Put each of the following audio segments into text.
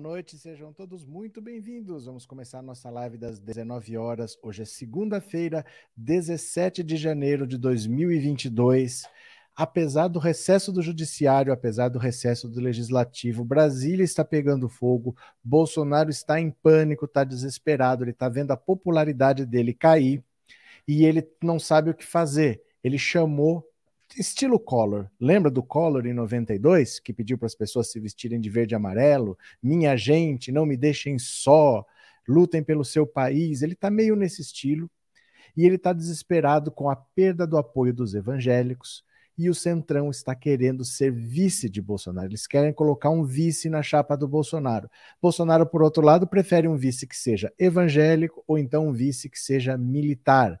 Boa noite, sejam todos muito bem-vindos. Vamos começar nossa live das 19 horas. Hoje é segunda-feira, 17 de janeiro de 2022. Apesar do recesso do judiciário, apesar do recesso do legislativo, Brasília está pegando fogo, Bolsonaro está em pânico, está desesperado, ele está vendo a popularidade dele cair e ele não sabe o que fazer. Ele chamou estilo Collor. Lembra do Collor em 92, que pediu para as pessoas se vestirem de verde e amarelo? Minha gente, não me deixem só, lutem pelo seu país. Ele está meio nesse estilo e ele está desesperado com a perda do apoio dos evangélicos. E o Centrão está querendo ser vice de Bolsonaro. Eles querem colocar um vice na chapa do Bolsonaro. Bolsonaro, por outro lado, prefere um vice que seja evangélico ou então um vice que seja militar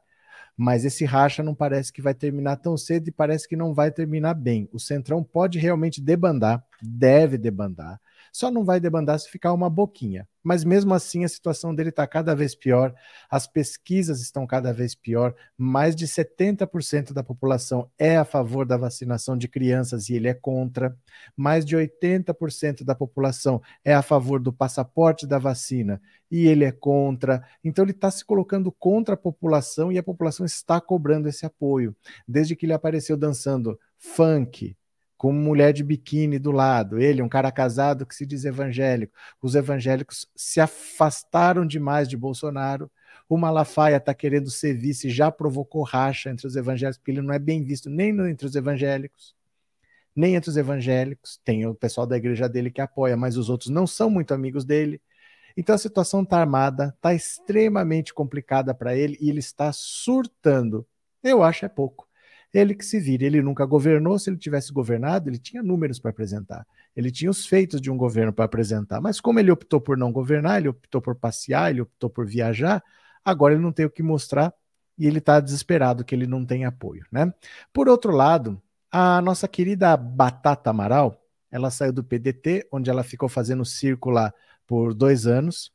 mas esse racha não parece que vai terminar tão cedo e parece que não vai terminar bem. O Centrão pode realmente debandar, deve debandar, só não vai debandar se ficar uma boquinha. Mas mesmo assim a situação dele está cada vez pior, as pesquisas estão cada vez pior. Mais de 70% da população é a favor da vacinação de crianças e ele é contra. Mais de 80% da população é a favor do passaporte da vacina e ele é contra. Então ele está se colocando contra a população e a população está cobrando esse apoio. Desde que ele apareceu dançando funk, com mulher de biquíni do lado, ele, um cara casado que se diz evangélico. Os evangélicos se afastaram demais de Bolsonaro. O Malafaia está querendo ser vice, já provocou racha entre os evangélicos, porque ele não é bem visto nem entre os evangélicos, nem entre os evangélicos. Tem o pessoal da igreja dele que apoia, mas os outros não são muito amigos dele. Então a situação está armada, está extremamente complicada para ele e ele está surtando. Eu acho é pouco. Ele que se vire. Ele nunca governou. Se ele tivesse governado, ele tinha números para apresentar. Ele tinha os feitos de um governo para apresentar. Mas como ele optou por não governar, ele optou por passear, ele optou por viajar, agora ele não tem o que mostrar e ele está desesperado que ele não tem apoio. Né? Por outro lado, a nossa querida Batata Amaral, ela saiu do PDT, onde ela ficou fazendo circo lá por dois anos,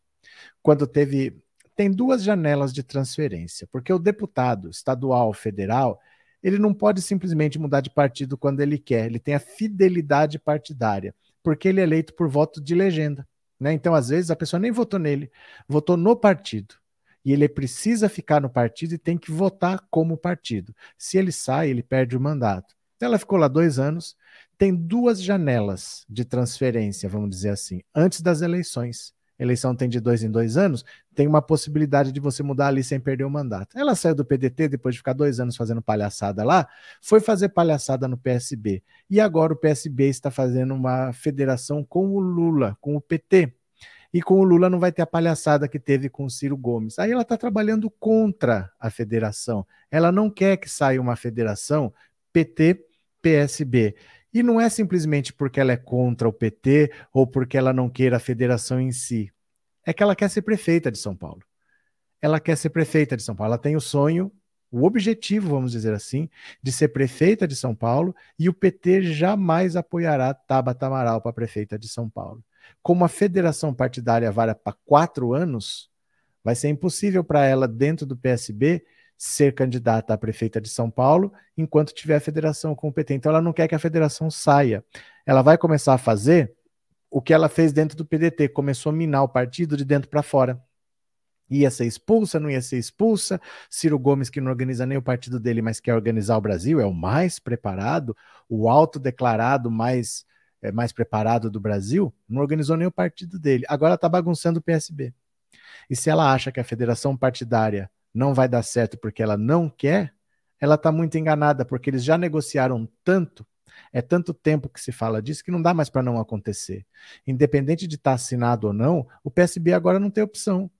quando teve. Tem duas janelas de transferência, porque o deputado estadual, federal, ele não pode simplesmente mudar de partido quando ele quer, ele tem a fidelidade partidária, porque ele é eleito por voto de legenda. Né? Então, às vezes, a pessoa nem votou nele, votou no partido. E ele precisa ficar no partido e tem que votar como partido. Se ele sai, ele perde o mandato. Então, ela ficou lá dois anos, tem duas janelas de transferência, vamos dizer assim, antes das eleições eleição tem de dois em dois anos, tem uma possibilidade de você mudar ali sem perder o mandato. Ela saiu do PDT depois de ficar dois anos fazendo palhaçada lá, foi fazer palhaçada no PSB. E agora o PSB está fazendo uma federação com o Lula, com o PT. E com o Lula não vai ter a palhaçada que teve com o Ciro Gomes. Aí ela está trabalhando contra a federação. Ela não quer que saia uma federação PT-PSB. E não é simplesmente porque ela é contra o PT ou porque ela não queira a federação em si. É que ela quer ser prefeita de São Paulo. Ela quer ser prefeita de São Paulo. Ela tem o sonho, o objetivo, vamos dizer assim, de ser prefeita de São Paulo e o PT jamais apoiará Tabata Amaral para prefeita de São Paulo. Como a federação partidária vara para quatro anos, vai ser impossível para ela, dentro do PSB, ser candidata a prefeita de São Paulo enquanto tiver a federação com o PT. Então ela não quer que a federação saia. Ela vai começar a fazer o que ela fez dentro do PDT, começou a minar o partido de dentro para fora. Ia ser expulsa, não ia ser expulsa. Ciro Gomes, que não organiza nem o partido dele, mas quer organizar o Brasil, é o mais preparado, o autodeclarado mais, é, mais preparado do Brasil, não organizou nem o partido dele. Agora está bagunçando o PSB. E se ela acha que a federação partidária não vai dar certo porque ela não quer, ela está muito enganada, porque eles já negociaram tanto, é tanto tempo que se fala disso, que não dá mais para não acontecer. Independente de estar tá assinado ou não, o PSB agora não tem opção.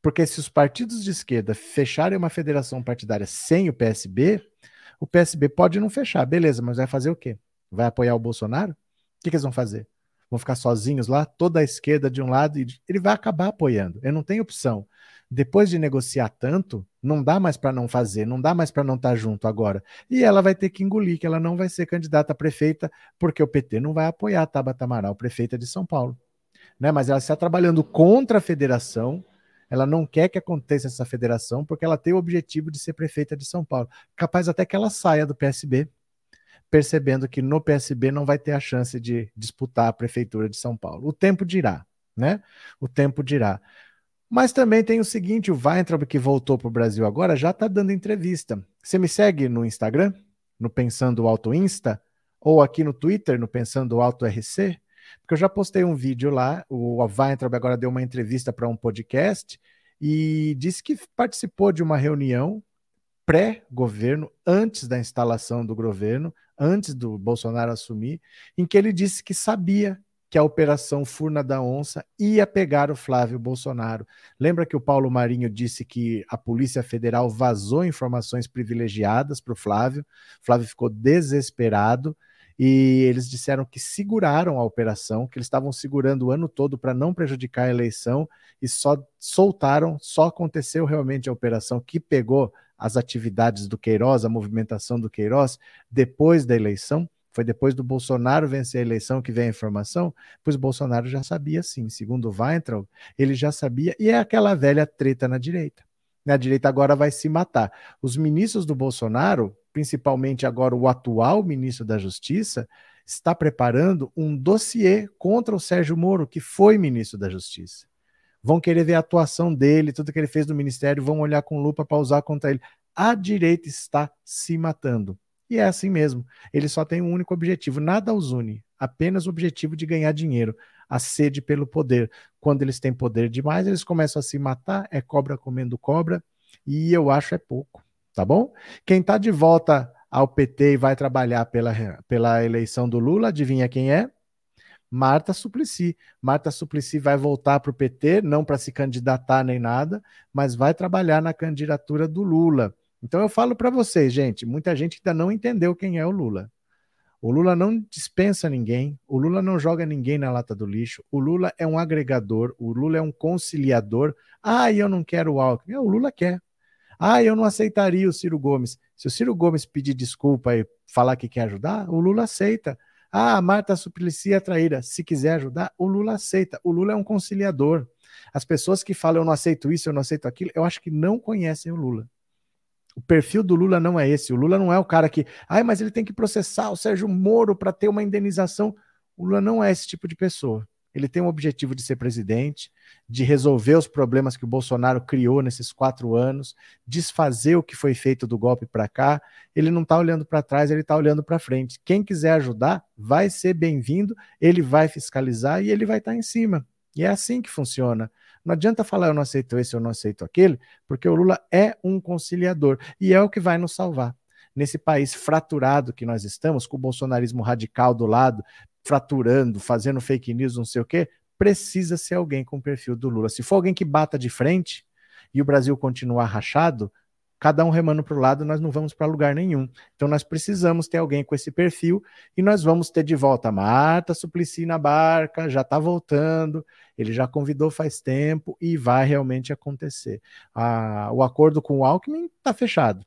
Porque se os partidos de esquerda fecharem uma federação partidária sem o PSB, o PSB pode não fechar, beleza, mas vai fazer o quê? Vai apoiar o Bolsonaro? O que, que eles vão fazer? Vão ficar sozinhos lá, toda a esquerda de um lado, e ele vai acabar apoiando. Ele não tem opção depois de negociar tanto, não dá mais para não fazer, não dá mais para não estar tá junto agora. E ela vai ter que engolir que ela não vai ser candidata a prefeita, porque o PT não vai apoiar a Tabata Amaral, prefeita de São Paulo. Né? Mas ela está trabalhando contra a federação, ela não quer que aconteça essa federação, porque ela tem o objetivo de ser prefeita de São Paulo. Capaz até que ela saia do PSB percebendo que no PSB não vai ter a chance de disputar a prefeitura de São Paulo. O tempo dirá, né? O tempo dirá. Mas também tem o seguinte: o Weintraub, que voltou para o Brasil agora, já está dando entrevista. Você me segue no Instagram, no Pensando Alto Insta, ou aqui no Twitter, no Pensando Alto RC? Porque eu já postei um vídeo lá, o Weintraub agora deu uma entrevista para um podcast e disse que participou de uma reunião pré-governo, antes da instalação do governo, antes do Bolsonaro assumir, em que ele disse que sabia que a Operação Furna da Onça ia pegar o Flávio Bolsonaro. Lembra que o Paulo Marinho disse que a Polícia Federal vazou informações privilegiadas para o Flávio? Flávio ficou desesperado e eles disseram que seguraram a operação, que eles estavam segurando o ano todo para não prejudicar a eleição e só soltaram, só aconteceu realmente a operação que pegou as atividades do Queiroz, a movimentação do Queiroz depois da eleição. Foi depois do Bolsonaro vencer a eleição que vem a informação, pois Bolsonaro já sabia sim, segundo Weintraub, ele já sabia, e é aquela velha treta na direita. A direita agora vai se matar. Os ministros do Bolsonaro principalmente agora o atual ministro da Justiça, está preparando um dossiê contra o Sérgio Moro, que foi ministro da Justiça. Vão querer ver a atuação dele, tudo que ele fez no ministério, vão olhar com lupa para usar contra ele. A direita está se matando. E é assim mesmo. Ele só tem um único objetivo, nada os une, apenas o objetivo de ganhar dinheiro, a sede pelo poder. Quando eles têm poder demais, eles começam a se matar, é cobra comendo cobra, e eu acho é pouco tá bom? Quem está de volta ao PT e vai trabalhar pela, pela eleição do Lula, adivinha quem é? Marta Suplicy. Marta Suplicy vai voltar para o PT, não para se candidatar nem nada, mas vai trabalhar na candidatura do Lula. Então eu falo para vocês, gente, muita gente ainda não entendeu quem é o Lula. O Lula não dispensa ninguém, o Lula não joga ninguém na lata do lixo, o Lula é um agregador, o Lula é um conciliador. Ah, eu não quero o Alckmin. O Lula quer. Ah, eu não aceitaria o Ciro Gomes. Se o Ciro Gomes pedir desculpa e falar que quer ajudar, o Lula aceita. Ah, a Marta Suplicy é traíra. Se quiser ajudar, o Lula aceita. O Lula é um conciliador. As pessoas que falam eu não aceito isso, eu não aceito aquilo, eu acho que não conhecem o Lula. O perfil do Lula não é esse. O Lula não é o cara que, ai, mas ele tem que processar o Sérgio Moro para ter uma indenização. O Lula não é esse tipo de pessoa. Ele tem o objetivo de ser presidente, de resolver os problemas que o Bolsonaro criou nesses quatro anos, desfazer o que foi feito do golpe para cá. Ele não está olhando para trás, ele está olhando para frente. Quem quiser ajudar, vai ser bem-vindo, ele vai fiscalizar e ele vai estar tá em cima. E é assim que funciona. Não adianta falar eu não aceito esse, eu não aceito aquele, porque o Lula é um conciliador e é o que vai nos salvar nesse país fraturado que nós estamos, com o bolsonarismo radical do lado, fraturando, fazendo fake news, não sei o quê, precisa ser alguém com o perfil do Lula. Se for alguém que bata de frente e o Brasil continuar rachado, cada um remando para o lado, nós não vamos para lugar nenhum. Então nós precisamos ter alguém com esse perfil e nós vamos ter de volta a Marta Suplicy na barca, já está voltando, ele já convidou faz tempo e vai realmente acontecer. Ah, o acordo com o Alckmin está fechado.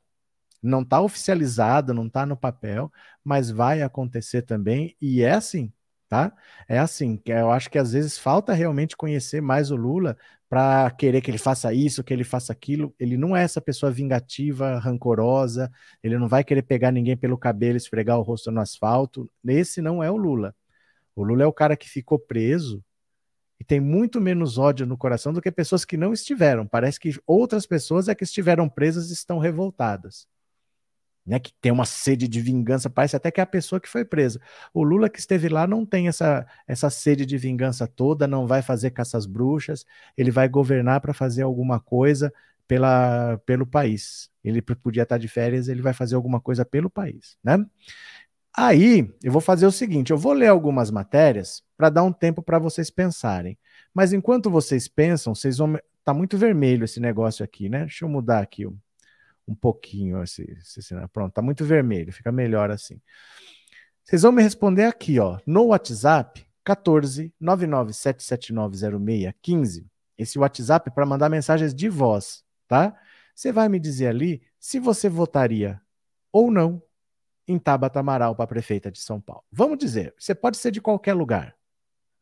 Não está oficializado, não está no papel, mas vai acontecer também, e é assim, tá? É assim, eu acho que às vezes falta realmente conhecer mais o Lula para querer que ele faça isso, que ele faça aquilo. Ele não é essa pessoa vingativa, rancorosa, ele não vai querer pegar ninguém pelo cabelo, esfregar o rosto no asfalto. Esse não é o Lula. O Lula é o cara que ficou preso e tem muito menos ódio no coração do que pessoas que não estiveram. Parece que outras pessoas é que estiveram presas estão revoltadas né, que tem uma sede de vingança, parece até que é a pessoa que foi presa. O Lula que esteve lá não tem essa, essa sede de vingança toda, não vai fazer caças bruxas, ele vai governar para fazer alguma coisa pela, pelo país. Ele podia estar de férias, ele vai fazer alguma coisa pelo país, né? Aí, eu vou fazer o seguinte, eu vou ler algumas matérias para dar um tempo para vocês pensarem. Mas enquanto vocês pensam, vocês vão tá muito vermelho esse negócio aqui, né? Deixa eu mudar aqui um pouquinho esse, esse Pronto, tá muito vermelho, fica melhor assim. Vocês vão me responder aqui, ó, no WhatsApp 14 997790615. Esse WhatsApp é para mandar mensagens de voz, tá? Você vai me dizer ali se você votaria ou não em Tabata Amaral para prefeita de São Paulo. Vamos dizer, você pode ser de qualquer lugar.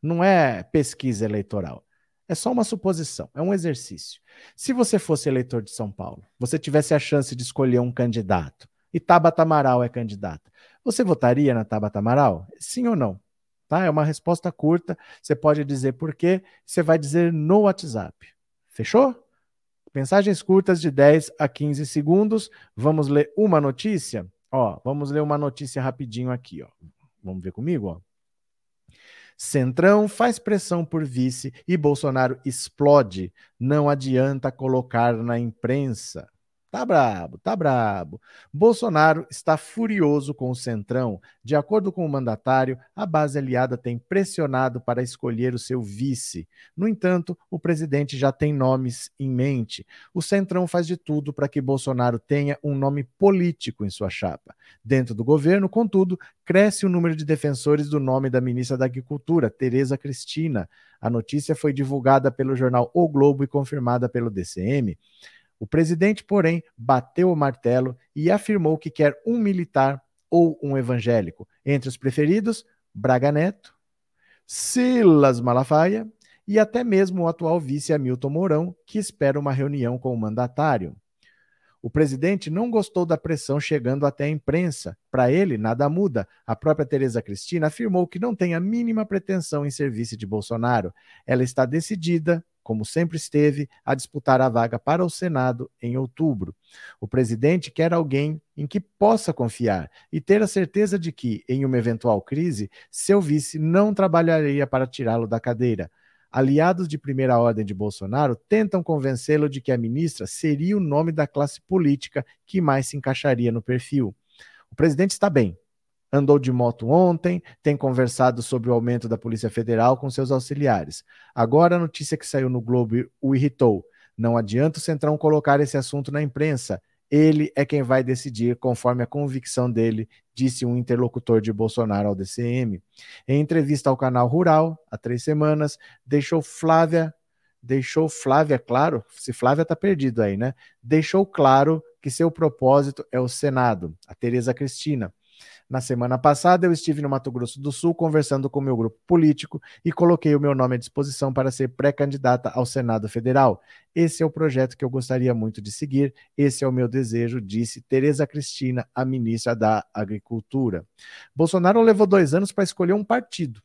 Não é pesquisa eleitoral. É só uma suposição, é um exercício. Se você fosse eleitor de São Paulo, você tivesse a chance de escolher um candidato, e Tabata Amaral é candidata, Você votaria na Tabata Amaral? Sim ou não? Tá? É uma resposta curta. Você pode dizer por quê. Você vai dizer no WhatsApp. Fechou? Mensagens curtas de 10 a 15 segundos. Vamos ler uma notícia? Ó, vamos ler uma notícia rapidinho aqui, ó. Vamos ver comigo, ó. Centrão faz pressão por vice e Bolsonaro explode. Não adianta colocar na imprensa. Tá brabo, tá brabo. Bolsonaro está furioso com o Centrão. De acordo com o mandatário, a base aliada tem pressionado para escolher o seu vice. No entanto, o presidente já tem nomes em mente. O Centrão faz de tudo para que Bolsonaro tenha um nome político em sua chapa. Dentro do governo, contudo, cresce o número de defensores do nome da ministra da Agricultura, Tereza Cristina. A notícia foi divulgada pelo jornal O Globo e confirmada pelo DCM. O presidente, porém, bateu o martelo e afirmou que quer um militar ou um evangélico. Entre os preferidos, Braga Neto, Silas Malafaia e até mesmo o atual vice Hamilton Mourão, que espera uma reunião com o mandatário. O presidente não gostou da pressão chegando até a imprensa. Para ele, nada muda. A própria Tereza Cristina afirmou que não tem a mínima pretensão em ser vice de Bolsonaro. Ela está decidida como sempre esteve, a disputar a vaga para o Senado em outubro. O presidente quer alguém em que possa confiar e ter a certeza de que, em uma eventual crise, seu vice não trabalharia para tirá-lo da cadeira. Aliados de primeira ordem de Bolsonaro tentam convencê-lo de que a ministra seria o nome da classe política que mais se encaixaria no perfil. O presidente está bem, andou de moto ontem, tem conversado sobre o aumento da Polícia Federal com seus auxiliares. Agora a notícia que saiu no Globo o irritou. Não adianta o Centrão colocar esse assunto na imprensa. Ele é quem vai decidir conforme a convicção dele, disse um interlocutor de Bolsonaro ao DCM. Em entrevista ao canal Rural, há três semanas, deixou Flávia, deixou Flávia claro, se Flávia está perdido aí, né? Deixou claro que seu propósito é o Senado, a Tereza Cristina. Na semana passada, eu estive no Mato Grosso do Sul conversando com meu grupo político e coloquei o meu nome à disposição para ser pré-candidata ao Senado Federal. Esse é o projeto que eu gostaria muito de seguir, esse é o meu desejo, disse Tereza Cristina, a ministra da Agricultura. Bolsonaro levou dois anos para escolher um partido.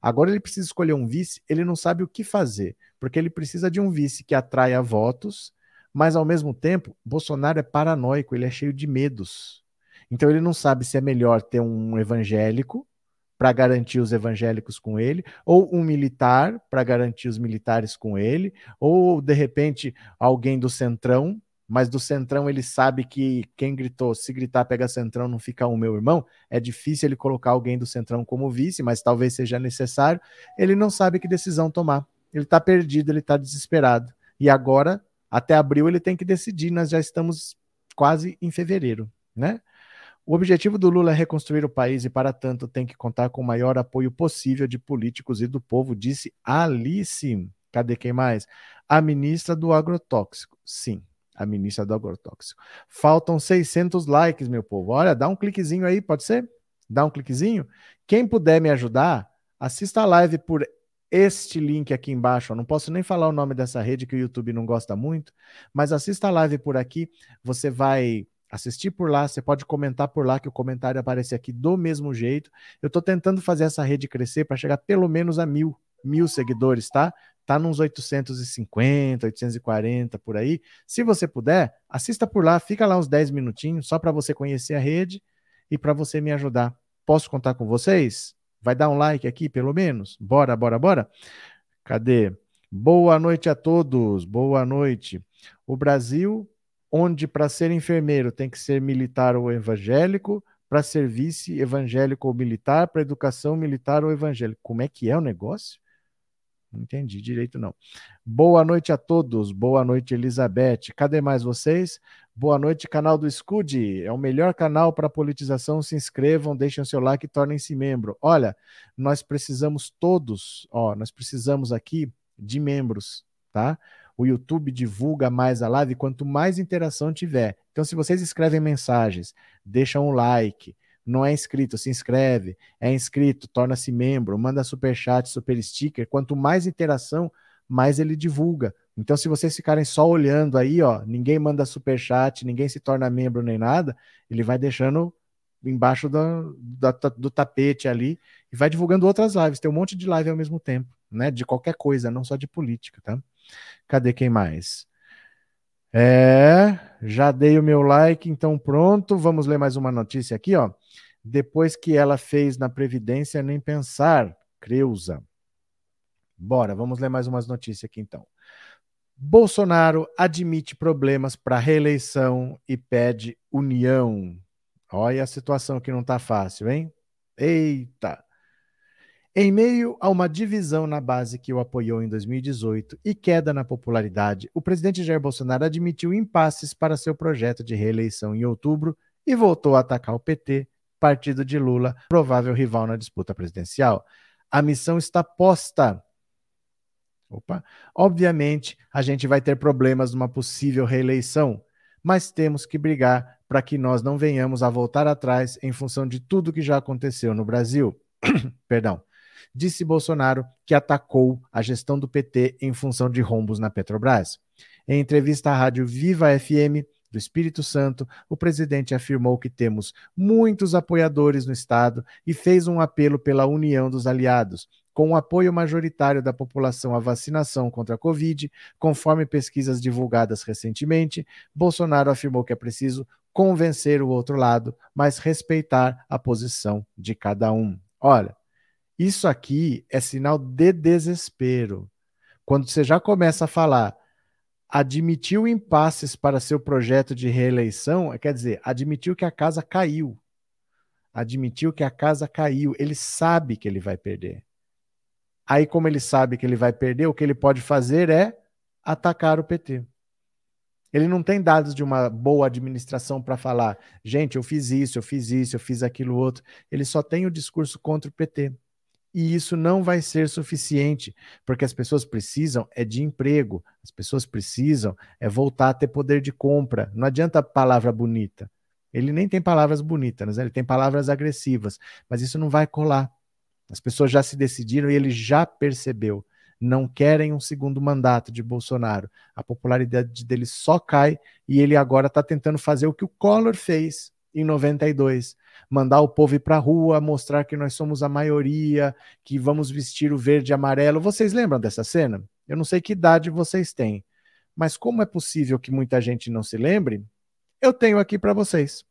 Agora ele precisa escolher um vice, ele não sabe o que fazer, porque ele precisa de um vice que atraia votos, mas ao mesmo tempo, Bolsonaro é paranoico, ele é cheio de medos. Então ele não sabe se é melhor ter um evangélico para garantir os evangélicos com ele, ou um militar para garantir os militares com ele, ou de repente alguém do centrão, mas do centrão ele sabe que quem gritou, se gritar pega centrão, não fica um meu irmão. É difícil ele colocar alguém do centrão como vice, mas talvez seja necessário. Ele não sabe que decisão tomar. Ele está perdido, ele está desesperado. E agora, até abril, ele tem que decidir. Nós já estamos quase em fevereiro, né? O objetivo do Lula é reconstruir o país e, para tanto, tem que contar com o maior apoio possível de políticos e do povo, disse Alice. Cadê quem mais? A ministra do agrotóxico. Sim, a ministra do agrotóxico. Faltam 600 likes, meu povo. Olha, dá um cliquezinho aí, pode ser? Dá um cliquezinho. Quem puder me ajudar, assista a live por este link aqui embaixo. Eu não posso nem falar o nome dessa rede que o YouTube não gosta muito, mas assista a live por aqui. Você vai assistir por lá, você pode comentar por lá, que o comentário aparece aqui do mesmo jeito. Eu estou tentando fazer essa rede crescer para chegar pelo menos a mil, mil seguidores, tá? Tá nos 850, 840 por aí. Se você puder, assista por lá, fica lá uns 10 minutinhos, só para você conhecer a rede e para você me ajudar. Posso contar com vocês? Vai dar um like aqui, pelo menos? Bora, bora, bora? Cadê? Boa noite a todos, boa noite. O Brasil onde para ser enfermeiro tem que ser militar ou evangélico, para ser vice evangélico ou militar, para educação militar ou evangélico. Como é que é o negócio? Não entendi direito, não. Boa noite a todos. Boa noite, Elizabeth. Cadê mais vocês? Boa noite, canal do Scud. É o melhor canal para politização. Se inscrevam, deixem o seu like e tornem-se membro. Olha, nós precisamos todos, ó, nós precisamos aqui de membros, tá? O YouTube divulga mais a live quanto mais interação tiver. Então, se vocês escrevem mensagens, deixam um like, não é inscrito, se inscreve, é inscrito, torna-se membro, manda super chat, super sticker, quanto mais interação, mais ele divulga. Então, se vocês ficarem só olhando aí, ó, ninguém manda super chat, ninguém se torna membro nem nada, ele vai deixando embaixo do, do tapete ali e vai divulgando outras lives. Tem um monte de live ao mesmo tempo, né? De qualquer coisa, não só de política, tá? Cadê quem mais? É, já dei o meu like, então pronto. Vamos ler mais uma notícia aqui, ó. Depois que ela fez na Previdência, nem pensar. Creuza. Bora, vamos ler mais umas notícias aqui então. Bolsonaro admite problemas para reeleição e pede união. Olha a situação que não está fácil, hein? Eita! Em meio a uma divisão na base que o apoiou em 2018 e queda na popularidade, o presidente Jair Bolsonaro admitiu impasses para seu projeto de reeleição em outubro e voltou a atacar o PT, partido de Lula, provável rival na disputa presidencial. A missão está posta. Opa. Obviamente, a gente vai ter problemas numa possível reeleição, mas temos que brigar para que nós não venhamos a voltar atrás em função de tudo que já aconteceu no Brasil. Perdão disse Bolsonaro que atacou a gestão do PT em função de rombos na Petrobras. Em entrevista à rádio Viva FM do Espírito Santo, o presidente afirmou que temos muitos apoiadores no Estado e fez um apelo pela união dos aliados, com o apoio majoritário da população à vacinação contra a Covid, conforme pesquisas divulgadas recentemente, Bolsonaro afirmou que é preciso convencer o outro lado, mas respeitar a posição de cada um. Olha, isso aqui é sinal de desespero. Quando você já começa a falar, admitiu impasses para seu projeto de reeleição, quer dizer, admitiu que a casa caiu. Admitiu que a casa caiu. Ele sabe que ele vai perder. Aí, como ele sabe que ele vai perder, o que ele pode fazer é atacar o PT. Ele não tem dados de uma boa administração para falar, gente, eu fiz isso, eu fiz isso, eu fiz aquilo outro. Ele só tem o discurso contra o PT e isso não vai ser suficiente, porque as pessoas precisam é de emprego, as pessoas precisam é voltar a ter poder de compra. Não adianta palavra bonita. Ele nem tem palavras bonitas, né? ele tem palavras agressivas, mas isso não vai colar. As pessoas já se decidiram e ele já percebeu. Não querem um segundo mandato de Bolsonaro. A popularidade dele só cai e ele agora está tentando fazer o que o Collor fez em 92 mandar o povo ir para a rua, mostrar que nós somos a maioria, que vamos vestir o verde e amarelo. Vocês lembram dessa cena? Eu não sei que idade vocês têm, mas como é possível que muita gente não se lembre? Eu tenho aqui para vocês.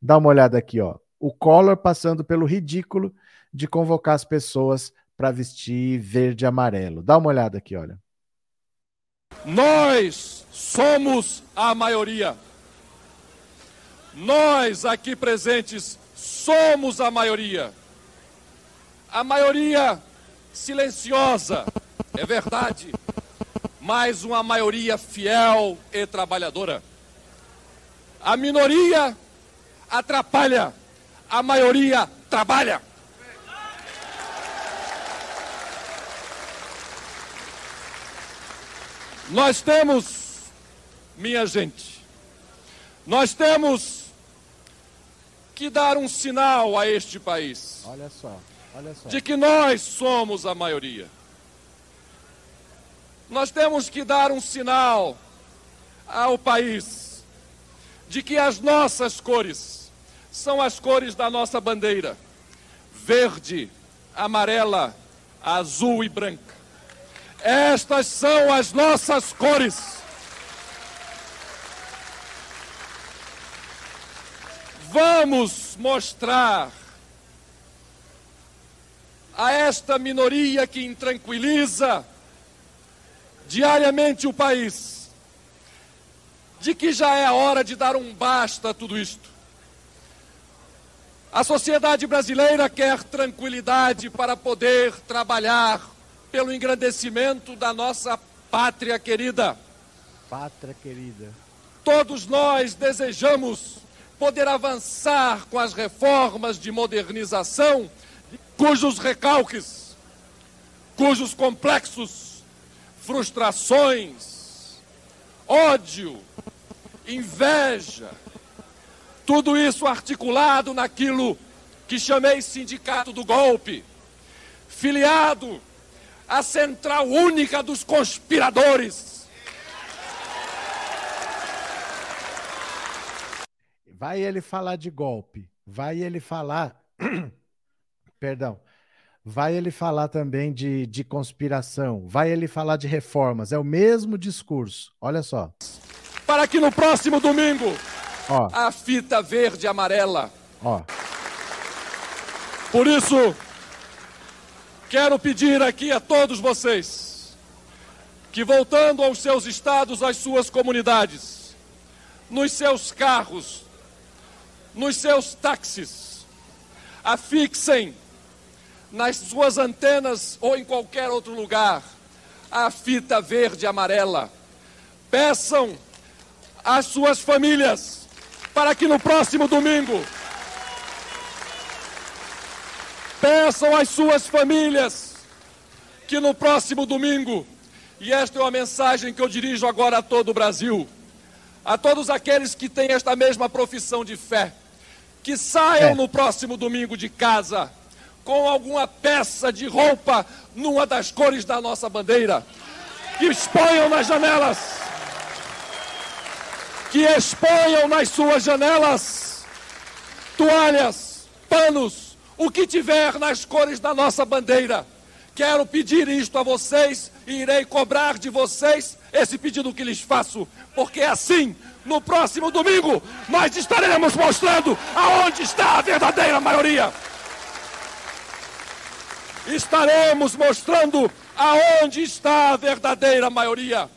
Dá uma olhada aqui, ó. O Collor passando pelo ridículo de convocar as pessoas para vestir verde e amarelo. Dá uma olhada aqui, olha. Nós somos a maioria. Nós aqui presentes somos a maioria. A maioria silenciosa, é verdade, mas uma maioria fiel e trabalhadora. A minoria atrapalha, a maioria trabalha. Nós temos, minha gente, nós temos que dar um sinal a este país. Olha só, olha só. De que nós somos a maioria. Nós temos que dar um sinal ao país de que as nossas cores são as cores da nossa bandeira: verde, amarela, azul e branca. Estas são as nossas cores. Vamos mostrar a esta minoria que intranquiliza diariamente o país de que já é hora de dar um basta a tudo isto. A sociedade brasileira quer tranquilidade para poder trabalhar pelo engrandecimento da nossa pátria querida. Pátria querida. Todos nós desejamos poder avançar com as reformas de modernização, cujos recalques, cujos complexos, frustrações, ódio, inveja, tudo isso articulado naquilo que chamei sindicato do golpe, filiado à central única dos conspiradores Vai ele falar de golpe. vai ele falar. Perdão. Vai ele falar também de, de conspiração, vai ele falar de reformas, é o mesmo discurso. Olha só. Para que no próximo domingo, Ó. a fita verde e amarela. Ó. Por isso, quero pedir aqui a todos vocês que, voltando aos seus estados, às suas comunidades, nos seus carros, nos seus táxis, afixem nas suas antenas ou em qualquer outro lugar a fita verde e amarela. Peçam às suas famílias para que no próximo domingo peçam às suas famílias que no próximo domingo, e esta é uma mensagem que eu dirijo agora a todo o Brasil, a todos aqueles que têm esta mesma profissão de fé, que saiam é. no próximo domingo de casa com alguma peça de roupa numa das cores da nossa bandeira, que exponham nas janelas, que exponham nas suas janelas toalhas, panos, o que tiver nas cores da nossa bandeira. Quero pedir isto a vocês e irei cobrar de vocês esse pedido que lhes faço, porque assim, no próximo domingo, nós estaremos mostrando aonde está a verdadeira maioria estaremos mostrando aonde está a verdadeira maioria.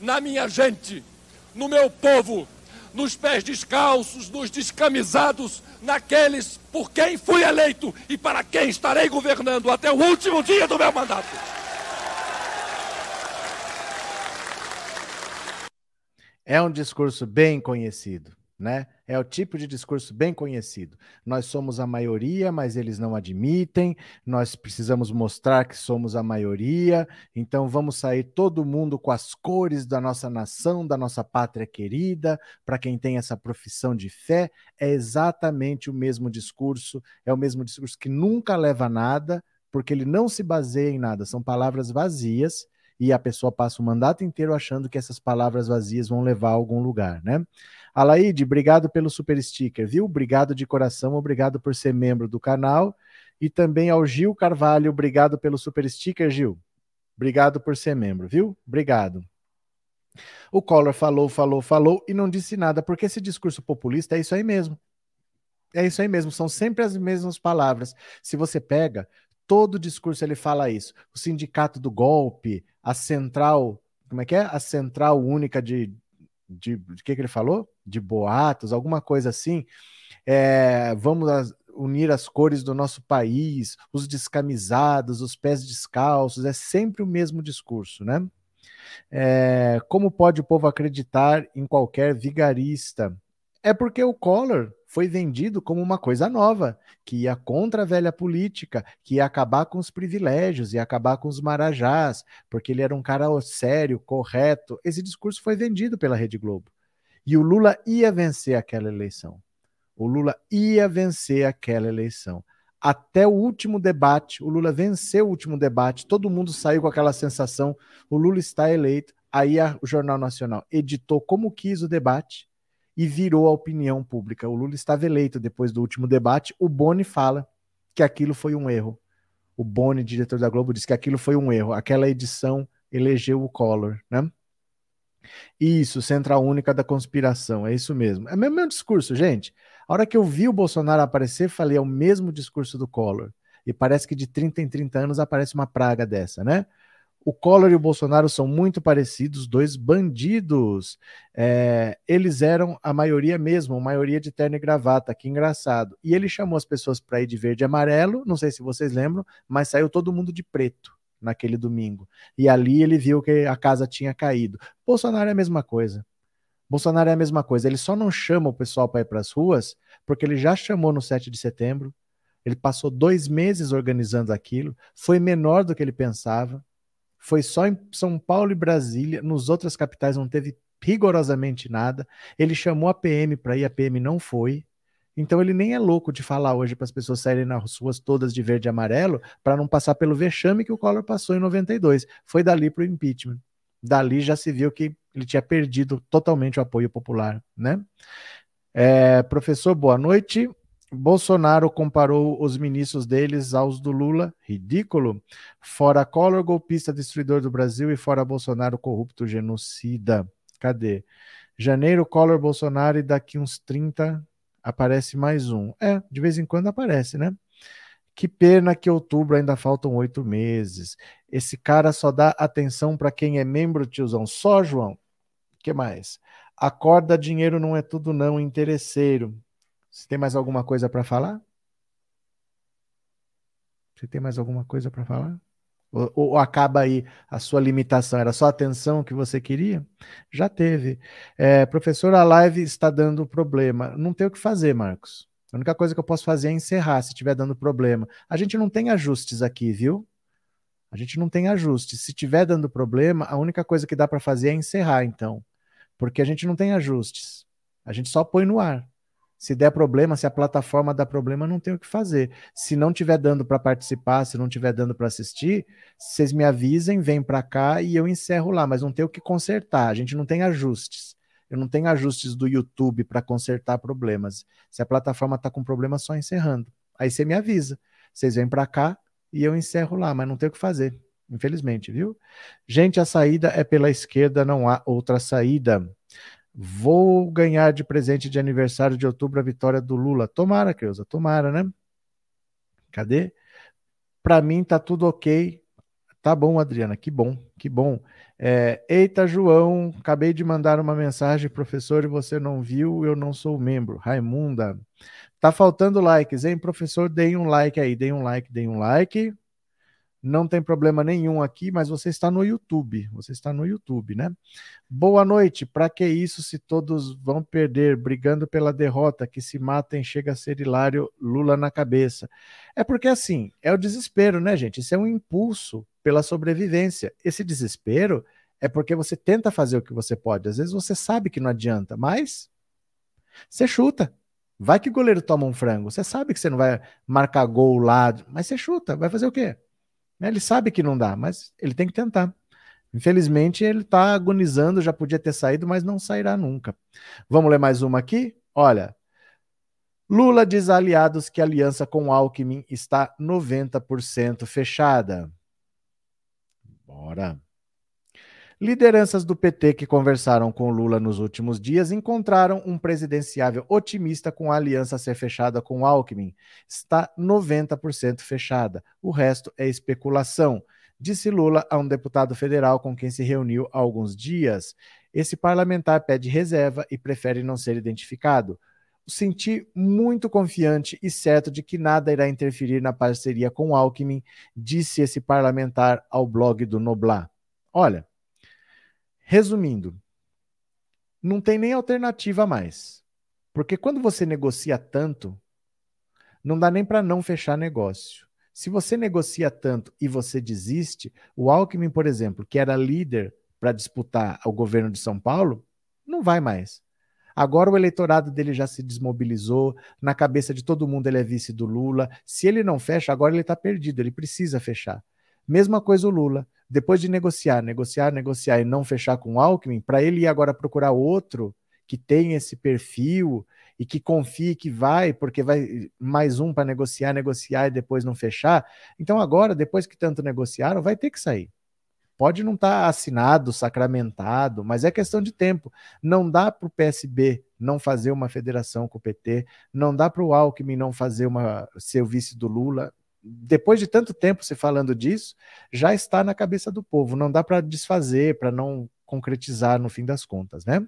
Na minha gente, no meu povo, nos pés descalços, nos descamisados, naqueles por quem fui eleito e para quem estarei governando até o último dia do meu mandato. É um discurso bem conhecido né? É o tipo de discurso bem conhecido. Nós somos a maioria, mas eles não admitem. Nós precisamos mostrar que somos a maioria. Então vamos sair todo mundo com as cores da nossa nação, da nossa pátria querida. Para quem tem essa profissão de fé, é exatamente o mesmo discurso. É o mesmo discurso que nunca leva a nada, porque ele não se baseia em nada. São palavras vazias e a pessoa passa o mandato inteiro achando que essas palavras vazias vão levar a algum lugar, né? Alaide, obrigado pelo super sticker, viu? Obrigado de coração, obrigado por ser membro do canal. E também ao Gil Carvalho, obrigado pelo super sticker, Gil. Obrigado por ser membro, viu? Obrigado. O Collor falou, falou, falou e não disse nada, porque esse discurso populista é isso aí mesmo. É isso aí mesmo, são sempre as mesmas palavras. Se você pega, todo discurso ele fala isso. O sindicato do golpe, a central, como é que é? A central única de, de, de que, que ele falou? De boatos, alguma coisa assim. É, vamos unir as cores do nosso país, os descamisados, os pés descalços, é sempre o mesmo discurso, né? É, como pode o povo acreditar em qualquer vigarista? É porque o Collor foi vendido como uma coisa nova, que ia contra a velha política, que ia acabar com os privilégios, ia acabar com os marajás, porque ele era um cara sério, correto. Esse discurso foi vendido pela Rede Globo. E o Lula ia vencer aquela eleição. O Lula ia vencer aquela eleição. Até o último debate, o Lula venceu o último debate, todo mundo saiu com aquela sensação: o Lula está eleito. Aí a, o Jornal Nacional editou como quis o debate, e virou a opinião pública. O Lula estava eleito depois do último debate. O Boni fala que aquilo foi um erro. O Boni, diretor da Globo, disse que aquilo foi um erro. Aquela edição elegeu o Collor, né? Isso, central única da conspiração, é isso mesmo. É o mesmo discurso, gente. A hora que eu vi o Bolsonaro aparecer, falei, é o mesmo discurso do Collor. E parece que de 30 em 30 anos aparece uma praga dessa, né? O Collor e o Bolsonaro são muito parecidos, dois bandidos. É, eles eram a maioria mesmo, a maioria de terno e gravata, que engraçado. E ele chamou as pessoas para ir de verde e amarelo, não sei se vocês lembram, mas saiu todo mundo de preto naquele domingo. E ali ele viu que a casa tinha caído. Bolsonaro é a mesma coisa. Bolsonaro é a mesma coisa, ele só não chama o pessoal para ir para as ruas, porque ele já chamou no 7 de setembro, ele passou dois meses organizando aquilo, foi menor do que ele pensava, foi só em São Paulo e Brasília, nos outras capitais não teve rigorosamente nada. Ele chamou a PM para ir, a PM não foi. Então ele nem é louco de falar hoje para as pessoas saírem nas ruas todas de verde e amarelo para não passar pelo vexame que o Collor passou em 92. Foi dali para o impeachment. Dali já se viu que ele tinha perdido totalmente o apoio popular, né? É, professor, boa noite. Bolsonaro comparou os ministros deles aos do Lula, ridículo. Fora Collor, golpista destruidor do Brasil, e fora Bolsonaro, corrupto genocida. Cadê? Janeiro, Collor, Bolsonaro, e daqui uns 30 aparece mais um. É, de vez em quando aparece, né? Que pena que outubro ainda faltam oito meses. Esse cara só dá atenção para quem é membro, tiozão. Só, João. Que mais? Acorda, dinheiro não é tudo, não, interesseiro. Você tem mais alguma coisa para falar? Você tem mais alguma coisa para falar? Ou, ou, acaba aí a sua limitação? Era só atenção que você queria? Já teve. É, professor, a live está dando problema. Não tem o que fazer, Marcos. A única coisa que eu posso fazer é encerrar se estiver dando problema. A gente não tem ajustes aqui, viu? A gente não tem ajustes. Se estiver dando problema, a única coisa que dá para fazer é encerrar, então. Porque a gente não tem ajustes. A gente só põe no ar. Se der problema, se a plataforma dá problema, não tem o que fazer. Se não tiver dando para participar, se não tiver dando para assistir, vocês me avisem, vem para cá e eu encerro lá, mas não tem o que consertar. A gente não tem ajustes. Eu não tenho ajustes do YouTube para consertar problemas. Se a plataforma está com problema, só encerrando. Aí você me avisa. Vocês vêm para cá e eu encerro lá, mas não tem o que fazer, infelizmente, viu? Gente, a saída é pela esquerda, não há outra saída. Vou ganhar de presente de aniversário de outubro a vitória do Lula. Tomara, Creuza, tomara, né? Cadê? Para mim tá tudo ok. Tá bom, Adriana, que bom, que bom. É, Eita, João, acabei de mandar uma mensagem, professor, e você não viu, eu não sou membro. Raimunda, tá faltando likes, hein, professor? Deem um like aí, deem um like, deem um like. Não tem problema nenhum aqui, mas você está no YouTube. Você está no YouTube, né? Boa noite. Para que isso se todos vão perder brigando pela derrota, que se matem, chega a ser hilário, Lula na cabeça. É porque assim, é o desespero, né, gente? Isso é um impulso pela sobrevivência. Esse desespero é porque você tenta fazer o que você pode. Às vezes você sabe que não adianta, mas você chuta. Vai que o goleiro toma um frango. Você sabe que você não vai marcar gol lá, mas você chuta. Vai fazer o quê? Ele sabe que não dá, mas ele tem que tentar. Infelizmente, ele está agonizando, já podia ter saído, mas não sairá nunca. Vamos ler mais uma aqui? Olha. Lula diz a aliados que a aliança com Alckmin está 90% fechada. Bora. Lideranças do PT que conversaram com Lula nos últimos dias encontraram um presidenciável otimista com a aliança a ser fechada com Alckmin. Está 90% fechada. O resto é especulação, disse Lula a um deputado federal com quem se reuniu há alguns dias. Esse parlamentar pede reserva e prefere não ser identificado. Senti muito confiante e certo de que nada irá interferir na parceria com Alckmin, disse esse parlamentar ao blog do Noblar. Olha, resumindo, não tem nem alternativa mais. Porque quando você negocia tanto, não dá nem para não fechar negócio. Se você negocia tanto e você desiste, o Alckmin, por exemplo, que era líder para disputar o governo de São Paulo, não vai mais. Agora o eleitorado dele já se desmobilizou, na cabeça de todo mundo ele é vice do Lula. Se ele não fecha, agora ele está perdido, ele precisa fechar. Mesma coisa o Lula. Depois de negociar, negociar, negociar e não fechar com o Alckmin, para ele ir agora procurar outro que tem esse perfil e que confie que vai, porque vai mais um para negociar, negociar e depois não fechar. Então agora, depois que tanto negociaram, vai ter que sair. Pode não estar tá assinado, sacramentado, mas é questão de tempo. Não dá para o PSB não fazer uma federação com o PT, não dá para o Alckmin não fazer uma ser o vice do Lula depois de tanto tempo se falando disso, já está na cabeça do povo. Não dá para desfazer, para não concretizar no fim das contas, né?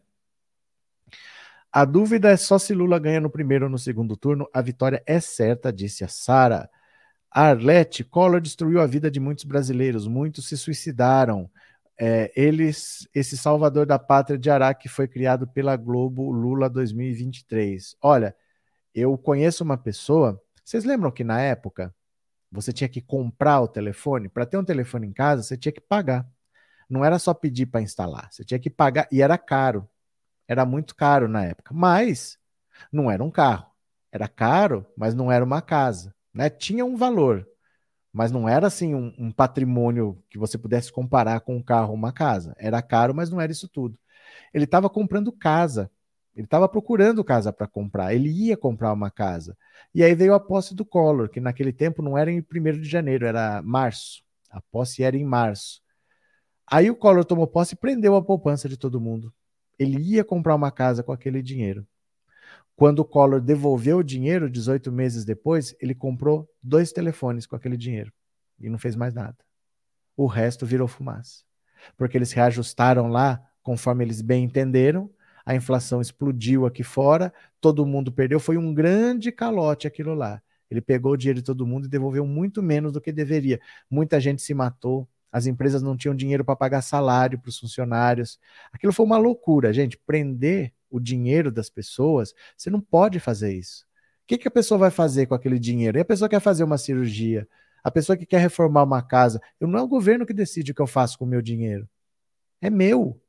A dúvida é só se Lula ganha no primeiro ou no segundo turno. A vitória é certa, disse a Sara. Arlete, Collor destruiu a vida de muitos brasileiros, muitos se suicidaram. É, eles, esse salvador da pátria de Araque foi criado pela Globo Lula 2023. Olha, eu conheço uma pessoa. Vocês lembram que na época você tinha que comprar o telefone. Para ter um telefone em casa, você tinha que pagar. Não era só pedir para instalar, você tinha que pagar e era caro. Era muito caro na época, mas não era um carro. Era caro, mas não era uma casa. Né? Tinha um valor, mas não era assim um, um patrimônio que você pudesse comparar com um carro ou uma casa. Era caro, mas não era isso tudo. Ele estava comprando casa Ele estava procurando casa para comprar, ele ia comprar uma casa. E aí veio a posse do Collor, que naquele tempo não era em 1 de janeiro, era março. A posse era em março. Aí o Collor tomou posse e prendeu a poupança de todo mundo. Ele ia comprar uma casa com aquele dinheiro. Quando o Collor devolveu o dinheiro, 18 meses depois, ele comprou dois telefones com aquele dinheiro e não fez mais nada. O resto virou fumaça. Porque eles reajustaram lá conforme eles bem entenderam, a inflação explodiu aqui fora, todo mundo perdeu, foi um grande calote aquilo lá. Ele pegou o dinheiro de todo mundo e devolveu muito menos do que deveria. Muita gente se matou, as empresas não tinham dinheiro para pagar salário para os funcionários. Aquilo foi uma loucura, gente. Prender o dinheiro das pessoas, você não pode fazer isso. O que, que a pessoa vai fazer com aquele dinheiro? E a pessoa quer fazer uma cirurgia, a pessoa que quer reformar uma casa. Eu não é o governo que decide o que eu faço com o meu dinheiro. É meu.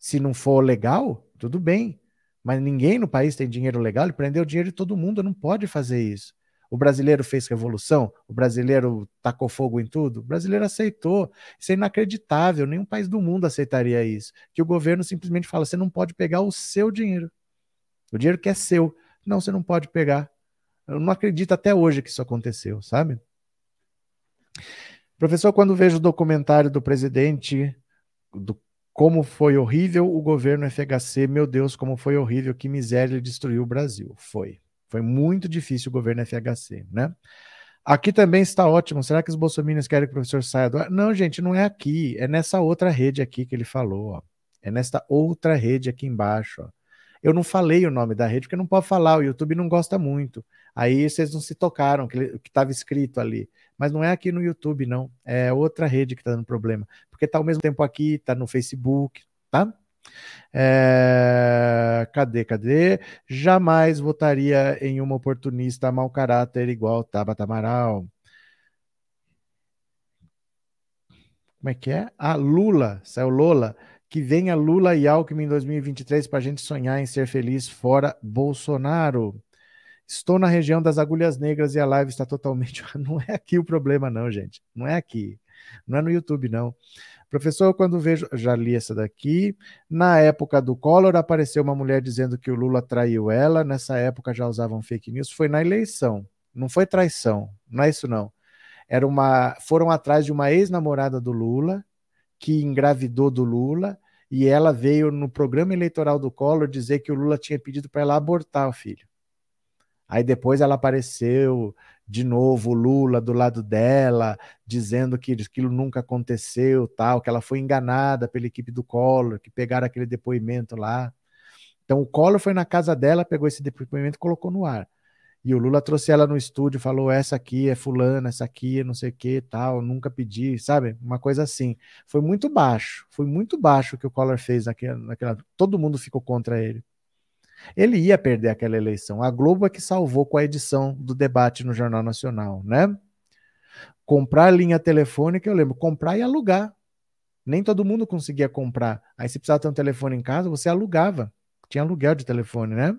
Se não for legal, tudo bem. Mas ninguém no país tem dinheiro legal, ele prendeu o dinheiro de todo mundo, não pode fazer isso. O brasileiro fez revolução? O brasileiro tacou fogo em tudo? O brasileiro aceitou. Isso é inacreditável. Nenhum país do mundo aceitaria isso. Que o governo simplesmente fala: você não pode pegar o seu dinheiro. O dinheiro que é seu. Não, você não pode pegar. Eu não acredito até hoje que isso aconteceu, sabe? Professor, quando vejo o documentário do presidente, do como foi horrível o governo FHC, meu Deus, como foi horrível, que miséria ele destruiu o Brasil. Foi. Foi muito difícil o governo FHC, né? Aqui também está ótimo. Será que os bolsominions querem que o professor saia do ar? Não, gente, não é aqui. É nessa outra rede aqui que ele falou. Ó. É nesta outra rede aqui embaixo. Ó. Eu não falei o nome da rede porque não pode falar. O YouTube não gosta muito. Aí vocês não se tocaram que estava escrito ali. Mas não é aqui no YouTube, não. É outra rede que está dando problema. Porque está ao mesmo tempo aqui, está no Facebook, tá? É... Cadê, cadê? Jamais votaria em uma oportunista mau caráter igual Tabata Amaral. Como é que é? A ah, Lula, saiu Lola. Que venha Lula e Alckmin em 2023 para a gente sonhar em ser feliz fora Bolsonaro. Estou na região das agulhas negras e a live está totalmente. Não é aqui o problema, não, gente. Não é aqui. Não é no YouTube, não. Professor, quando vejo. Já li essa daqui. Na época do Collor, apareceu uma mulher dizendo que o Lula traiu ela. Nessa época já usavam fake news. Foi na eleição. Não foi traição. Não é isso, não. Era uma. Foram atrás de uma ex-namorada do Lula, que engravidou do Lula. E ela veio no programa eleitoral do Collor dizer que o Lula tinha pedido para ela abortar o filho. Aí depois ela apareceu de novo Lula do lado dela, dizendo que aquilo nunca aconteceu, tal, que ela foi enganada pela equipe do Collor, que pegaram aquele depoimento lá. Então o Collor foi na casa dela, pegou esse depoimento e colocou no ar. E o Lula trouxe ela no estúdio, falou: essa aqui é fulana, essa aqui é não sei o que, tal, nunca pedi, sabe? Uma coisa assim. Foi muito baixo, foi muito baixo o que o Collor fez naquela, naquela. Todo mundo ficou contra ele. Ele ia perder aquela eleição. A Globo é que salvou com a edição do debate no Jornal Nacional, né? Comprar linha telefônica, eu lembro, comprar e alugar. Nem todo mundo conseguia comprar. Aí se precisava ter um telefone em casa, você alugava. Tinha aluguel de telefone, né?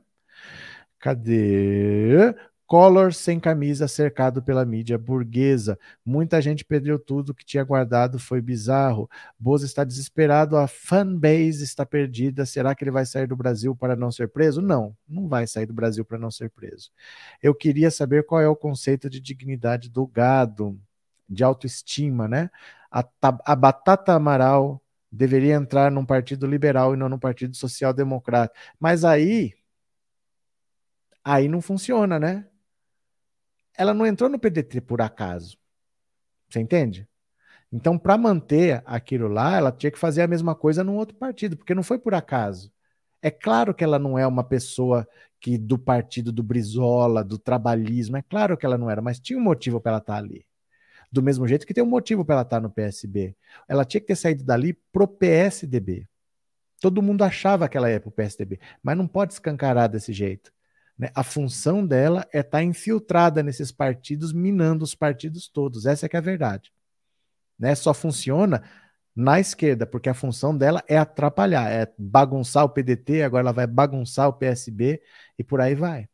Cadê? Collor sem camisa, cercado pela mídia burguesa. Muita gente perdeu tudo que tinha guardado, foi bizarro. Bozo está desesperado, a fanbase está perdida. Será que ele vai sair do Brasil para não ser preso? Não, não vai sair do Brasil para não ser preso. Eu queria saber qual é o conceito de dignidade do gado, de autoestima, né? A, a batata amaral deveria entrar num partido liberal e não num partido social-democrata. Mas aí. Aí não funciona, né? Ela não entrou no PDT por acaso. Você entende? Então, para manter aquilo lá, ela tinha que fazer a mesma coisa num outro partido, porque não foi por acaso. É claro que ela não é uma pessoa que do partido do Brizola, do trabalhismo, é claro que ela não era, mas tinha um motivo para ela estar tá ali. Do mesmo jeito que tem um motivo para ela estar tá no PSB. Ela tinha que ter saído dali pro PSDB. Todo mundo achava que ela ia pro PSDB, mas não pode escancarar desse jeito. Né? A função dela é estar tá infiltrada nesses partidos, minando os partidos todos. Essa é que é a verdade. Né? Só funciona na esquerda, porque a função dela é atrapalhar, é bagunçar o PDT, agora ela vai bagunçar o PSB e por aí vai.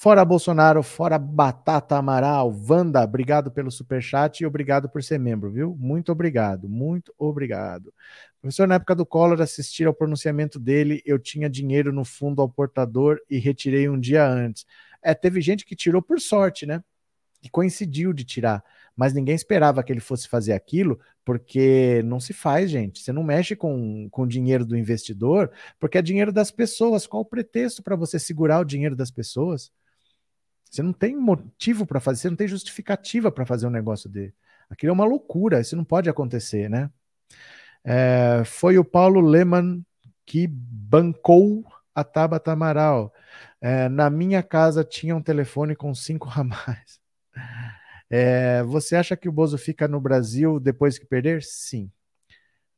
Fora Bolsonaro, fora Batata Amaral, Wanda, obrigado pelo superchat e obrigado por ser membro, viu? Muito obrigado, muito obrigado. Professor, na época do Collor, assistir ao pronunciamento dele, eu tinha dinheiro no fundo ao portador e retirei um dia antes. É, teve gente que tirou por sorte, né? Que coincidiu de tirar, mas ninguém esperava que ele fosse fazer aquilo, porque não se faz, gente. Você não mexe com, com o dinheiro do investidor, porque é dinheiro das pessoas. Qual o pretexto para você segurar o dinheiro das pessoas? Você não tem motivo para fazer, você não tem justificativa para fazer um negócio dele. Aquilo é uma loucura, isso não pode acontecer, né? É, foi o Paulo Lehmann que bancou a Tabata Amaral. É, na minha casa tinha um telefone com cinco ramais. É, você acha que o Bozo fica no Brasil depois que perder? Sim.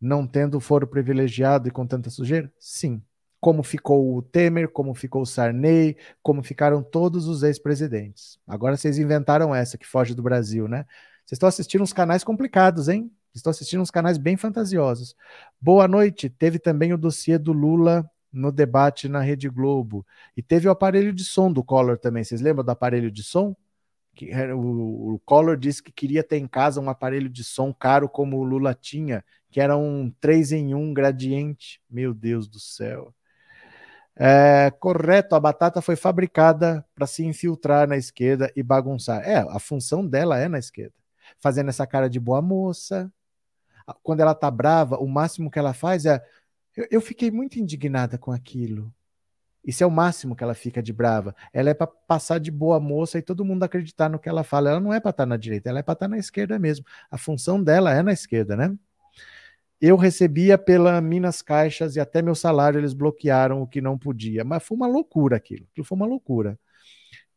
Não tendo foro privilegiado e com tanta sujeira? Sim como ficou o Temer, como ficou o Sarney, como ficaram todos os ex-presidentes. Agora vocês inventaram essa que foge do Brasil, né? Vocês estão assistindo uns canais complicados, hein? Estão assistindo uns canais bem fantasiosos. Boa noite. Teve também o dossiê do Lula no debate na Rede Globo. E teve o aparelho de som do Collor também. Vocês lembram do aparelho de som? Que o, o Collor disse que queria ter em casa um aparelho de som caro como o Lula tinha, que era um 3 em 1 gradiente. Meu Deus do céu. É, correto, a batata foi fabricada para se infiltrar na esquerda e bagunçar. É, a função dela é na esquerda. Fazendo essa cara de boa moça. Quando ela tá brava, o máximo que ela faz é. Eu, eu fiquei muito indignada com aquilo. Isso é o máximo que ela fica de brava. Ela é para passar de boa moça e todo mundo acreditar no que ela fala. Ela não é para estar tá na direita, ela é para estar tá na esquerda mesmo. A função dela é na esquerda, né? Eu recebia pela Minas Caixas e até meu salário eles bloquearam o que não podia. Mas foi uma loucura aquilo. Aquilo foi uma loucura.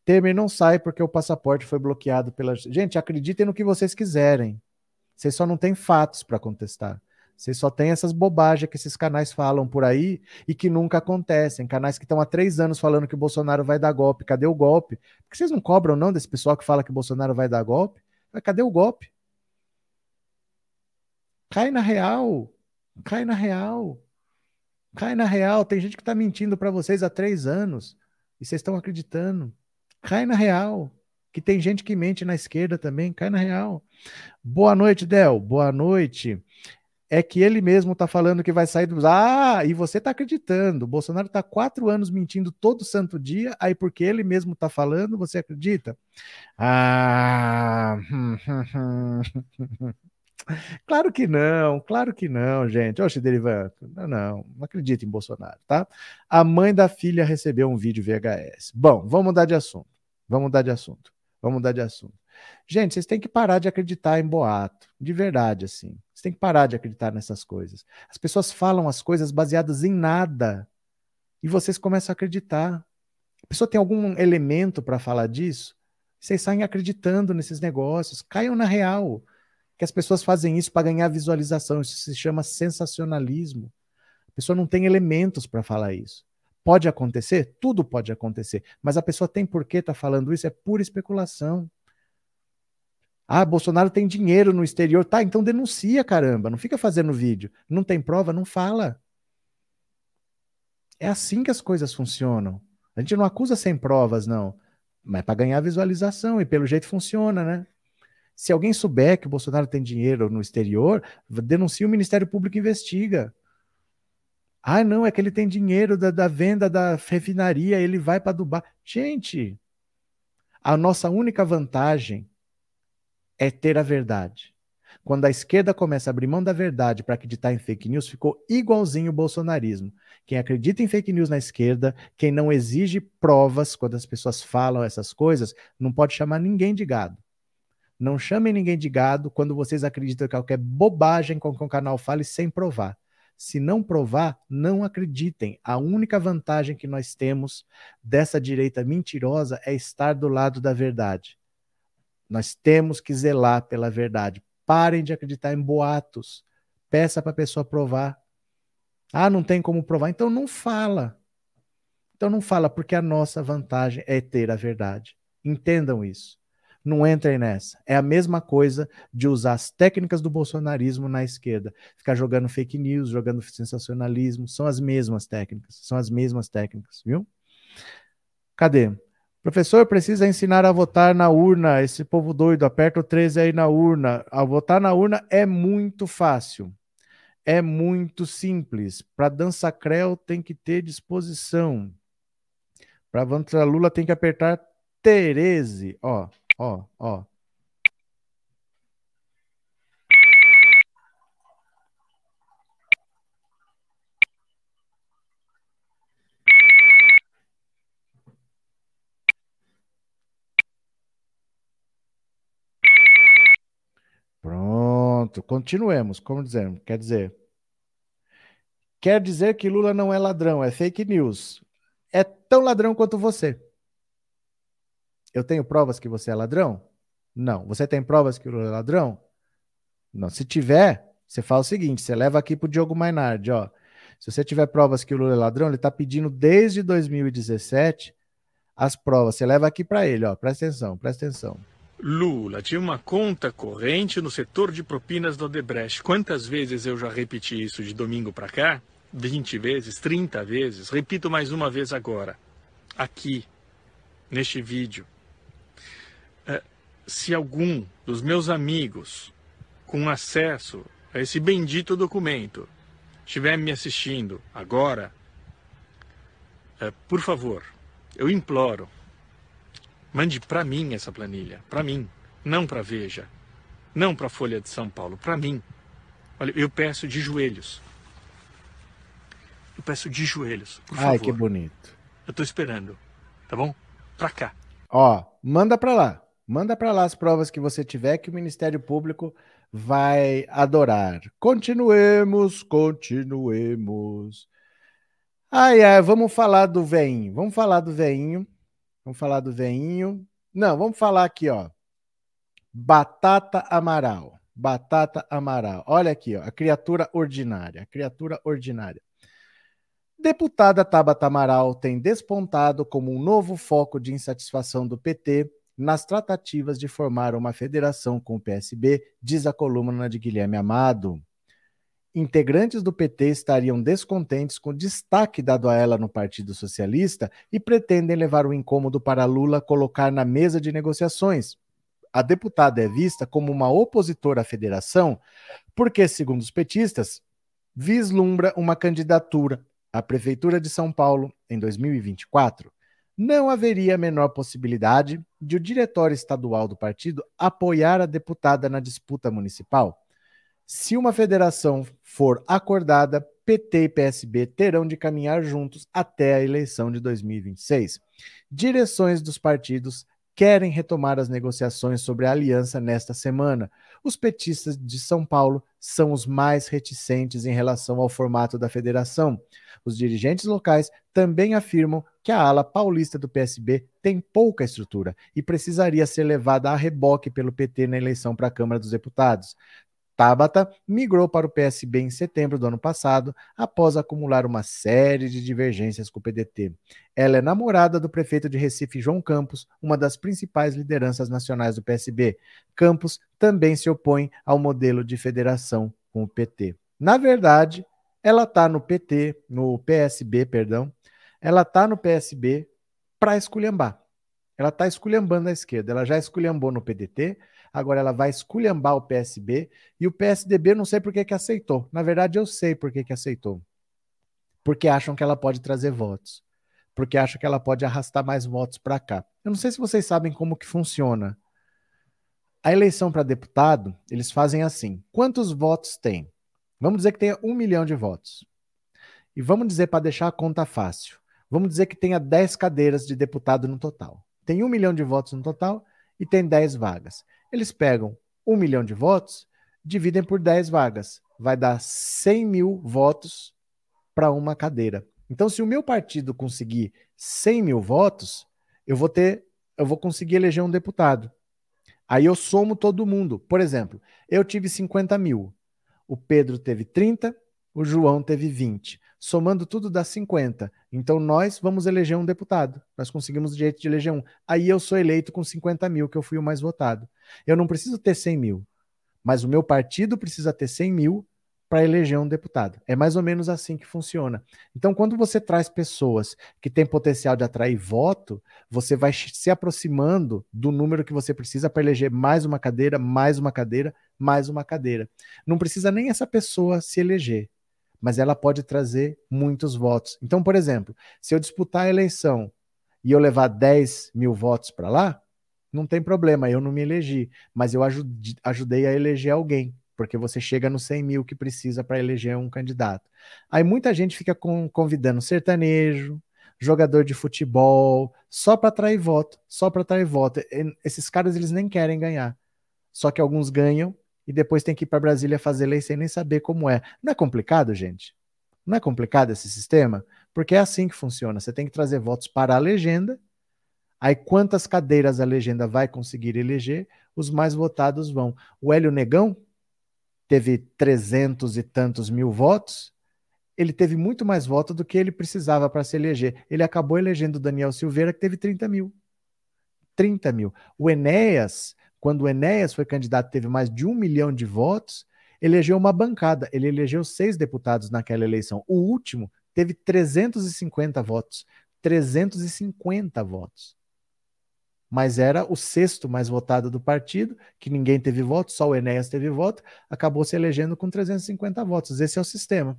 Temer não sai porque o passaporte foi bloqueado pela. Gente, acreditem no que vocês quiserem. Vocês só não têm fatos para contestar. Vocês só têm essas bobagens que esses canais falam por aí e que nunca acontecem. Canais que estão há três anos falando que o Bolsonaro vai dar golpe. Cadê o golpe? Por que vocês não cobram, não, desse pessoal que fala que o Bolsonaro vai dar golpe? Mas cadê o golpe? Cai na real. Cai na real. Cai na real. Tem gente que está mentindo para vocês há três anos e vocês estão acreditando. Cai na real. Que tem gente que mente na esquerda também. Cai na real. Boa noite, Del. Boa noite. É que ele mesmo está falando que vai sair do. Ah, e você está acreditando. Bolsonaro está quatro anos mentindo todo santo dia, aí porque ele mesmo está falando, você acredita? Ah. Claro que não, claro que não, gente. Oxe, Derivanto, não, não, não acredito em Bolsonaro, tá? A mãe da filha recebeu um vídeo VHS. Bom, vamos mudar de assunto. Vamos mudar de assunto. Vamos mudar de assunto. Gente, vocês têm que parar de acreditar em boato, de verdade, assim. Vocês têm que parar de acreditar nessas coisas. As pessoas falam as coisas baseadas em nada e vocês começam a acreditar. A pessoa tem algum elemento para falar disso? Vocês saem acreditando nesses negócios. Caiam na real que as pessoas fazem isso para ganhar visualização. Isso se chama sensacionalismo. A pessoa não tem elementos para falar isso. Pode acontecer? Tudo pode acontecer. Mas a pessoa tem por que estar tá falando isso? É pura especulação. Ah, Bolsonaro tem dinheiro no exterior. Tá, então denuncia, caramba. Não fica fazendo vídeo. Não tem prova? Não fala. É assim que as coisas funcionam. A gente não acusa sem provas, não. Mas para ganhar visualização. E pelo jeito funciona, né? Se alguém souber que o Bolsonaro tem dinheiro no exterior, denuncia o Ministério Público investiga. Ah, não, é que ele tem dinheiro da, da venda da refinaria, ele vai para Dubai. Gente, a nossa única vantagem é ter a verdade. Quando a esquerda começa a abrir mão da verdade para acreditar em fake news, ficou igualzinho o bolsonarismo. Quem acredita em fake news na esquerda, quem não exige provas quando as pessoas falam essas coisas, não pode chamar ninguém de gado. Não chamem ninguém de gado quando vocês acreditam que qualquer bobagem com que um canal fale sem provar. Se não provar, não acreditem. A única vantagem que nós temos dessa direita mentirosa é estar do lado da verdade. Nós temos que zelar pela verdade. Parem de acreditar em boatos. Peça para a pessoa provar. Ah, não tem como provar. Então não fala. Então não fala, porque a nossa vantagem é ter a verdade. Entendam isso. Não entrem nessa. É a mesma coisa de usar as técnicas do bolsonarismo na esquerda. Ficar jogando fake news, jogando sensacionalismo. São as mesmas técnicas. São as mesmas técnicas, viu? Cadê? Professor, precisa ensinar a votar na urna. Esse povo doido, aperta o 13 aí na urna. A votar na urna é muito fácil. É muito simples. Para dança creu tem que ter disposição. Para avançar Lula tem que apertar Tereze. Ó, ó, ó. Pronto, continuemos. Como dizemos? Quer dizer, quer dizer que Lula não é ladrão, é fake news. É tão ladrão quanto você. Eu tenho provas que você é ladrão? Não. Você tem provas que o Lula é ladrão? Não. Se tiver, você fala o seguinte: você leva aqui pro Diogo Mainardi, ó. Se você tiver provas que o Lula é ladrão, ele está pedindo desde 2017 as provas. Você leva aqui para ele, ó. Presta atenção, presta atenção. Lula tinha uma conta corrente no setor de propinas do Odebrecht. Quantas vezes eu já repeti isso de domingo para cá? 20 vezes, 30 vezes. Repito mais uma vez agora. Aqui, neste vídeo. É, se algum dos meus amigos com acesso a esse bendito documento estiver me assistindo agora, é, por favor, eu imploro, Mande para mim essa planilha, para mim, não para Veja, não para Folha de São Paulo, para mim. Olha, eu peço de joelhos. Eu peço de joelhos, por favor. Ai, que bonito. Eu estou esperando, tá bom? Para cá. Ó, manda para lá. Manda para lá as provas que você tiver que o Ministério Público vai adorar. Continuemos, continuemos. Ai, ai, vamos falar do veinho. Vamos falar do veinho. Vamos falar do veinho. Não, vamos falar aqui, ó. Batata Amaral. Batata Amaral. Olha aqui, ó, a criatura ordinária. A criatura ordinária. Deputada Tabata Amaral tem despontado como um novo foco de insatisfação do PT nas tratativas de formar uma federação com o PSB, diz a coluna de Guilherme Amado integrantes do PT estariam descontentes com o destaque dado a ela no Partido Socialista e pretendem levar o incômodo para Lula colocar na mesa de negociações. A deputada é vista como uma opositora à federação porque, segundo os petistas, vislumbra uma candidatura à Prefeitura de São Paulo em 2024. Não haveria a menor possibilidade de o diretório estadual do partido apoiar a deputada na disputa municipal. Se uma federação for acordada, PT e PSB terão de caminhar juntos até a eleição de 2026. Direções dos partidos querem retomar as negociações sobre a aliança nesta semana. Os petistas de São Paulo são os mais reticentes em relação ao formato da federação. Os dirigentes locais também afirmam que a ala paulista do PSB tem pouca estrutura e precisaria ser levada a reboque pelo PT na eleição para a Câmara dos Deputados. Tabata migrou para o PSB em setembro do ano passado, após acumular uma série de divergências com o PDT. Ela é namorada do prefeito de Recife, João Campos, uma das principais lideranças nacionais do PSB. Campos também se opõe ao modelo de federação com o PT. Na verdade, ela está no PT, no PSB, perdão, ela está no PSB para esculhambar. Ela está esculhambando a esquerda. Ela já esculhambou no PDT, agora ela vai esculhambar o PSB e o PSDB não sei por que, que aceitou. Na verdade, eu sei por que, que aceitou. Porque acham que ela pode trazer votos. Porque acham que ela pode arrastar mais votos para cá. Eu não sei se vocês sabem como que funciona. A eleição para deputado, eles fazem assim: quantos votos tem? Vamos dizer que tenha um milhão de votos. E vamos dizer, para deixar a conta fácil, vamos dizer que tenha 10 cadeiras de deputado no total. Tem um milhão de votos no total e tem 10 vagas. Eles pegam um milhão de votos, dividem por 10 vagas. Vai dar 100 mil votos para uma cadeira. Então, se o meu partido conseguir 100 mil votos, eu vou ter, eu vou conseguir eleger um deputado. Aí eu somo todo mundo. Por exemplo, eu tive 50 mil, o Pedro teve 30, o João teve 20. Somando tudo dá 50. Então nós vamos eleger um deputado. Nós conseguimos o direito de eleger um. Aí eu sou eleito com 50 mil, que eu fui o mais votado. Eu não preciso ter 100 mil, mas o meu partido precisa ter 100 mil para eleger um deputado. É mais ou menos assim que funciona. Então, quando você traz pessoas que têm potencial de atrair voto, você vai se aproximando do número que você precisa para eleger mais uma cadeira, mais uma cadeira, mais uma cadeira. Não precisa nem essa pessoa se eleger, mas ela pode trazer muitos votos. Então, por exemplo, se eu disputar a eleição e eu levar 10 mil votos para lá, não tem problema, eu não me elegi, mas eu ajudei a eleger alguém porque você chega nos 100 mil que precisa para eleger um candidato. Aí muita gente fica convidando sertanejo, jogador de futebol, só para atrair voto, só para atrair voto. E esses caras eles nem querem ganhar. Só que alguns ganham e depois tem que ir para Brasília fazer lei sem nem saber como é. Não é complicado, gente? Não é complicado esse sistema? Porque é assim que funciona. Você tem que trazer votos para a legenda. Aí quantas cadeiras a legenda vai conseguir eleger, os mais votados vão. O Hélio Negão, teve trezentos e tantos mil votos, ele teve muito mais votos do que ele precisava para se eleger. Ele acabou elegendo Daniel Silveira, que teve 30 mil. 30 mil. O Enéas, quando Enéas foi candidato, teve mais de um milhão de votos, elegeu uma bancada. Ele elegeu seis deputados naquela eleição. O último teve 350 votos. 350 votos mas era o sexto mais votado do partido, que ninguém teve voto, só o Enéas teve voto, acabou se elegendo com 350 votos. Esse é o sistema.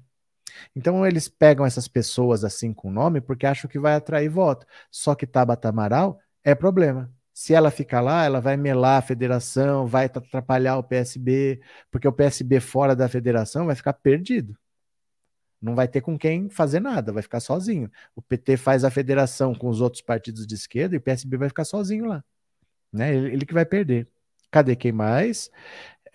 Então eles pegam essas pessoas assim com nome porque acham que vai atrair voto. Só que Tabata Amaral é problema. Se ela ficar lá, ela vai melar a federação, vai atrapalhar o PSB, porque o PSB fora da federação vai ficar perdido não vai ter com quem fazer nada, vai ficar sozinho. O PT faz a federação com os outros partidos de esquerda e o PSB vai ficar sozinho lá. Né? Ele, ele que vai perder. Cadê quem mais?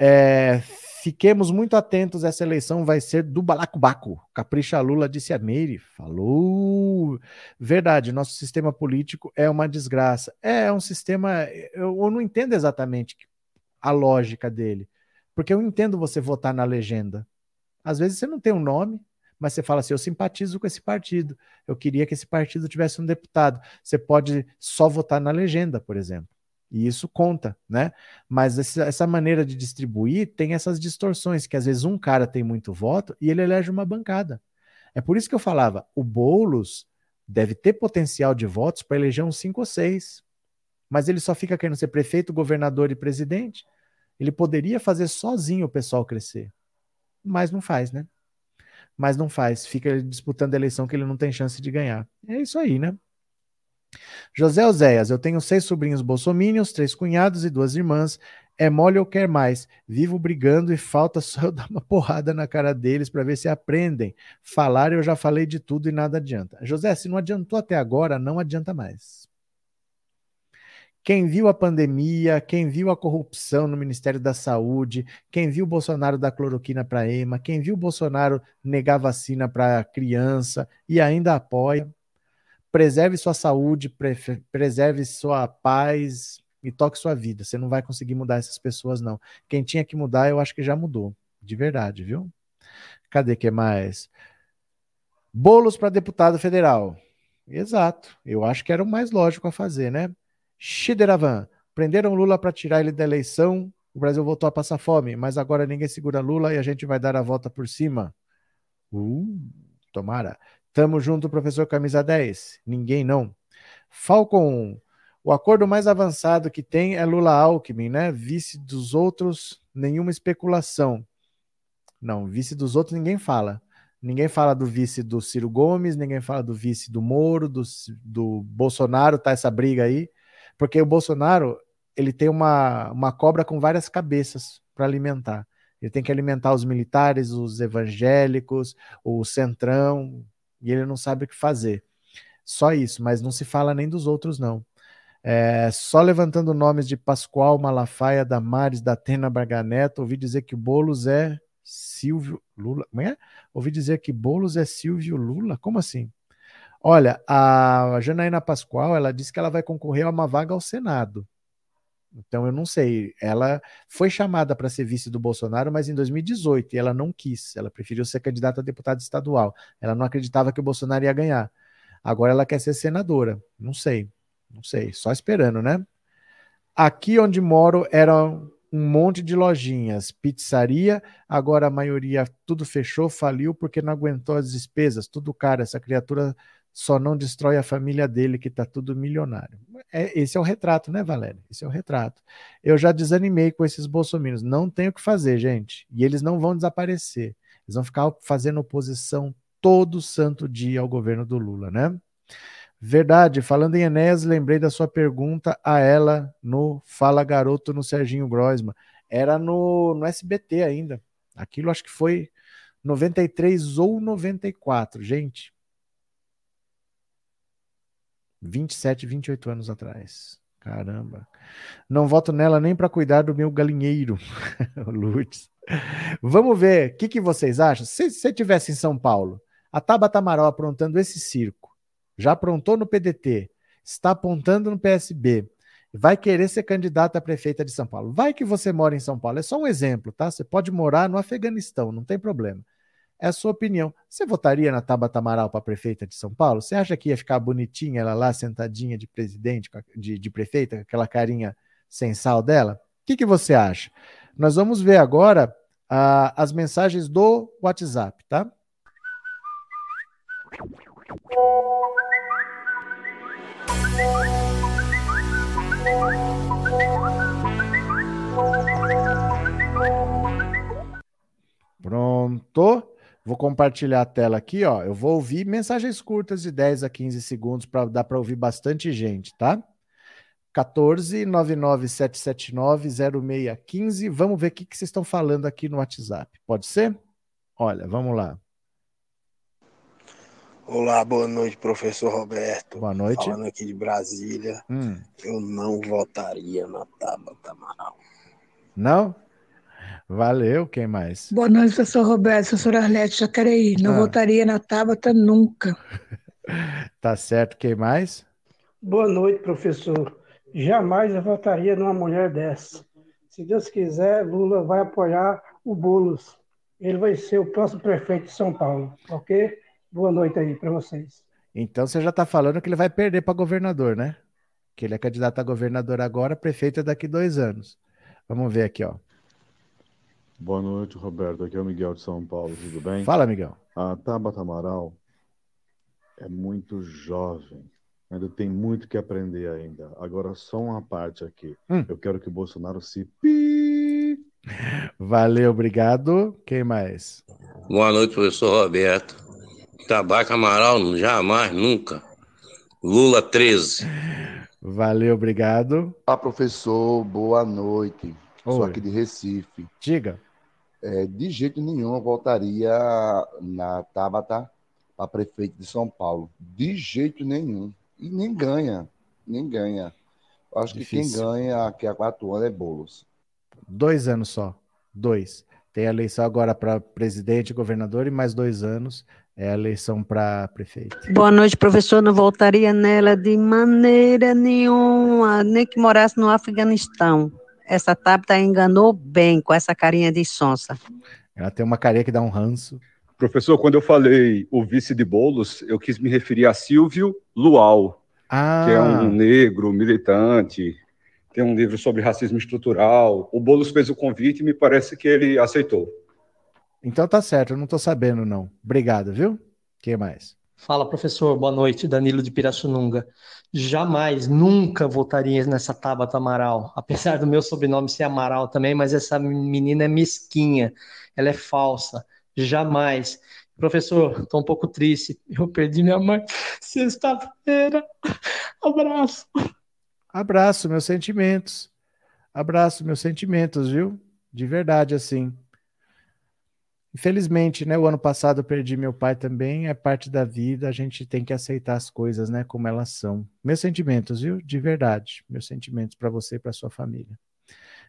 É, fiquemos muito atentos, essa eleição vai ser do balacobaco. Capricha Lula, disse a Meire. Falou! Verdade, nosso sistema político é uma desgraça. É, é um sistema. Eu, eu não entendo exatamente a lógica dele. Porque eu entendo você votar na legenda. Às vezes você não tem um nome, mas você fala assim: eu simpatizo com esse partido, eu queria que esse partido tivesse um deputado. Você pode só votar na legenda, por exemplo. E isso conta, né? Mas essa maneira de distribuir tem essas distorções, que às vezes um cara tem muito voto e ele elege uma bancada. É por isso que eu falava: o Boulos deve ter potencial de votos para eleger uns cinco ou seis. Mas ele só fica querendo ser prefeito, governador e presidente. Ele poderia fazer sozinho o pessoal crescer. Mas não faz, né? mas não faz. Fica disputando a eleição que ele não tem chance de ganhar. É isso aí, né? José Oséias, eu tenho seis sobrinhos bolsomínios, três cunhados e duas irmãs. É mole ou quer mais? Vivo brigando e falta só eu dar uma porrada na cara deles para ver se aprendem. Falar eu já falei de tudo e nada adianta. José, se não adiantou até agora, não adianta mais. Quem viu a pandemia, quem viu a corrupção no Ministério da Saúde, quem viu o Bolsonaro dar cloroquina para EMA, quem viu o Bolsonaro negar vacina para criança e ainda apoia, preserve sua saúde, preserve sua paz e toque sua vida. Você não vai conseguir mudar essas pessoas, não. Quem tinha que mudar, eu acho que já mudou. De verdade, viu? Cadê que mais? Bolos para deputado federal. Exato. Eu acho que era o mais lógico a fazer, né? Shideravan. Prenderam Lula para tirar ele da eleição. O Brasil voltou a passar fome, mas agora ninguém segura Lula e a gente vai dar a volta por cima. Uh, tomara. Tamo junto, professor Camisa 10. Ninguém não. Falcon. O acordo mais avançado que tem é Lula Alckmin, né? Vice dos outros, nenhuma especulação. Não, vice dos outros ninguém fala. Ninguém fala do vice do Ciro Gomes, ninguém fala do vice do Moro, do, do Bolsonaro, tá essa briga aí. Porque o Bolsonaro, ele tem uma, uma cobra com várias cabeças para alimentar. Ele tem que alimentar os militares, os evangélicos, o centrão, e ele não sabe o que fazer. Só isso, mas não se fala nem dos outros, não. É, só levantando nomes de Pascoal, Malafaia, Damares, Datena, Barganeto, ouvi dizer que Bolos é Silvio Lula. Como é? Ouvi dizer que Bolos é Silvio Lula? Como assim? Olha, a Janaína Pascoal, ela disse que ela vai concorrer a uma vaga ao Senado. Então eu não sei. Ela foi chamada para ser vice do Bolsonaro, mas em 2018 e ela não quis. Ela preferiu ser candidata a deputada estadual. Ela não acreditava que o Bolsonaro ia ganhar. Agora ela quer ser senadora. Não sei. Não sei. Só esperando, né? Aqui onde moro era um monte de lojinhas, pizzaria, agora a maioria tudo fechou, faliu porque não aguentou as despesas, tudo caro. Essa criatura só não destrói a família dele, que está tudo milionário. É, esse é o retrato, né, Valéria? Esse é o retrato. Eu já desanimei com esses bolsominions. Não tem o que fazer, gente. E eles não vão desaparecer. Eles vão ficar fazendo oposição todo santo dia ao governo do Lula, né? Verdade. Falando em Enéas, lembrei da sua pergunta a ela no Fala Garoto no Serginho Groisman. Era no, no SBT ainda. Aquilo acho que foi 93 ou 94, gente. 27, 28 anos atrás. Caramba. Não voto nela nem para cuidar do meu galinheiro, Lourdes. Vamos ver, o que, que vocês acham? Se você estivesse em São Paulo, a Tabata Amaral aprontando esse circo, já aprontou no PDT, está apontando no PSB, vai querer ser candidata a prefeita de São Paulo. Vai que você mora em São Paulo, é só um exemplo, tá? Você pode morar no Afeganistão, não tem problema. É a sua opinião. Você votaria na Tabata Amaral para prefeita de São Paulo? Você acha que ia ficar bonitinha ela lá, sentadinha de presidente, de, de prefeita, com aquela carinha sem sal dela? O que, que você acha? Nós vamos ver agora uh, as mensagens do WhatsApp, tá? Pronto. Vou compartilhar a tela aqui, ó. Eu vou ouvir mensagens curtas de 10 a 15 segundos para dar para ouvir bastante gente, tá? 14 99779 0615. Vamos ver o que, que vocês estão falando aqui no WhatsApp. Pode ser? Olha, vamos lá. Olá, boa noite, professor Roberto. Boa noite. Falando aqui de Brasília. Hum. Eu não votaria na Tabata Amaral. Não? Valeu, quem mais? Boa noite, professor Roberto, professor Arlete Jacareí. Não ah. votaria na Tabata nunca. tá certo, quem mais? Boa noite, professor. Jamais eu votaria numa mulher dessa. Se Deus quiser, Lula vai apoiar o Boulos. Ele vai ser o próximo prefeito de São Paulo, ok? Boa noite aí para vocês. Então você já está falando que ele vai perder para governador, né? Que ele é candidato a governador agora, prefeito é daqui dois anos. Vamos ver aqui, ó. Boa noite, Roberto. Aqui é o Miguel de São Paulo, tudo bem? Fala, Miguel. A Tabata Amaral é muito jovem, ainda tem muito que aprender ainda. Agora, só uma parte aqui. Hum. Eu quero que o Bolsonaro se pi. Valeu, obrigado. Quem mais? Boa noite, professor Roberto. Tabaco Amaral, jamais, nunca. Lula 13. Valeu, obrigado. Olá, professor. Boa noite. Oi. Sou aqui de Recife. Diga. É, de jeito nenhum eu voltaria na Tabata para prefeito de São Paulo. De jeito nenhum. E nem ganha. Nem ganha. Eu acho Difícil. que quem ganha aqui há quatro anos é Boulos. Dois anos só. Dois. Tem a eleição agora para presidente e governador e mais dois anos é a eleição para prefeito. Boa noite, professor. Não voltaria nela de maneira nenhuma, nem que morasse no Afeganistão essa Tabata enganou bem com essa carinha de sonsa. Ela tem uma carinha que dá um ranço. Professor, quando eu falei o vice de Bolos, eu quis me referir a Silvio Luau, ah. que é um negro militante, tem um livro sobre racismo estrutural. O Bolos fez o convite e me parece que ele aceitou. Então tá certo, eu não tô sabendo não. Obrigado, viu? Quem mais? Fala, professor. Boa noite. Danilo de Pirassununga. Jamais, nunca votaria nessa Tabata Amaral. Apesar do meu sobrenome ser Amaral também, mas essa menina é mesquinha. Ela é falsa. Jamais. Professor, estou um pouco triste. Eu perdi minha mãe sexta-feira. Abraço. Abraço, meus sentimentos. Abraço, meus sentimentos, viu? De verdade, assim. Infelizmente, né? O ano passado eu perdi meu pai também, é parte da vida, a gente tem que aceitar as coisas, né, como elas são. Meus sentimentos, viu? De verdade, meus sentimentos para você e para sua família.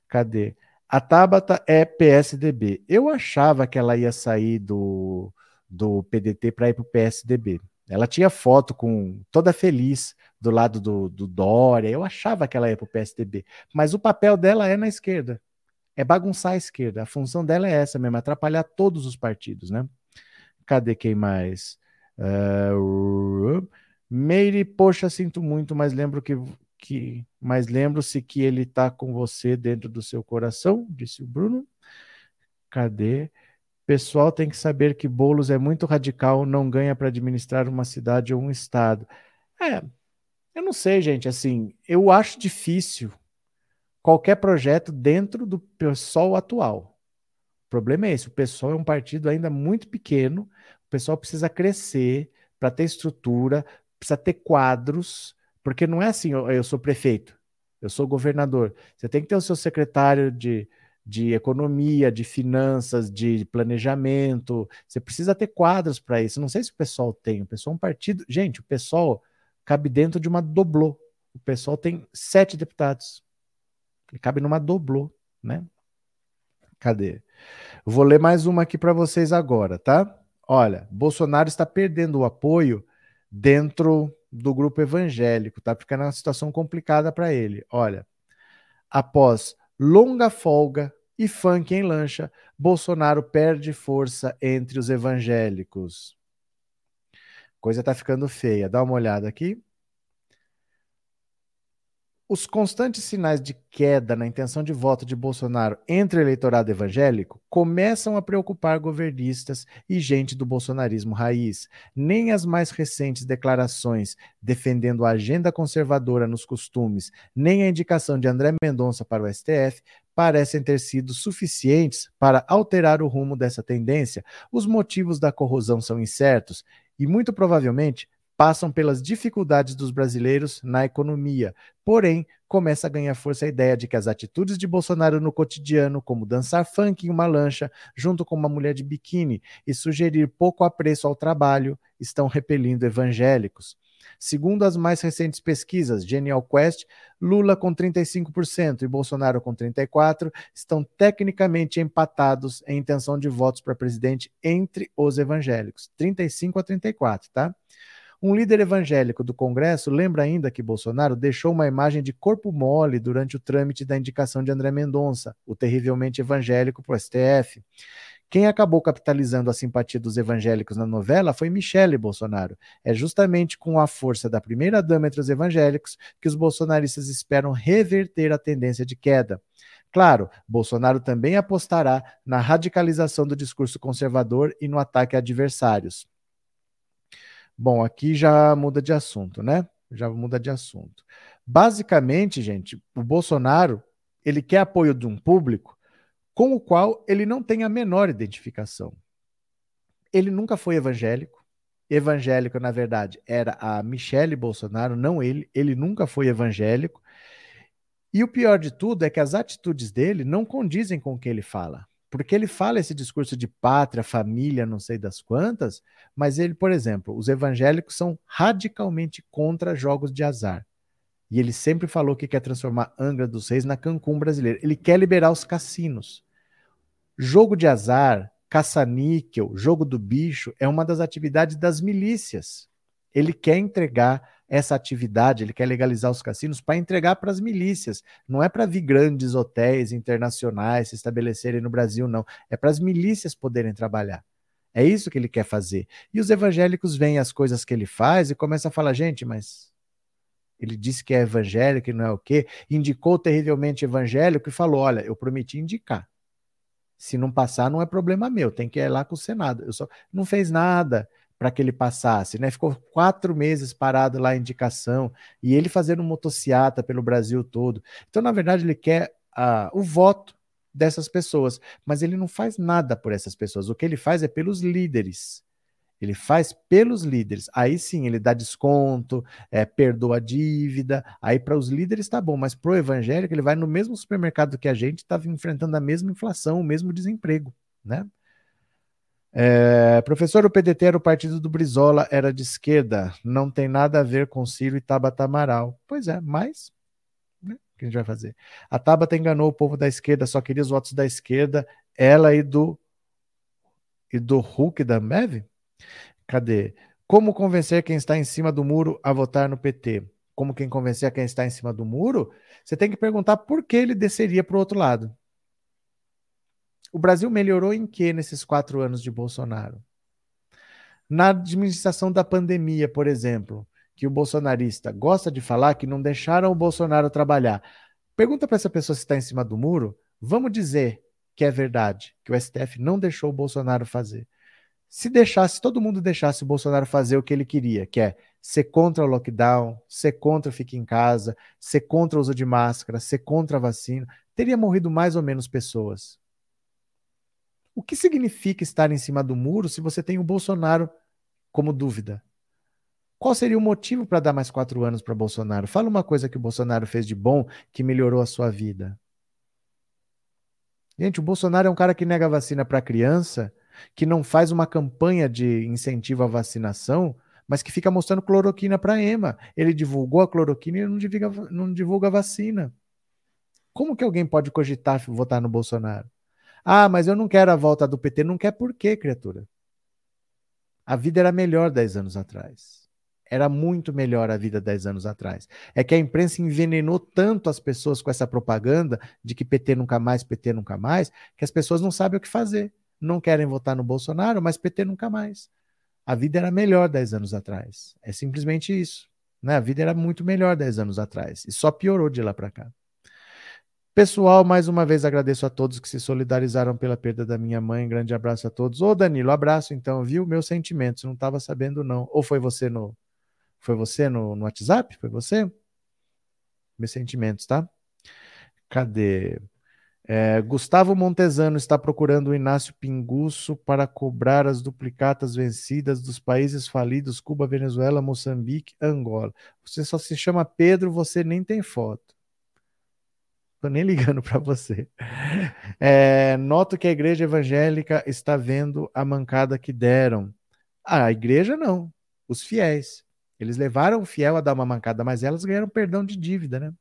Cadê? A Tabata é PSDB. Eu achava que ela ia sair do, do PDT para ir para o PSDB. Ela tinha foto com toda feliz do lado do, do Dória. Eu achava que ela ia para o PSDB. Mas o papel dela é na esquerda é bagunçar a esquerda. A função dela é essa mesmo, atrapalhar todos os partidos, né? Cadê quem mais? Uh, Meire, poxa, sinto muito, mas lembro que, que, mas lembro-se que ele está com você dentro do seu coração, disse o Bruno. Cadê? Pessoal tem que saber que Bolos é muito radical, não ganha para administrar uma cidade ou um estado. É, eu não sei, gente, assim, eu acho difícil qualquer projeto dentro do PSOL atual. O problema é esse, o PSOL é um partido ainda muito pequeno, o pessoal precisa crescer para ter estrutura, precisa ter quadros, porque não é assim, eu, eu sou prefeito, eu sou governador. Você tem que ter o seu secretário de, de economia, de finanças, de planejamento. Você precisa ter quadros para isso. Não sei se o pessoal tem. O pessoal é um partido. Gente, o pessoal cabe dentro de uma doblô. O pessoal tem sete deputados. Ele cabe numa doblô, né? Cadê? Vou ler mais uma aqui para vocês agora, tá? Olha, Bolsonaro está perdendo o apoio dentro do grupo evangélico, tá ficando uma situação complicada para ele. Olha, após longa folga e funk em lancha, Bolsonaro perde força entre os evangélicos. Coisa tá ficando feia. Dá uma olhada aqui. Os constantes sinais de queda na intenção de voto de Bolsonaro entre o eleitorado evangélico começam a preocupar governistas e gente do bolsonarismo raiz. Nem as mais recentes declarações defendendo a agenda conservadora nos costumes, nem a indicação de André Mendonça para o STF parecem ter sido suficientes para alterar o rumo dessa tendência. Os motivos da corrosão são incertos e, muito provavelmente, passam pelas dificuldades dos brasileiros na economia. Porém, começa a ganhar força a ideia de que as atitudes de Bolsonaro no cotidiano, como dançar funk em uma lancha junto com uma mulher de biquíni e sugerir pouco apreço ao trabalho, estão repelindo evangélicos. Segundo as mais recentes pesquisas, Genial Quest, Lula com 35% e Bolsonaro com 34% estão tecnicamente empatados em intenção de votos para presidente entre os evangélicos. 35 a 34, tá? Um líder evangélico do Congresso lembra ainda que Bolsonaro deixou uma imagem de corpo mole durante o trâmite da indicação de André Mendonça, o terrivelmente evangélico, para o STF. Quem acabou capitalizando a simpatia dos evangélicos na novela foi Michele Bolsonaro. É justamente com a força da primeira-dama entre os evangélicos que os bolsonaristas esperam reverter a tendência de queda. Claro, Bolsonaro também apostará na radicalização do discurso conservador e no ataque a adversários. Bom, aqui já muda de assunto, né? Já muda de assunto. Basicamente, gente, o Bolsonaro, ele quer apoio de um público com o qual ele não tem a menor identificação. Ele nunca foi evangélico. Evangélico, na verdade, era a Michele Bolsonaro, não ele. Ele nunca foi evangélico. E o pior de tudo é que as atitudes dele não condizem com o que ele fala. Porque ele fala esse discurso de pátria, família, não sei das quantas, mas ele, por exemplo, os evangélicos são radicalmente contra jogos de azar. E ele sempre falou que quer transformar Angra dos Reis na Cancún brasileira. Ele quer liberar os cassinos. Jogo de azar, caça-níquel, jogo do bicho é uma das atividades das milícias. Ele quer entregar essa atividade, ele quer legalizar os cassinos para entregar para as milícias. Não é para vir grandes hotéis internacionais se estabelecerem no Brasil, não. É para as milícias poderem trabalhar. É isso que ele quer fazer. E os evangélicos veem as coisas que ele faz e começam a falar, gente, mas ele disse que é evangélico e não é o quê? Indicou terrivelmente evangélico e falou: olha, eu prometi indicar. Se não passar, não é problema meu, tem que ir lá com o Senado. Eu só não fez nada para que ele passasse, né? Ficou quatro meses parado lá a indicação e ele fazendo motociata pelo Brasil todo. Então, na verdade, ele quer uh, o voto dessas pessoas, mas ele não faz nada por essas pessoas. O que ele faz é pelos líderes. Ele faz pelos líderes. Aí sim, ele dá desconto, é, perdoa a dívida. Aí para os líderes está bom, mas para o evangélico ele vai no mesmo supermercado que a gente, estava enfrentando a mesma inflação, o mesmo desemprego, né? É, professor, o PDT era o partido do Brizola, era de esquerda, não tem nada a ver com Ciro e Tabata Amaral. Pois é, mas né, o que a gente vai fazer? A Tabata enganou o povo da esquerda, só queria os votos da esquerda, ela e do e do Hulk da Ambev? Cadê? Como convencer quem está em cima do muro a votar no PT? Como quem convencer quem está em cima do muro? Você tem que perguntar por que ele desceria para o outro lado. O Brasil melhorou em que nesses quatro anos de Bolsonaro? Na administração da pandemia, por exemplo, que o bolsonarista gosta de falar que não deixaram o Bolsonaro trabalhar. Pergunta para essa pessoa se está em cima do muro. Vamos dizer que é verdade, que o STF não deixou o Bolsonaro fazer. Se deixasse, todo mundo deixasse o Bolsonaro fazer o que ele queria, que é ser contra o lockdown, ser contra o fique em casa, ser contra o uso de máscara, ser contra a vacina, teria morrido mais ou menos pessoas. O que significa estar em cima do muro se você tem o Bolsonaro como dúvida? Qual seria o motivo para dar mais quatro anos para Bolsonaro? Fala uma coisa que o Bolsonaro fez de bom que melhorou a sua vida. Gente, o Bolsonaro é um cara que nega vacina para criança, que não faz uma campanha de incentivo à vacinação, mas que fica mostrando cloroquina para EMA. Ele divulgou a cloroquina e não divulga, não divulga a vacina. Como que alguém pode cogitar votar no Bolsonaro? Ah, mas eu não quero a volta do PT. Não quer por quê, criatura? A vida era melhor 10 anos atrás. Era muito melhor a vida 10 anos atrás. É que a imprensa envenenou tanto as pessoas com essa propaganda de que PT nunca mais, PT nunca mais, que as pessoas não sabem o que fazer. Não querem votar no Bolsonaro, mas PT nunca mais. A vida era melhor 10 anos atrás. É simplesmente isso. Né? A vida era muito melhor 10 anos atrás. E só piorou de lá para cá. Pessoal, mais uma vez agradeço a todos que se solidarizaram pela perda da minha mãe. Grande abraço a todos. Ô, Danilo, abraço então, viu? Meus sentimentos. Não estava sabendo, não. Ou foi você no, foi você no, no WhatsApp? Foi você? Meus sentimentos, tá? Cadê? É, Gustavo Montesano está procurando o Inácio Pinguço para cobrar as duplicatas vencidas dos países falidos Cuba, Venezuela, Moçambique, Angola. Você só se chama Pedro, você nem tem foto. Tô nem ligando para você. É, noto que a igreja evangélica está vendo a mancada que deram. Ah, a igreja não, os fiéis. Eles levaram o fiel a dar uma mancada, mas elas ganharam perdão de dívida, né?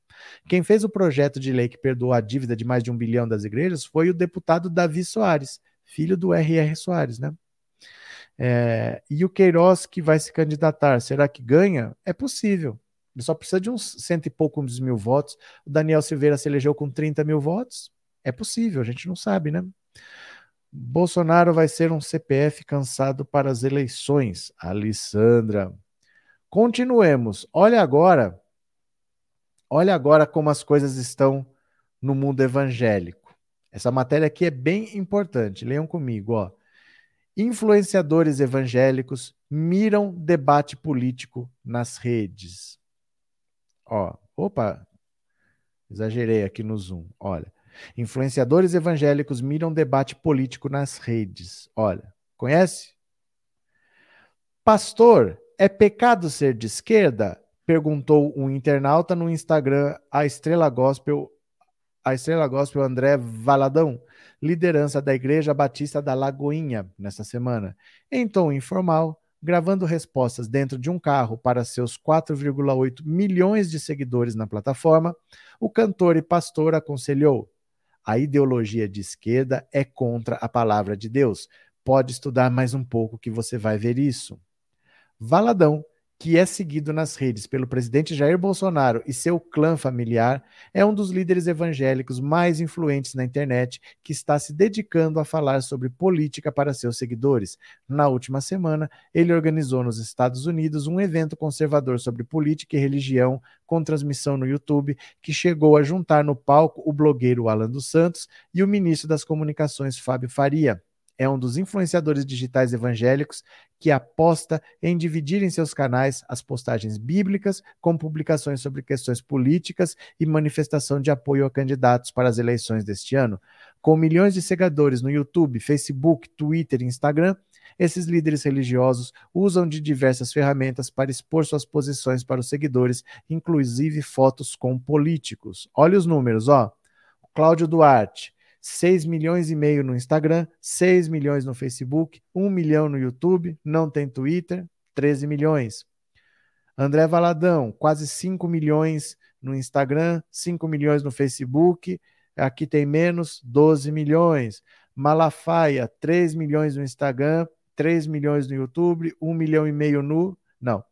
Quem fez o projeto de lei que perdoou a dívida de mais de um bilhão das igrejas foi o deputado Davi Soares, filho do R.R. Soares, né? É, e o Queiroz que vai se candidatar, será que ganha? É possível. Ele só precisa de uns cento e poucos mil votos. O Daniel Silveira se elegeu com 30 mil votos. É possível, a gente não sabe, né? Bolsonaro vai ser um CPF cansado para as eleições. Alessandra. Continuemos. Olha agora, olha agora como as coisas estão no mundo evangélico. Essa matéria aqui é bem importante. Leiam comigo, ó. Influenciadores evangélicos miram debate político nas redes. Ó, opa, exagerei aqui no Zoom. Olha, influenciadores evangélicos miram debate político nas redes. Olha, conhece? Pastor é pecado ser de esquerda? Perguntou um internauta no Instagram a Estrela Gospel, a Estrela Gospel André Valadão, liderança da Igreja Batista da Lagoinha, nessa semana. Em tom informal, gravando respostas dentro de um carro para seus 4,8 milhões de seguidores na plataforma, o cantor e pastor aconselhou: a ideologia de esquerda é contra a palavra de Deus. Pode estudar mais um pouco que você vai ver isso. Valadão, que é seguido nas redes pelo presidente Jair Bolsonaro e seu clã familiar, é um dos líderes evangélicos mais influentes na internet que está se dedicando a falar sobre política para seus seguidores. Na última semana, ele organizou nos Estados Unidos um evento conservador sobre política e religião com transmissão no YouTube, que chegou a juntar no palco o blogueiro Alan dos Santos e o ministro das Comunicações Fábio Faria é um dos influenciadores digitais evangélicos que aposta em dividir em seus canais as postagens bíblicas com publicações sobre questões políticas e manifestação de apoio a candidatos para as eleições deste ano. Com milhões de seguidores no YouTube, Facebook, Twitter e Instagram, esses líderes religiosos usam de diversas ferramentas para expor suas posições para os seguidores, inclusive fotos com políticos. Olha os números, ó. Cláudio Duarte, 6 milhões e meio no Instagram, 6 milhões no Facebook, 1 milhão no YouTube, não tem Twitter, 13 milhões. André Valadão, quase 5 milhões no Instagram, 5 milhões no Facebook, aqui tem menos, 12 milhões. Malafaia, 3 milhões no Instagram, 3 milhões no YouTube, 1 milhão e meio no. Não.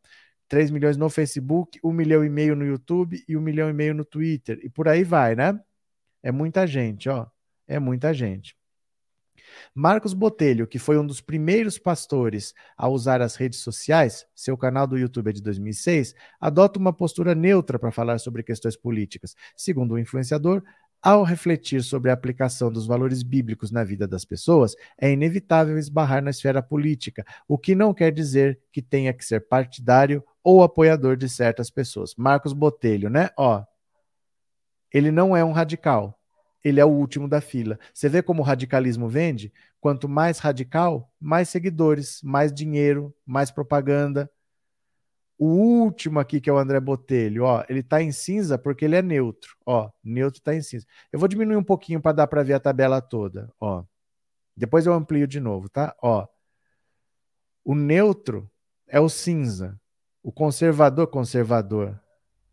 3 milhões no Facebook, 1 milhão e meio no YouTube e 1 milhão e meio no Twitter. E por aí vai, né? É muita gente, ó. É muita gente. Marcos Botelho, que foi um dos primeiros pastores a usar as redes sociais, seu canal do YouTube é de 2006, adota uma postura neutra para falar sobre questões políticas. Segundo o influenciador, ao refletir sobre a aplicação dos valores bíblicos na vida das pessoas, é inevitável esbarrar na esfera política, o que não quer dizer que tenha que ser partidário ou apoiador de certas pessoas. Marcos Botelho, né? Ó, ele não é um radical, ele é o último da fila. Você vê como o radicalismo vende? Quanto mais radical, mais seguidores, mais dinheiro, mais propaganda. O último aqui, que é o André Botelho, ó, ele tá em cinza porque ele é neutro. Ó, neutro tá em cinza. Eu vou diminuir um pouquinho para dar para ver a tabela toda, ó. Depois eu amplio de novo, tá? Ó. O neutro é o cinza. O conservador, conservador.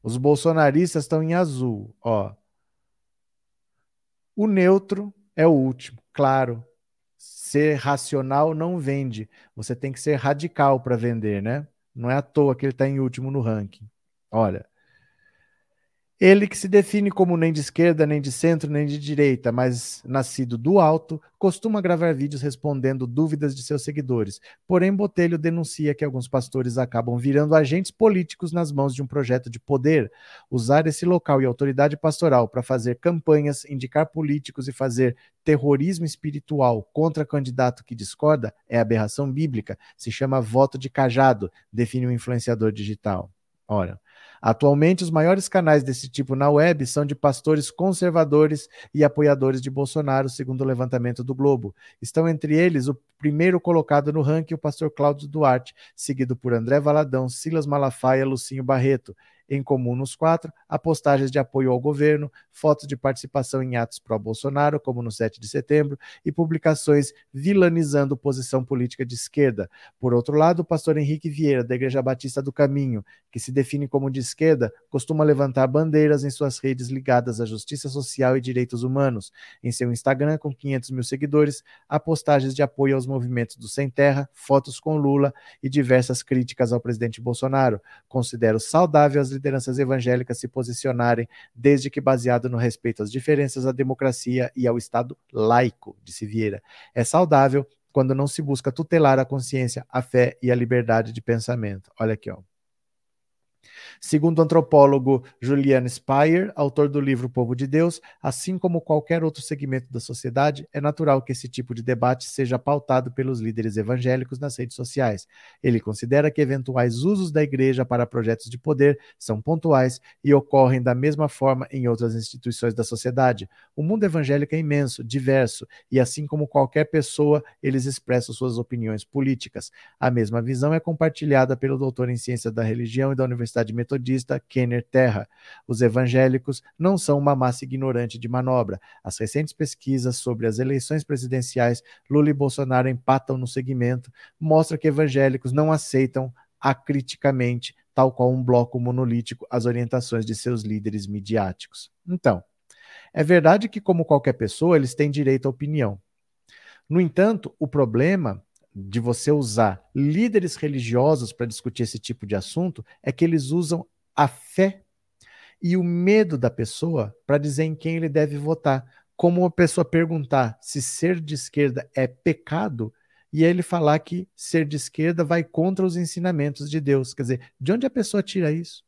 Os bolsonaristas estão em azul, ó. O neutro é o último, claro. Ser racional não vende. Você tem que ser radical para vender, né? Não é à toa que ele está em último no ranking. Olha, ele que se define como nem de esquerda, nem de centro, nem de direita, mas nascido do alto, costuma gravar vídeos respondendo dúvidas de seus seguidores. Porém, Botelho denuncia que alguns pastores acabam virando agentes políticos nas mãos de um projeto de poder. Usar esse local e autoridade pastoral para fazer campanhas, indicar políticos e fazer terrorismo espiritual contra candidato que discorda é aberração bíblica. Se chama voto de cajado, define o um influenciador digital. Olha. Atualmente, os maiores canais desse tipo na web são de pastores conservadores e apoiadores de Bolsonaro, segundo o levantamento do Globo. Estão entre eles o primeiro colocado no ranking, o pastor Cláudio Duarte, seguido por André Valadão, Silas Malafaia, Lucinho Barreto. Em comum nos quatro, há postagens de apoio ao governo, fotos de participação em atos pró-Bolsonaro, como no 7 de setembro, e publicações vilanizando posição política de esquerda. Por outro lado, o pastor Henrique Vieira, da Igreja Batista do Caminho, que se define como de esquerda, costuma levantar bandeiras em suas redes ligadas à justiça social e direitos humanos. Em seu Instagram, com 500 mil seguidores, há postagens de apoio aos movimentos do Sem Terra, fotos com Lula e diversas críticas ao presidente Bolsonaro. Considero saudável as lideranças evangélicas se posicionarem, desde que baseado no respeito às diferenças, à democracia e ao Estado laico, disse Vieira. É saudável quando não se busca tutelar a consciência, a fé e a liberdade de pensamento. Olha aqui, ó. Segundo o antropólogo Julian Speyer, autor do livro Povo de Deus, assim como qualquer outro segmento da sociedade, é natural que esse tipo de debate seja pautado pelos líderes evangélicos nas redes sociais. Ele considera que eventuais usos da igreja para projetos de poder são pontuais e ocorrem da mesma forma em outras instituições da sociedade. O mundo evangélico é imenso, diverso, e assim como qualquer pessoa, eles expressam suas opiniões políticas. A mesma visão é compartilhada pelo doutor em ciências da religião e da Universidade metodista Kenner Terra. Os evangélicos não são uma massa ignorante de manobra. As recentes pesquisas sobre as eleições presidenciais, Lula e Bolsonaro empatam no segmento, mostram que evangélicos não aceitam acriticamente, tal qual um bloco monolítico, as orientações de seus líderes midiáticos. Então, é verdade que, como qualquer pessoa, eles têm direito à opinião. No entanto, o problema de você usar líderes religiosos para discutir esse tipo de assunto é que eles usam a fé e o medo da pessoa para dizer em quem ele deve votar. Como uma pessoa perguntar se ser de esquerda é pecado e ele falar que ser de esquerda vai contra os ensinamentos de Deus. Quer dizer, de onde a pessoa tira isso?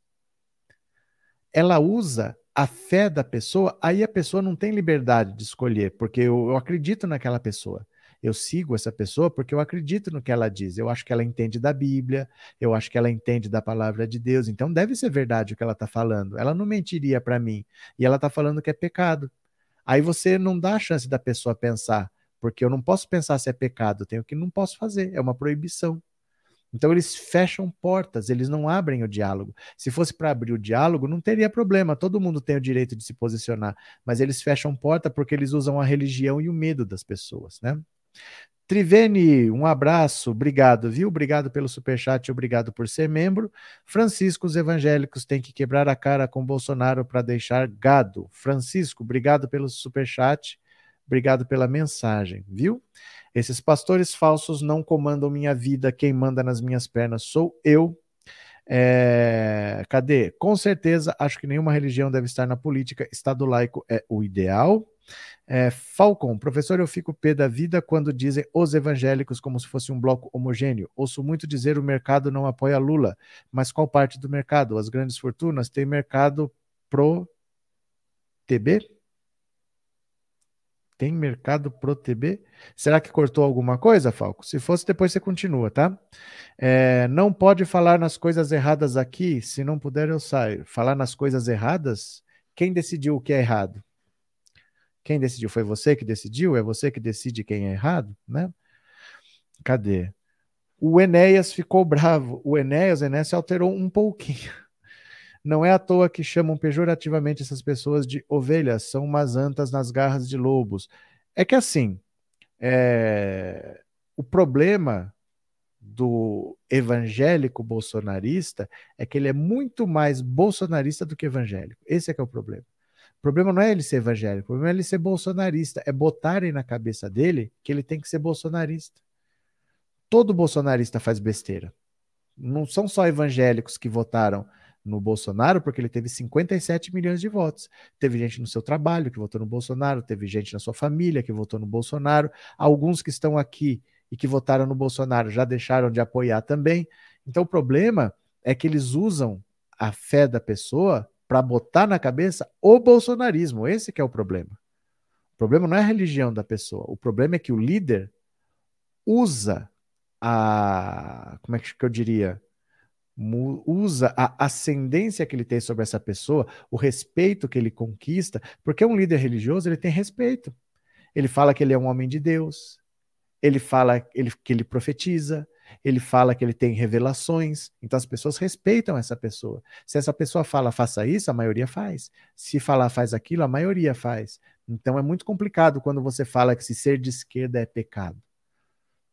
Ela usa a fé da pessoa, aí a pessoa não tem liberdade de escolher, porque eu, eu acredito naquela pessoa. Eu sigo essa pessoa porque eu acredito no que ela diz. Eu acho que ela entende da Bíblia, eu acho que ela entende da palavra de Deus. Então deve ser verdade o que ela está falando. Ela não mentiria para mim. E ela está falando que é pecado. Aí você não dá a chance da pessoa pensar, porque eu não posso pensar se é pecado, tenho que não posso fazer, é uma proibição. Então eles fecham portas, eles não abrem o diálogo. Se fosse para abrir o diálogo, não teria problema, todo mundo tem o direito de se posicionar, mas eles fecham porta porque eles usam a religião e o medo das pessoas, né? Trivene, um abraço, obrigado, viu? Obrigado pelo superchat, obrigado por ser membro. Francisco, os evangélicos têm que quebrar a cara com Bolsonaro para deixar gado. Francisco, obrigado pelo superchat, obrigado pela mensagem, viu? Esses pastores falsos não comandam minha vida, quem manda nas minhas pernas sou eu. É, cadê? Com certeza, acho que nenhuma religião deve estar na política. Estado laico é o ideal. É, Falcon, professor, eu fico pé da vida quando dizem os evangélicos como se fosse um bloco homogêneo. Ouço muito dizer o mercado não apoia Lula, mas qual parte do mercado? As grandes fortunas têm mercado pro TB? Tem mercado pro TB? Será que cortou alguma coisa, Falco? Se fosse, depois você continua, tá? É, não pode falar nas coisas erradas aqui. Se não puder, eu saio. Falar nas coisas erradas? Quem decidiu o que é errado? Quem decidiu? Foi você que decidiu? É você que decide quem é errado, né? Cadê? O Enéas ficou bravo. O Enéas, Enéas se alterou um pouquinho. Não é à toa que chamam pejorativamente essas pessoas de ovelhas, são umas antas nas garras de lobos. É que assim, é... o problema do evangélico bolsonarista é que ele é muito mais bolsonarista do que evangélico. Esse é que é o problema. O problema não é ele ser evangélico, o problema é ele ser bolsonarista. É botarem na cabeça dele que ele tem que ser bolsonarista. Todo bolsonarista faz besteira. Não são só evangélicos que votaram no Bolsonaro porque ele teve 57 milhões de votos. Teve gente no seu trabalho que votou no Bolsonaro, teve gente na sua família que votou no Bolsonaro. Alguns que estão aqui e que votaram no Bolsonaro já deixaram de apoiar também. Então o problema é que eles usam a fé da pessoa para botar na cabeça o bolsonarismo. Esse que é o problema. O problema não é a religião da pessoa. O problema é que o líder usa a. Como é que eu diria? Usa a ascendência que ele tem sobre essa pessoa, o respeito que ele conquista, porque um líder religioso ele tem respeito. Ele fala que ele é um homem de Deus, ele fala ele, que ele profetiza, ele fala que ele tem revelações, então as pessoas respeitam essa pessoa. Se essa pessoa fala faça isso, a maioria faz. Se falar faz aquilo, a maioria faz. Então é muito complicado quando você fala que se ser de esquerda é pecado.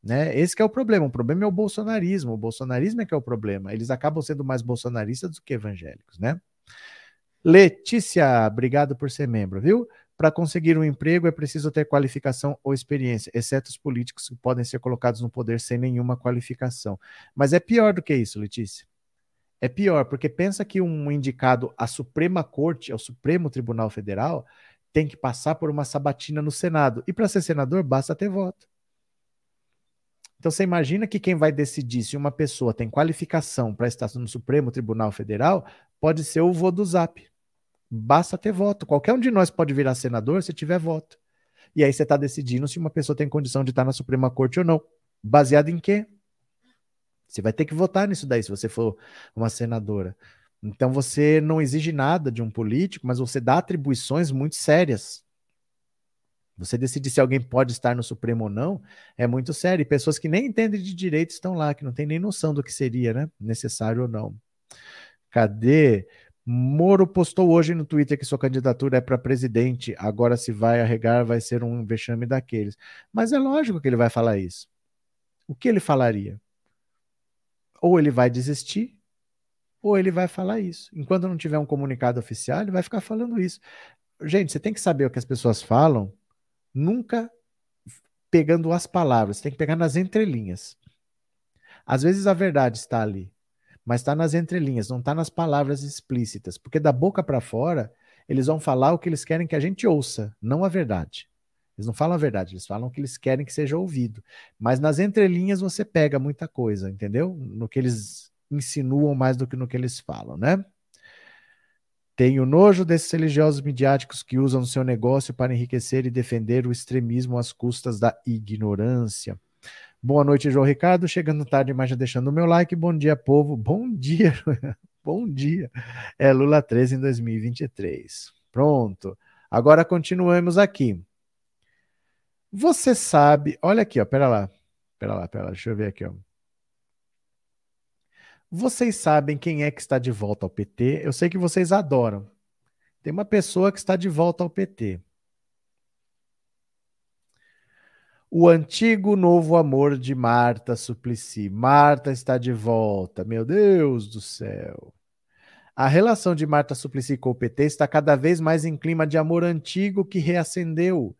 Né? Esse é o problema. O problema é o bolsonarismo. O bolsonarismo é que é o problema. Eles acabam sendo mais bolsonaristas do que evangélicos, né? Letícia, obrigado por ser membro, viu? Para conseguir um emprego é preciso ter qualificação ou experiência, exceto os políticos que podem ser colocados no poder sem nenhuma qualificação. Mas é pior do que isso, Letícia. É pior, porque pensa que um indicado à Suprema Corte, ao Supremo Tribunal Federal, tem que passar por uma sabatina no Senado. E para ser senador, basta ter voto. Então você imagina que quem vai decidir se uma pessoa tem qualificação para estar no Supremo Tribunal Federal pode ser o vô do Zap. Basta ter voto. Qualquer um de nós pode virar senador se tiver voto. E aí você está decidindo se uma pessoa tem condição de estar na Suprema Corte ou não. Baseado em quê? Você vai ter que votar nisso daí se você for uma senadora. Então você não exige nada de um político, mas você dá atribuições muito sérias. Você decidir se alguém pode estar no Supremo ou não é muito sério. E pessoas que nem entendem de direito estão lá, que não têm nem noção do que seria né, necessário ou não. Cadê? Moro postou hoje no Twitter que sua candidatura é para presidente. Agora, se vai arregar, vai ser um vexame daqueles. Mas é lógico que ele vai falar isso. O que ele falaria? Ou ele vai desistir, ou ele vai falar isso. Enquanto não tiver um comunicado oficial, ele vai ficar falando isso. Gente, você tem que saber o que as pessoas falam, nunca pegando as palavras, tem que pegar nas entrelinhas. Às vezes a verdade está ali mas está nas entrelinhas, não está nas palavras explícitas, porque da boca para fora eles vão falar o que eles querem que a gente ouça, não a verdade. Eles não falam a verdade, eles falam o que eles querem que seja ouvido. Mas nas entrelinhas você pega muita coisa, entendeu? No que eles insinuam mais do que no que eles falam, né? Tenho nojo desses religiosos midiáticos que usam o seu negócio para enriquecer e defender o extremismo às custas da ignorância. Boa noite, João Ricardo. Chegando tarde, mas já deixando o meu like. Bom dia, povo. Bom dia. Bom dia. É Lula 13 em 2023. Pronto. Agora continuamos aqui. Você sabe, olha aqui, ó, pera lá. Pera lá, pera lá, deixa eu ver aqui, ó. Vocês sabem quem é que está de volta ao PT? Eu sei que vocês adoram. Tem uma pessoa que está de volta ao PT. O antigo novo amor de Marta Suplicy. Marta está de volta. Meu Deus do céu. A relação de Marta Suplicy com o PT está cada vez mais em clima de amor antigo que reacendeu.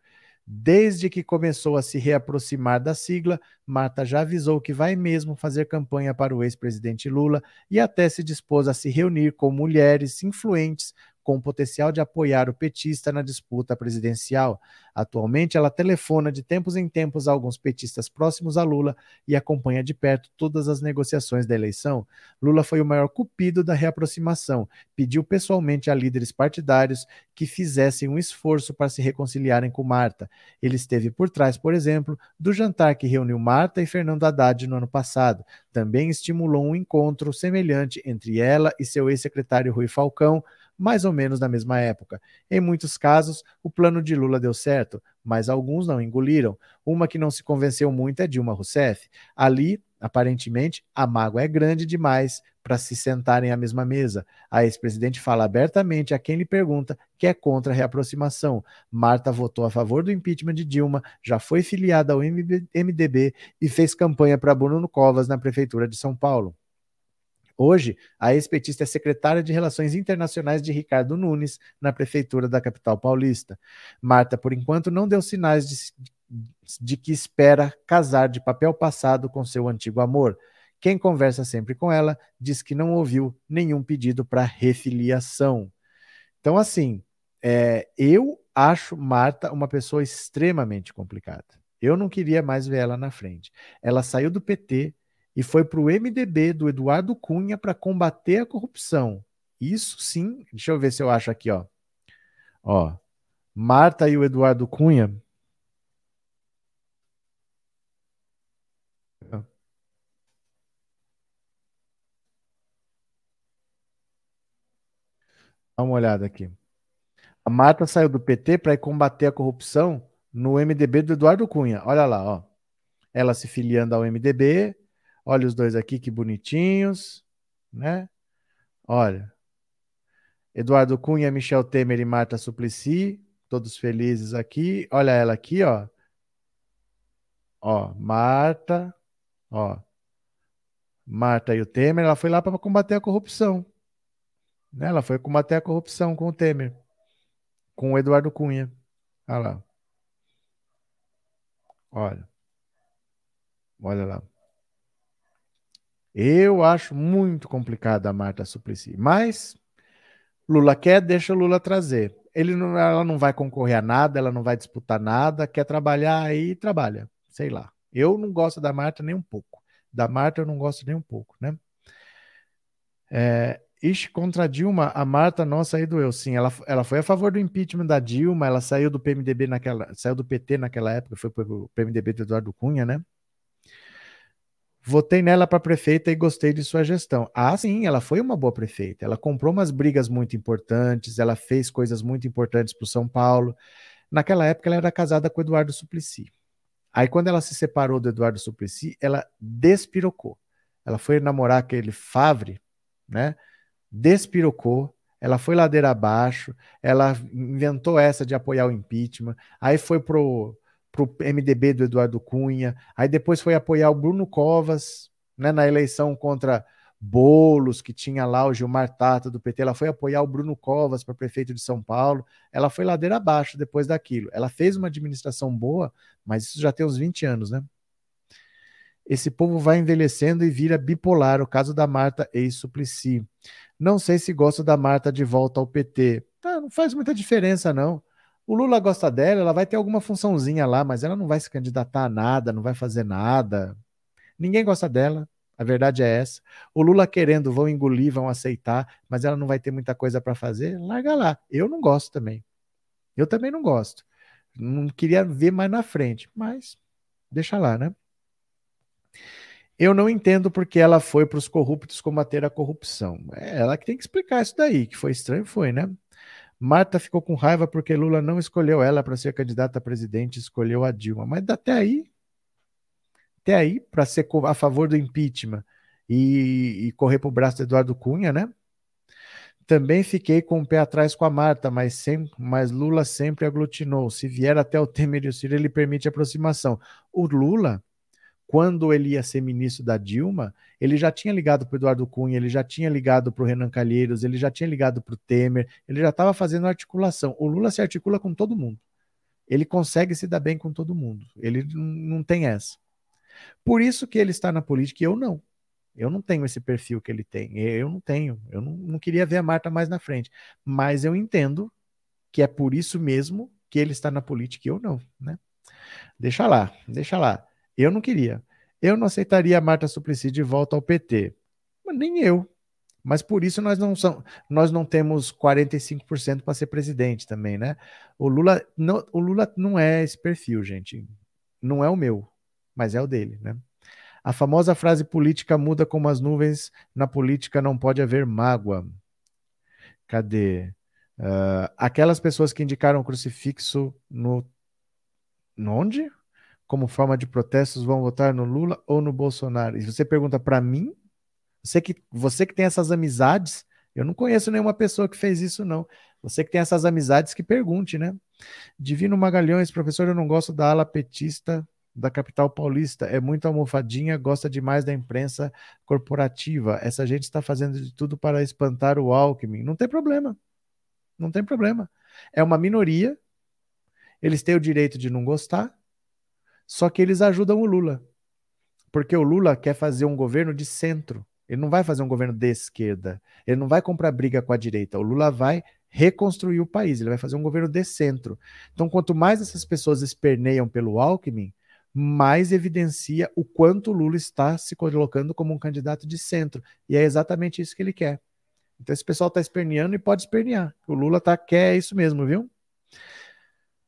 Desde que começou a se reaproximar da sigla, Marta já avisou que vai mesmo fazer campanha para o ex-presidente Lula e até se dispôs a se reunir com mulheres influentes com o potencial de apoiar o petista na disputa presidencial. Atualmente, ela telefona de tempos em tempos a alguns petistas próximos a Lula e acompanha de perto todas as negociações da eleição. Lula foi o maior cupido da reaproximação. Pediu pessoalmente a líderes partidários que fizessem um esforço para se reconciliarem com Marta. Ele esteve por trás, por exemplo, do jantar que reuniu Marta e Fernando Haddad no ano passado. Também estimulou um encontro semelhante entre ela e seu ex-secretário Rui Falcão mais ou menos na mesma época. Em muitos casos, o plano de Lula deu certo, mas alguns não engoliram. Uma que não se convenceu muito é Dilma Rousseff. Ali, aparentemente, a mágoa é grande demais para se sentarem à mesma mesa. A ex-presidente fala abertamente a quem lhe pergunta que é contra a reaproximação. Marta votou a favor do impeachment de Dilma, já foi filiada ao MDB e fez campanha para Bruno Covas na prefeitura de São Paulo. Hoje, a ex-petista é secretária de Relações Internacionais de Ricardo Nunes, na prefeitura da capital paulista. Marta, por enquanto, não deu sinais de, de que espera casar de papel passado com seu antigo amor. Quem conversa sempre com ela diz que não ouviu nenhum pedido para refiliação. Então, assim, é, eu acho Marta uma pessoa extremamente complicada. Eu não queria mais ver ela na frente. Ela saiu do PT, e foi para o MDB do Eduardo Cunha para combater a corrupção. Isso sim, deixa eu ver se eu acho aqui, ó. Ó, Marta e o Eduardo Cunha. Dá uma olhada aqui. A Marta saiu do PT para combater a corrupção no MDB do Eduardo Cunha. Olha lá, ó. Ela se filiando ao MDB, Olha os dois aqui, que bonitinhos, né? Olha. Eduardo Cunha, Michel Temer e Marta Suplicy, todos felizes aqui. Olha ela aqui, ó. Ó, Marta, ó. Marta e o Temer, ela foi lá para combater a corrupção. Né? Ela foi combater a corrupção com o Temer, com o Eduardo Cunha. Olha lá. Olha. Olha lá. Eu acho muito complicado a Marta Suplicy, mas Lula quer, deixa Lula trazer. Ele não, ela não vai concorrer a nada, ela não vai disputar nada, quer trabalhar aí trabalha, sei lá. Eu não gosto da Marta nem um pouco. Da Marta eu não gosto nem um pouco, né? É, Ixi, contra a Dilma, a Marta, nossa, aí doeu. Sim, ela, ela foi a favor do impeachment da Dilma, ela saiu do PMDB naquela, saiu do PT naquela época, foi pro PMDB do Eduardo Cunha, né? Votei nela para prefeita e gostei de sua gestão. Ah, sim, ela foi uma boa prefeita. Ela comprou umas brigas muito importantes, ela fez coisas muito importantes para o São Paulo. Naquela época, ela era casada com Eduardo Suplicy. Aí, quando ela se separou do Eduardo Suplicy, ela despirocou. Ela foi namorar aquele Favre, né? Despirocou. Ela foi ladeira abaixo. Ela inventou essa de apoiar o impeachment. Aí foi pro para o MDB do Eduardo Cunha, aí depois foi apoiar o Bruno Covas né, na eleição contra Bolos, que tinha lá o Gilmar Tata do PT, ela foi apoiar o Bruno Covas para prefeito de São Paulo, ela foi ladeira abaixo depois daquilo. Ela fez uma administração boa, mas isso já tem uns 20 anos, né? Esse povo vai envelhecendo e vira bipolar, o caso da Marta ex-Suplicy. Não sei se gosto da Marta de volta ao PT. Tá, não faz muita diferença, não. O Lula gosta dela, ela vai ter alguma funçãozinha lá, mas ela não vai se candidatar a nada, não vai fazer nada. Ninguém gosta dela, a verdade é essa. O Lula querendo, vão engolir, vão aceitar, mas ela não vai ter muita coisa para fazer, larga lá. Eu não gosto também. Eu também não gosto. Não queria ver mais na frente, mas deixa lá, né? Eu não entendo porque ela foi para os corruptos combater a corrupção. É ela que tem que explicar isso daí, que foi estranho, foi, né? Marta ficou com raiva porque Lula não escolheu ela para ser candidata a presidente, escolheu a Dilma. Mas até aí, até aí, para ser a favor do impeachment e, e correr para o braço do Eduardo Cunha, né? Também fiquei com o pé atrás com a Marta, mas, sem, mas Lula sempre aglutinou. Se vier até o Temer e o Ciro, ele permite aproximação. O Lula quando ele ia ser ministro da Dilma, ele já tinha ligado para Eduardo Cunha, ele já tinha ligado para o Renan Calheiros, ele já tinha ligado para o Temer, ele já estava fazendo articulação. O Lula se articula com todo mundo. Ele consegue se dar bem com todo mundo. Ele não tem essa. Por isso que ele está na política e eu não. Eu não tenho esse perfil que ele tem. Eu não tenho. Eu não, não queria ver a Marta mais na frente. Mas eu entendo que é por isso mesmo que ele está na política e eu não, né? Deixa lá, deixa lá. Eu não queria. Eu não aceitaria a Marta Suplicy de volta ao PT. Mas nem eu. Mas por isso nós não, são, nós não temos 45% para ser presidente também, né? O Lula, não, o Lula não é esse perfil, gente. Não é o meu, mas é o dele, né? A famosa frase política muda como as nuvens, na política não pode haver mágoa. Cadê? Uh, aquelas pessoas que indicaram o crucifixo no. Onde? Como forma de protestos vão votar no Lula ou no Bolsonaro? E você pergunta para mim? Você que, você que tem essas amizades, eu não conheço nenhuma pessoa que fez isso, não. Você que tem essas amizades, que pergunte, né? Divino Magalhães, professor, eu não gosto da ala petista da capital paulista. É muito almofadinha, gosta demais da imprensa corporativa. Essa gente está fazendo de tudo para espantar o Alckmin. Não tem problema. Não tem problema. É uma minoria. Eles têm o direito de não gostar, só que eles ajudam o Lula. Porque o Lula quer fazer um governo de centro. Ele não vai fazer um governo de esquerda. Ele não vai comprar briga com a direita. O Lula vai reconstruir o país. Ele vai fazer um governo de centro. Então, quanto mais essas pessoas esperneiam pelo Alckmin, mais evidencia o quanto o Lula está se colocando como um candidato de centro. E é exatamente isso que ele quer. Então, esse pessoal está esperneando e pode espernear. O Lula tá, quer isso mesmo, viu?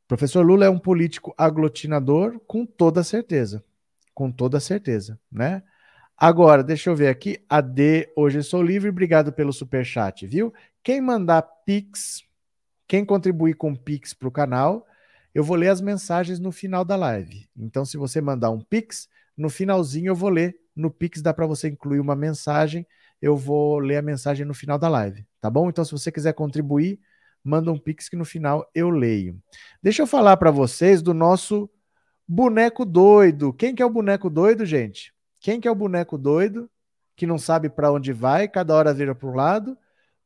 Professor Lula é um político aglutinador, com toda certeza. Com toda certeza, né? Agora, deixa eu ver aqui. AD, hoje sou livre. Obrigado pelo super chat, viu? Quem mandar Pix, quem contribuir com Pix para o canal, eu vou ler as mensagens no final da live. Então, se você mandar um Pix, no finalzinho eu vou ler. No Pix dá para você incluir uma mensagem. Eu vou ler a mensagem no final da live, tá bom? Então, se você quiser contribuir, manda um Pix que no final eu leio. Deixa eu falar para vocês do nosso boneco doido. Quem que é o boneco doido, gente? Quem que é o boneco doido que não sabe para onde vai, cada hora vira para um lado?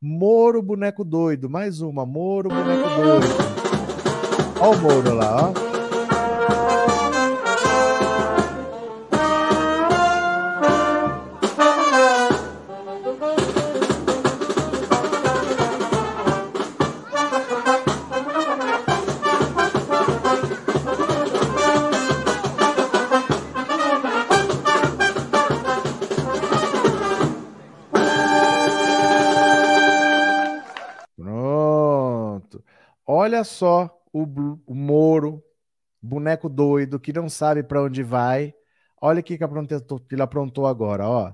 Moro, boneco doido. Mais uma, Moro, boneco doido. Olha o Moro lá, ó. Olha só o, o Moro, boneco doido, que não sabe para onde vai. Olha o que, que, ele aprontou agora, ó.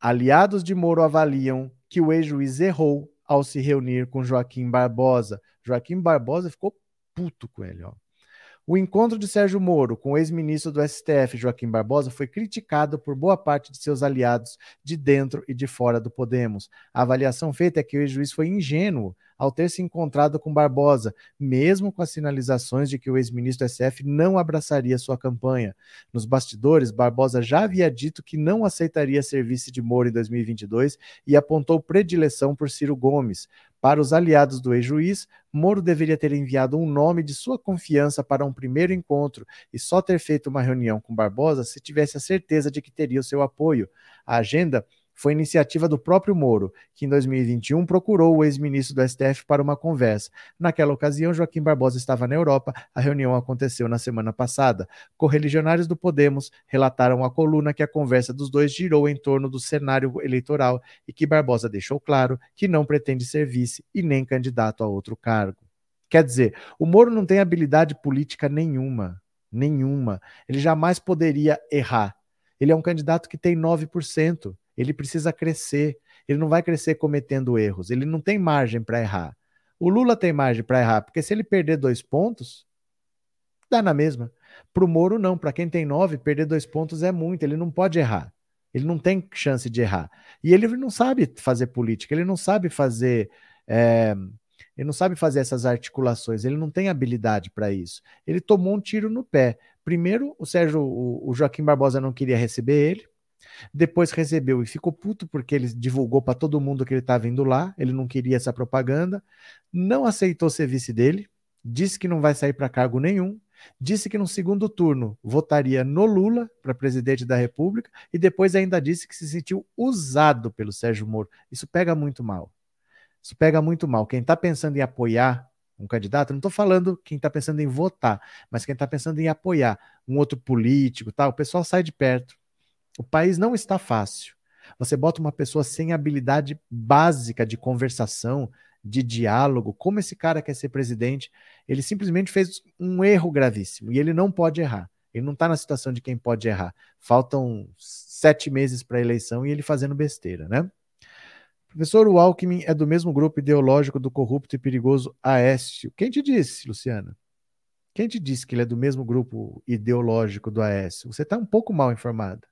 Aliados de Moro avaliam que o ex-juiz errou ao se reunir com Joaquim Barbosa. Joaquim Barbosa ficou puto com ele, ó. O encontro de Sérgio Moro com o ex-ministro do STF, Joaquim Barbosa, foi criticado por boa parte de seus aliados de dentro e de fora do Podemos. A avaliação feita é que o ex-juiz foi ingênuo ao ter se encontrado com Barbosa, mesmo com as sinalizações de que o ex-ministro STF não abraçaria sua campanha. Nos bastidores, Barbosa já havia dito que não aceitaria ser vice de Moro em 2022 e apontou predileção por Ciro Gomes. Para os aliados do ex-juiz, Moro deveria ter enviado um nome de sua confiança para um primeiro encontro e só ter feito uma reunião com Barbosa se tivesse a certeza de que teria o seu apoio. A agenda foi iniciativa do próprio Moro, que em 2021 procurou o ex-ministro do STF para uma conversa. Naquela ocasião, Joaquim Barbosa estava na Europa, a reunião aconteceu na semana passada. Correligionários do Podemos relataram à coluna que a conversa dos dois girou em torno do cenário eleitoral e que Barbosa deixou claro que não pretende ser vice e nem candidato a outro cargo. Quer dizer, o Moro não tem habilidade política nenhuma. Nenhuma. Ele jamais poderia errar. Ele é um candidato que tem 9%. Ele precisa crescer. Ele não vai crescer cometendo erros. Ele não tem margem para errar. O Lula tem margem para errar, porque se ele perder dois pontos, dá na mesma. Para o Moro, não. Para quem tem nove, perder dois pontos é muito. Ele não pode errar. Ele não tem chance de errar. E ele não sabe fazer política, ele não sabe fazer. É, ele não sabe fazer essas articulações, ele não tem habilidade para isso. Ele tomou um tiro no pé. Primeiro, o Sérgio, o, o Joaquim Barbosa não queria receber ele. Depois recebeu e ficou puto porque ele divulgou para todo mundo que ele estava indo lá, ele não queria essa propaganda, não aceitou ser vice dele, disse que não vai sair para cargo nenhum, disse que no segundo turno votaria no Lula para presidente da República e depois ainda disse que se sentiu usado pelo Sérgio Moro. Isso pega muito mal. Isso pega muito mal. Quem está pensando em apoiar um candidato, não estou falando quem está pensando em votar, mas quem está pensando em apoiar um outro político, tal, o pessoal sai de perto. O país não está fácil. Você bota uma pessoa sem habilidade básica de conversação, de diálogo, como esse cara quer ser presidente, ele simplesmente fez um erro gravíssimo e ele não pode errar. Ele não está na situação de quem pode errar. Faltam sete meses para a eleição e ele fazendo besteira, né? Professor Alckmin é do mesmo grupo ideológico do corrupto e perigoso Aécio. Quem te disse, Luciana? Quem te disse que ele é do mesmo grupo ideológico do Aécio? Você está um pouco mal informado.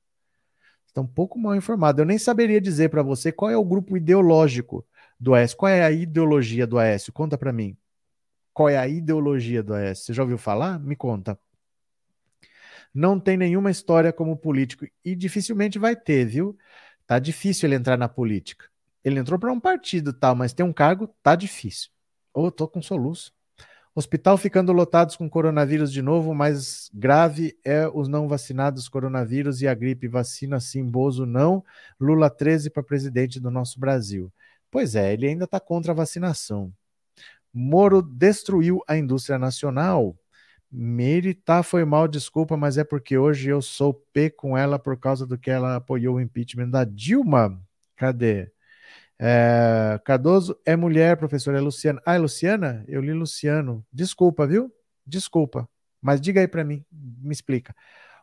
Está um pouco mal informado. Eu nem saberia dizer para você qual é o grupo ideológico do Aécio. Qual é a ideologia do Aécio? Conta para mim. Qual é a ideologia do Aécio? Você já ouviu falar? Me conta. Não tem nenhuma história como político e dificilmente vai ter, viu? Tá difícil ele entrar na política. Ele entrou para um partido tal, mas tem um cargo, tá difícil. Ou oh, tô com soluço. Hospital ficando lotados com coronavírus de novo, mais grave é os não vacinados coronavírus e a gripe. Vacina sim, Bozo não. Lula 13 para presidente do nosso Brasil. Pois é, ele ainda está contra a vacinação. Moro destruiu a indústria nacional. Meire tá, foi mal, desculpa, mas é porque hoje eu sou P com ela por causa do que ela apoiou o impeachment da Dilma. Cadê? É, Cardoso é mulher, professor, é Luciana. Ah, é Luciana? Eu li Luciano. Desculpa, viu? Desculpa. Mas diga aí para mim, me explica.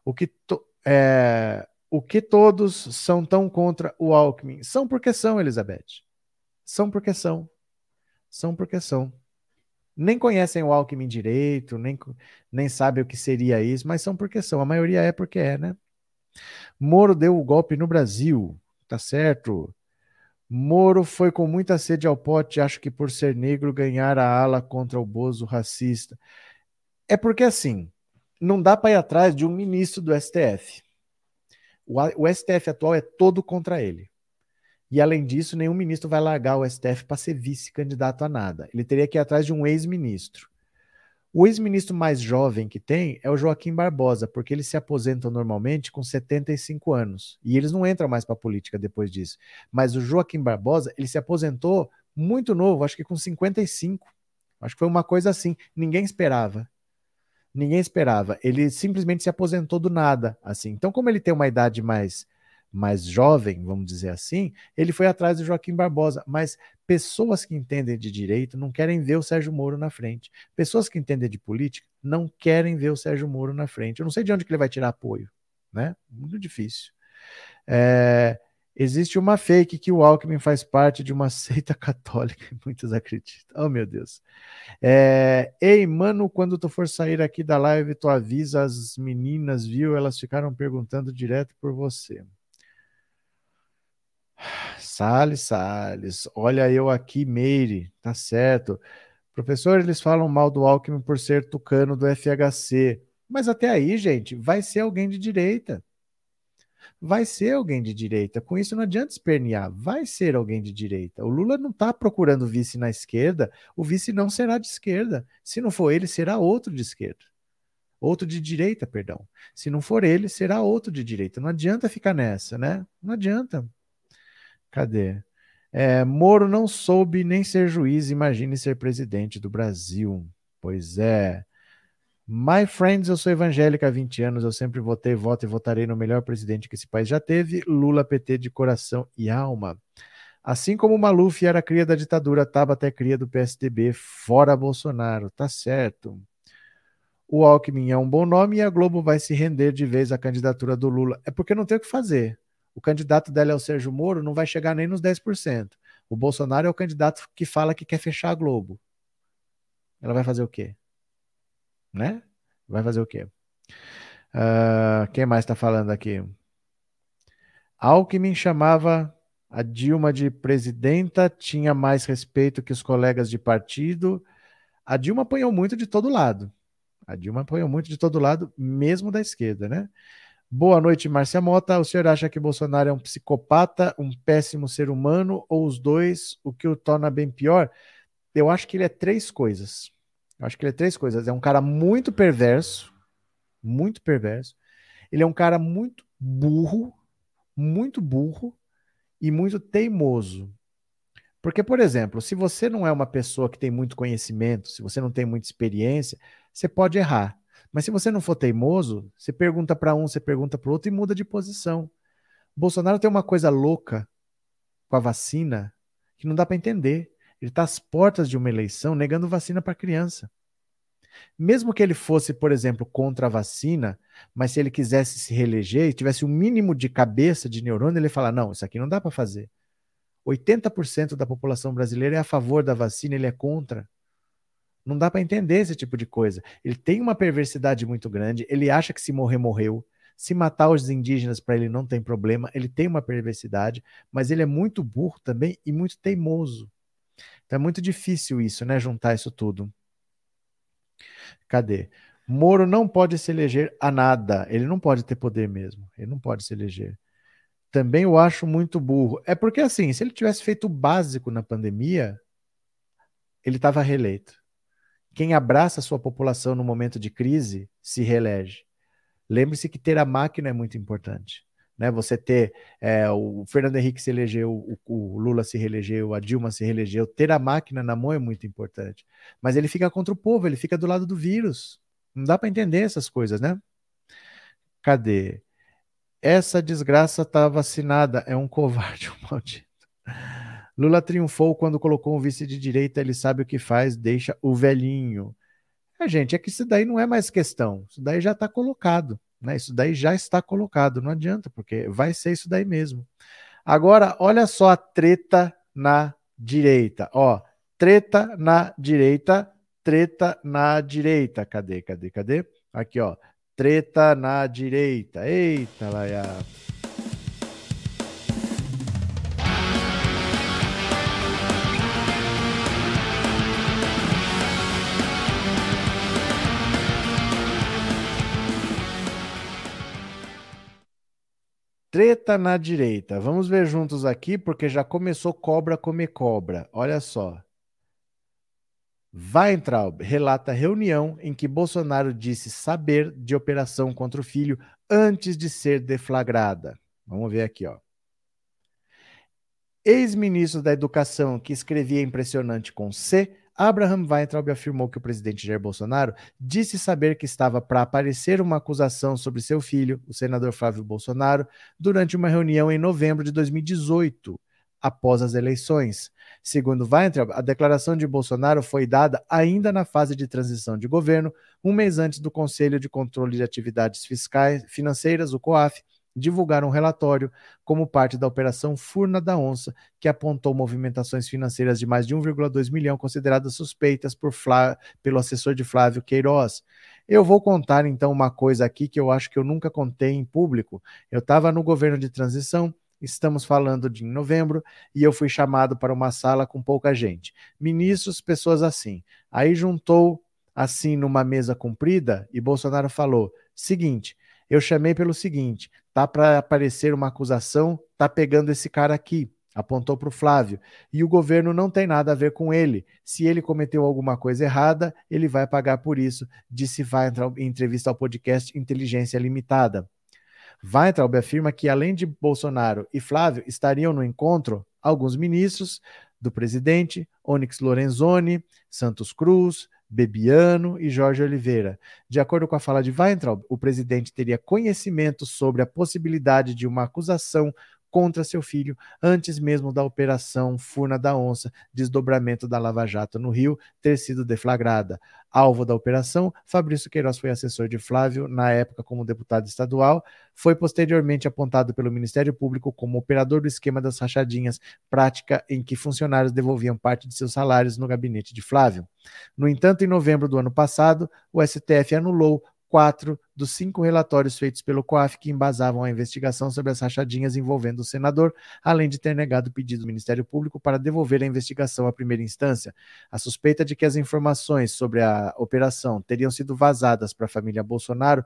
O que, to, é, o que todos são tão contra o Alckmin? São porque são, Elizabeth. São porque são. São porque são. Nem conhecem o Alckmin direito, nem, nem sabem o que seria isso, mas são porque são. A maioria é porque é, né? Moro deu o golpe no Brasil. Tá certo. Moro foi com muita sede ao pote, acho que por ser negro ganhar a ala contra o Bozo racista. É porque assim, não dá para ir atrás de um ministro do STF. O, o, STF atual é todo contra ele. E além disso, nenhum ministro vai largar o STF para ser vice-candidato a nada. Ele teria que ir atrás de um ex-ministro. O ex-ministro mais jovem que tem é o Joaquim Barbosa, porque eles se aposentam normalmente com 75 anos. E eles não entram mais para a política depois disso. Mas o Joaquim Barbosa, ele se aposentou muito novo, acho que com 55. Acho que foi uma coisa assim. Ninguém esperava. Ninguém esperava. Ele simplesmente se aposentou do nada, assim. Então, como ele tem uma idade mais mais jovem, vamos dizer assim, ele foi atrás do Joaquim Barbosa. Mas pessoas que entendem de direito não querem ver o Sérgio Moro na frente. Pessoas que entendem de política não querem ver o Sérgio Moro na frente. Eu não sei de onde que ele vai tirar apoio, né? Muito difícil. É, existe uma fake que o Alckmin faz parte de uma seita católica, muitos acreditam. Oh, meu Deus. É, Ei, mano, quando tu for sair aqui da live, tu avisa as meninas, viu? Elas ficaram perguntando direto por você. Salles, Salles, olha eu aqui, Meire, tá certo. Professor, eles falam mal do Alckmin por ser tucano do FHC. Mas até aí, gente, vai ser alguém de direita. Vai ser alguém de direita. Com isso não adianta espernear. Vai ser alguém de direita. O Lula não está procurando vice na esquerda. O vice não será de esquerda. Se não for ele, será outro de esquerda. Outro de direita, perdão. Se não for ele, será outro de direita. Não adianta ficar nessa, né? Não adianta. Cadê? É, Moro não soube nem ser juiz, imagine ser presidente do Brasil. Pois é. My friends, eu sou evangélica há 20 anos, eu sempre votei, voto e votarei no melhor presidente que esse país já teve, Lula PT de coração e alma. Assim como Maluf era cria da ditadura, Tabata é cria do PSDB, fora Bolsonaro, tá certo. O Alckmin é um bom nome e a Globo vai se render de vez à candidatura do Lula. É porque não tem o que fazer o candidato dela é o Sérgio Moro, não vai chegar nem nos 10%. O Bolsonaro é o candidato que fala que quer fechar a Globo. Ela vai fazer o quê? Né? Vai fazer o quê? Uh, quem mais está falando aqui? Alckmin chamava a Dilma de presidenta, tinha mais respeito que os colegas de partido. A Dilma apanhou muito de todo lado. A Dilma apanhou muito de todo lado, mesmo da esquerda, né? Boa noite, Márcia Mota. O senhor acha que Bolsonaro é um psicopata, um péssimo ser humano ou os dois, o que o torna bem pior? Eu acho que ele é três coisas. Eu acho que ele é três coisas. É um cara muito perverso, muito perverso. Ele é um cara muito burro, muito burro e muito teimoso. Porque, por exemplo, se você não é uma pessoa que tem muito conhecimento, se você não tem muita experiência, você pode errar. Mas se você não for teimoso, você pergunta para um, você pergunta para o outro e muda de posição. Bolsonaro tem uma coisa louca com a vacina que não dá para entender. Ele está às portas de uma eleição negando vacina para criança. Mesmo que ele fosse, por exemplo, contra a vacina, mas se ele quisesse se reeleger e tivesse um mínimo de cabeça, de neurônio, ele ia falar: não, isso aqui não dá para fazer. 80% da população brasileira é a favor da vacina, ele é contra. Não dá para entender esse tipo de coisa. Ele tem uma perversidade muito grande, ele acha que se morrer, morreu. Se matar os indígenas para ele não tem problema, ele tem uma perversidade, mas ele é muito burro também e muito teimoso. Então é muito difícil isso, né? Juntar isso tudo. Cadê? Moro não pode se eleger a nada. Ele não pode ter poder mesmo. Ele não pode se eleger também o acho muito burro. É porque, assim, se ele tivesse feito o básico na pandemia, ele estava reeleito. Quem abraça a sua população no momento de crise se reelege. Lembre-se que ter a máquina é muito importante. Né? Você ter é, o Fernando Henrique se elegeu, o, o, Lula se reelegeu, a Dilma se reelegeu. Ter a máquina na mão é muito importante. Mas ele fica contra o povo, ele fica do lado do vírus. Não dá para entender essas coisas, né? Cadê? Essa desgraça está vacinada, é um covarde, um maldito. Lula triunfou quando colocou um vice de direita, ele sabe o que faz, deixa o velhinho. É, gente, é que isso daí não é mais questão, isso daí já está colocado, né? Isso daí já está colocado, não adianta, porque vai ser isso daí mesmo. Agora, olha só a treta na direita, ó, treta na direita, treta na direita, cadê, cadê, cadê? Aqui, ó, Treta na direita. Eita, Laia. Treta na direita. Vamos ver juntos aqui, porque já começou cobra comer cobra. Olha só. Weintraub relata reunião em que Bolsonaro disse saber de operação contra o filho antes de ser deflagrada. Vamos ver aqui, ó. Ex-ministro da Educação que escrevia impressionante com C, Abraham Weintraub afirmou que o presidente Jair Bolsonaro disse saber que estava para aparecer uma acusação sobre seu filho, o senador Flávio Bolsonaro, durante uma reunião em novembro de 2018 após as eleições. Segundo Weintraub, a declaração de Bolsonaro foi dada ainda na fase de transição de governo, um mês antes do Conselho de Controle de Atividades Fiscais Financeiras, o COAF, divulgar um relatório como parte da Operação Furna da Onça, que apontou movimentações financeiras de mais de 1,2 milhão consideradas suspeitas por Flá... pelo assessor de Flávio Queiroz. Eu vou contar então uma coisa aqui que eu acho que eu nunca contei em público. Eu estava no governo de transição, Estamos falando de novembro e eu fui chamado para uma sala com pouca gente. Ministros, pessoas assim. Aí juntou assim numa mesa comprida e Bolsonaro falou: seguinte, eu chamei pelo seguinte, tá para aparecer uma acusação, tá pegando esse cara aqui. Apontou para o Flávio. E o governo não tem nada a ver com ele. Se ele cometeu alguma coisa errada, ele vai pagar por isso, disse vai entrar em entrevista ao podcast Inteligência Limitada. Weintraub afirma que, além de Bolsonaro e Flávio, estariam no encontro alguns ministros do presidente, Onyx Lorenzoni, Santos Cruz, Bebiano e Jorge Oliveira. De acordo com a fala de Weintraub, o presidente teria conhecimento sobre a possibilidade de uma acusação contra seu filho antes mesmo da operação Furna da Onça, desdobramento da Lava Jato no Rio, ter sido deflagrada. Alvo da operação, Fabrício Queiroz foi assessor de Flávio na época como deputado estadual, foi posteriormente apontado pelo Ministério Público como operador do esquema das rachadinhas, prática em que funcionários devolviam parte de seus salários no gabinete de Flávio. No entanto, em novembro do ano passado, o STF anulou quatro dos cinco relatórios feitos pelo COAF que embasavam a investigação sobre as rachadinhas envolvendo o senador, além de ter negado o pedido do Ministério Público para devolver a investigação à primeira instância. A suspeita de que as informações sobre a operação teriam sido vazadas para a família Bolsonaro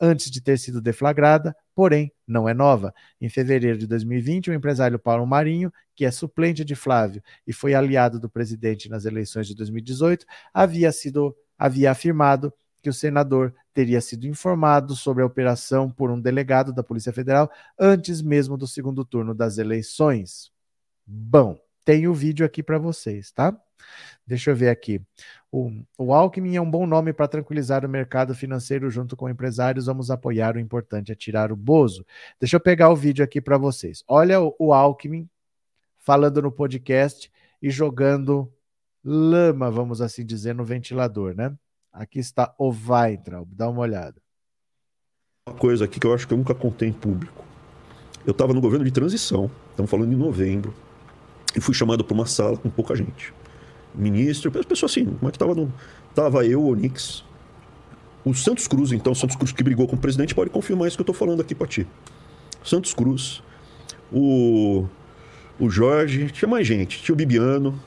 antes de ter sido deflagrada, porém não é nova. Em fevereiro de 2020, o empresário Paulo Marinho, que é suplente de Flávio e foi aliado do presidente nas eleições de 2018, havia sido havia afirmado que o senador teria sido informado sobre a operação por um delegado da Polícia Federal antes mesmo do segundo turno das eleições. Bom, tem o vídeo aqui para vocês, tá? Deixa eu ver aqui. O, o Alckmin é um bom nome para tranquilizar o mercado financeiro junto com empresários. Vamos apoiar. O importante é tirar o Bozo. Deixa eu pegar o vídeo aqui para vocês. Olha o, o Alckmin falando no podcast e jogando lama, vamos assim dizer, no ventilador, né? Aqui está o Weintraub, dá uma olhada. Uma coisa aqui que eu acho que eu nunca contei em público. Eu estava no governo de transição, estamos falando em novembro, e fui chamado para uma sala com pouca gente. Ministro, pessoa assim, como é que estava no... Tava eu, Onix, o Santos Cruz, então, o Santos Cruz que brigou com o presidente, pode confirmar isso que eu estou falando aqui para ti. Santos Cruz, o, o Jorge, tinha mais gente, tinha o Bibiano,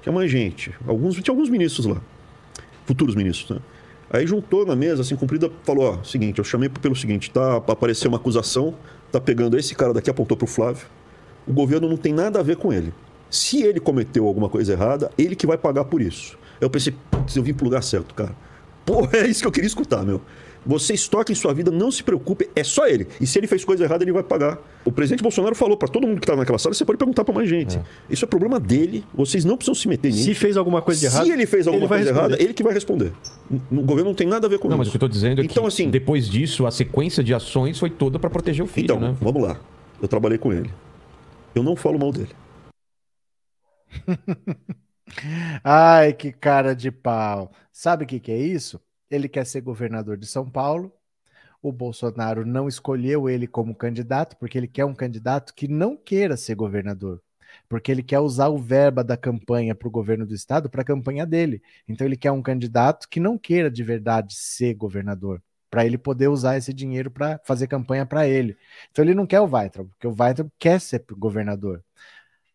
tinha mais gente, alguns, tinha alguns ministros lá futuros ministros, né? Aí juntou na mesa, assim, cumprida, falou, ó, seguinte, eu chamei pelo seguinte, tá, para aparecer uma acusação, tá pegando esse cara daqui, apontou pro Flávio, o governo não tem nada a ver com ele. Se ele cometeu alguma coisa errada, ele que vai pagar por isso. Eu pensei, putz, eu vim pro lugar certo, cara. Porra, é isso que eu queria escutar, meu. Vocês toquem sua vida, não se preocupe, é só ele. E se ele fez coisa errada, ele vai pagar. O presidente Bolsonaro falou para todo mundo que estava naquela sala, você pode perguntar para mais gente. É. Isso é problema dele, vocês não precisam se meter nisso. Se fez alguma coisa de errado, se ele fez alguma ele coisa errada, ele que vai responder. O governo não tem nada a ver com não, isso. Mas o que eu estou dizendo é então, que assim, depois disso, a sequência de ações foi toda para proteger o filho, então, né? vamos lá. Eu trabalhei com ele. Eu não falo mal dele. Ai, que cara de pau. Sabe o que, que é isso? Ele quer ser governador de São Paulo. O Bolsonaro não escolheu ele como candidato, porque ele quer um candidato que não queira ser governador. Porque ele quer usar o verba da campanha para o governo do estado para a campanha dele. Então ele quer um candidato que não queira de verdade ser governador para ele poder usar esse dinheiro para fazer campanha para ele. Então ele não quer o Weitraub, porque o Weitraub quer ser governador.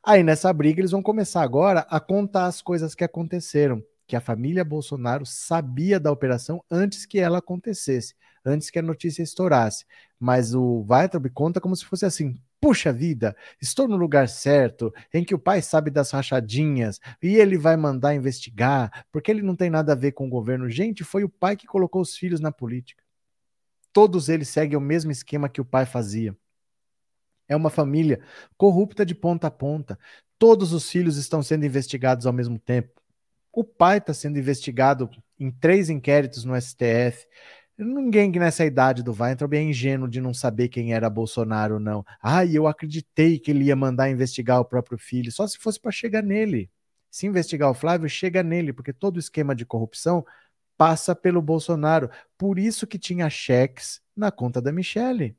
Aí nessa briga eles vão começar agora a contar as coisas que aconteceram que a família Bolsonaro sabia da operação antes que ela acontecesse, antes que a notícia estourasse. Mas o Weitraub conta como se fosse assim: puxa vida, estou no lugar certo, em que o pai sabe das rachadinhas e ele vai mandar investigar, porque ele não tem nada a ver com o governo. Gente, foi o pai que colocou os filhos na política. Todos eles seguem o mesmo esquema que o pai fazia. É uma família corrupta de ponta a ponta. Todos os filhos estão sendo investigados ao mesmo tempo. O pai está sendo investigado em três inquéritos no STF. Ninguém nessa idade do Weintraub é ingênuo de não saber quem era Bolsonaro, não. Ai, eu acreditei que ele ia mandar investigar o próprio filho, só se fosse para chegar nele. Se investigar o Flávio, chega nele, porque todo esquema de corrupção passa pelo Bolsonaro. Por isso que tinha cheques na conta da Michelle.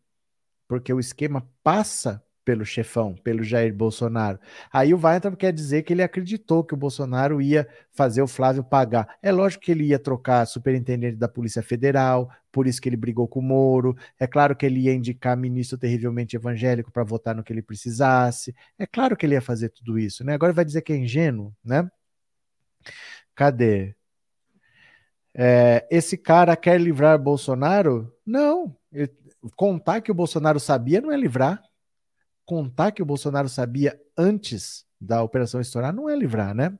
Porque o esquema passa pelo chefão, pelo Jair Bolsonaro. Aí o Weintraub quer dizer que ele acreditou que o Bolsonaro ia fazer o Flávio pagar. É lógico que ele ia trocar superintendente da Polícia Federal, por isso que ele brigou com o Moro. É claro que ele ia indicar ministro terrivelmente evangélico para votar no que ele precisasse. É claro que ele ia fazer tudo isso, né? Agora vai dizer que é ingênuo, né? Cadê? É, esse cara quer livrar Bolsonaro? Não. Ele, contar que o Bolsonaro sabia não é livrar contar que o Bolsonaro sabia antes da operação estourar não é livrar, né?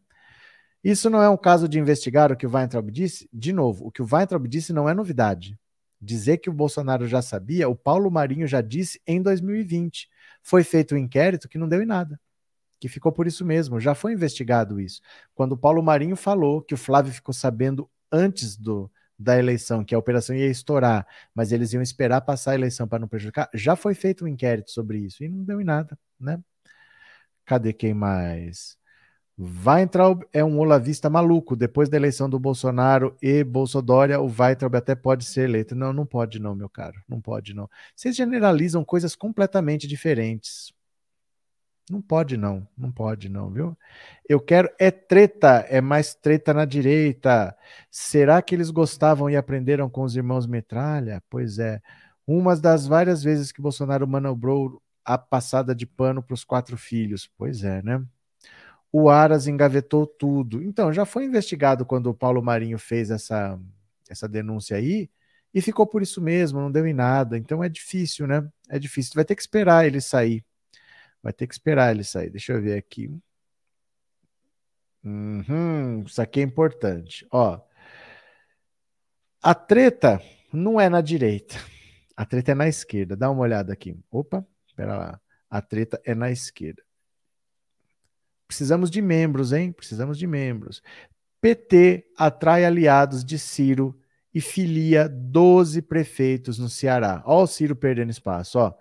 Isso não é um caso de investigar o que o Weintraub disse? De novo, o que o Weintraub disse não é novidade. Dizer que o Bolsonaro já sabia, o Paulo Marinho já disse em 2020. Foi feito um inquérito que não deu em nada. Que ficou por isso mesmo, já foi investigado isso. Quando o Paulo Marinho falou que o Flávio ficou sabendo antes do, da eleição, que a operação ia estourar, mas eles iam esperar passar a eleição para não prejudicar, já foi feito um inquérito sobre isso e não deu em nada, né? Cadê quem mais? Weintraub é um olavista maluco. Depois da eleição do Bolsonaro e Bolsonaro, o Weintraub até pode ser eleito. Não, não pode não, meu caro. Não pode não. Vocês generalizam coisas completamente diferentes. Não pode não, não pode não, viu? Eu quero é treta, é mais treta na direita. Será que eles gostavam e aprenderam com os irmãos Metralha? Pois é. Uma das várias vezes que Bolsonaro manobrou a passada de pano para os quatro filhos. Pois é, né? O Aras engavetou tudo. Então, já foi investigado quando o Paulo Marinho fez essa, essa denúncia aí e ficou por isso mesmo, não deu em nada. Então é difícil, né? É difícil. Vai ter que esperar ele sair. Vai ter que esperar ele sair. Deixa eu ver aqui. Uhum, isso aqui é importante. Ó, A treta não é na direita. A treta é na esquerda. Dá uma olhada aqui. Opa, espera lá. A treta é na esquerda. Precisamos de membros, hein? Precisamos de membros. PT atrai aliados de Ciro e filia 12 prefeitos no Ceará. Olha o Ciro perdendo espaço, ó.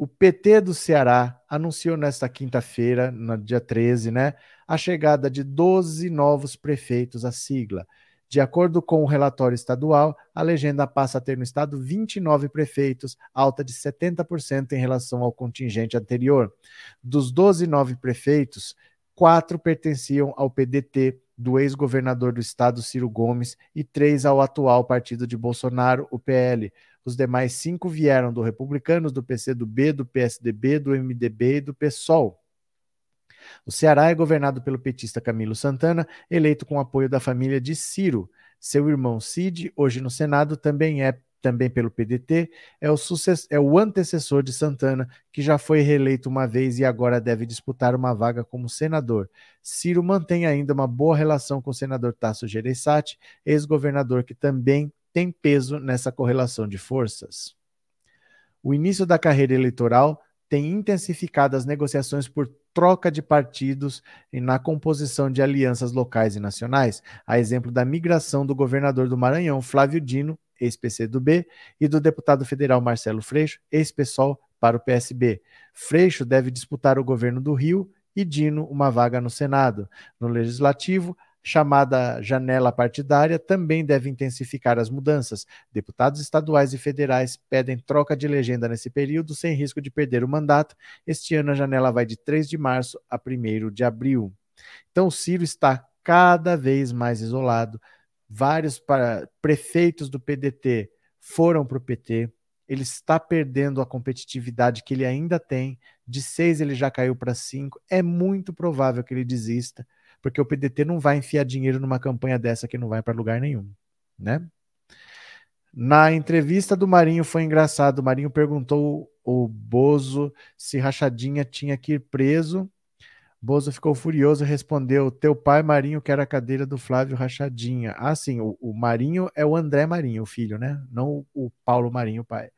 O PT do Ceará anunciou nesta quinta-feira, no dia 13, né, a chegada de 12 novos prefeitos à sigla. De acordo com o relatório estadual, a legenda passa a ter no estado 29 prefeitos, alta de 70% em relação ao contingente anterior. Dos 12 novos prefeitos, quatro pertenciam ao PDT do ex-governador do estado Ciro Gomes e três ao atual partido de Bolsonaro, o PL. Os demais cinco vieram do Republicanos, do PCdoB, do PSDB, do MDB e do PSOL. O Ceará é governado pelo petista Camilo Santana, eleito com apoio da família de Ciro. Seu irmão Cid, hoje no Senado, também é também pelo PDT, é o, sucess... é o antecessor de Santana, que já foi reeleito uma vez e agora deve disputar uma vaga como senador. Ciro mantém ainda uma boa relação com o senador Tasso Gereissati, ex-governador que também tem peso nessa correlação de forças. O início da carreira eleitoral tem intensificado as negociações por troca de partidos e na composição de alianças locais e nacionais, a exemplo da migração do governador do Maranhão, Flávio Dino, ex-PCdoB, e do deputado federal Marcelo Freixo, ex-PSOL, para o PSB. Freixo deve disputar o governo do Rio e Dino uma vaga no Senado. No Legislativo, chamada janela partidária também deve intensificar as mudanças. Deputados estaduais e federais pedem troca de legenda nesse período, sem risco de perder o mandato. Este ano a janela vai de 3 de março a 1 de abril. Então o Ciro está cada vez mais isolado. Vários prefeitos do PDT foram para o PT. Ele está perdendo a competitividade que ele ainda tem. De seis ele já caiu para cinco. É muito provável que ele desista porque o PDT não vai enfiar dinheiro numa campanha dessa que não vai para lugar nenhum, né? Na entrevista do Marinho foi engraçado. O Marinho perguntou o Bozo se Rachadinha tinha que ir preso. Bozo ficou furioso e respondeu: Teu pai Marinho quer a cadeira do Flávio Rachadinha. Ah, sim, o, o Marinho é o André Marinho, o filho, né? Não o, o Paulo Marinho, o pai.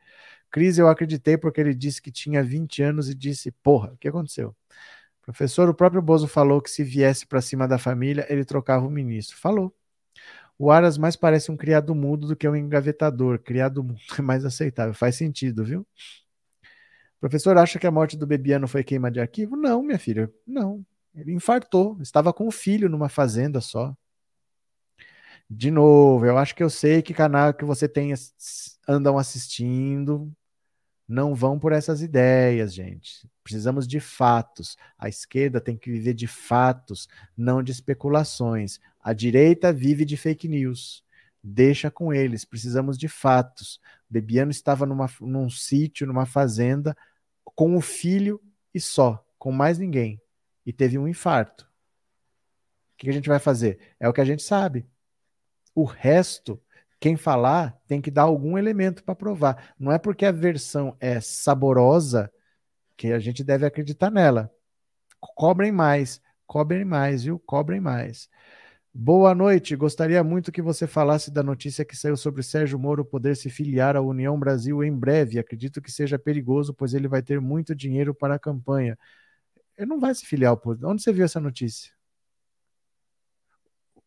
Cris, eu acreditei porque ele disse que tinha 20 anos e disse: Porra, o que aconteceu? Professor, o próprio Bozo falou que se viesse para cima da família, ele trocava o ministro. Falou. O Aras mais parece um criado mudo do que um engavetador. Criado mudo é mais aceitável. Faz sentido, viu? Professor, acha que a morte do Bebiano foi queima de arquivo? Não, minha filha. Não. Ele infartou. Estava com o filho numa fazenda só. De novo, eu acho que eu sei que canal que você tem andam assistindo, não vão por essas ideias, gente. Precisamos de fatos. A esquerda tem que viver de fatos, não de especulações. A direita vive de fake news. Deixa com eles. Precisamos de fatos. Bebiano estava numa, num sítio, numa fazenda, com o filho e só, com mais ninguém. E teve um infarto. O que a gente vai fazer? É o que a gente sabe. O resto quem falar tem que dar algum elemento para provar. Não é porque a versão é saborosa que a gente deve acreditar nela. Cobrem mais, cobrem mais, viu? Cobrem mais. Boa noite. Gostaria muito que você falasse da notícia que saiu sobre Sérgio Moro poder se filiar à União Brasil em breve. Acredito que seja perigoso, pois ele vai ter muito dinheiro para a campanha. Ele não vai se filiar Onde você viu essa notícia?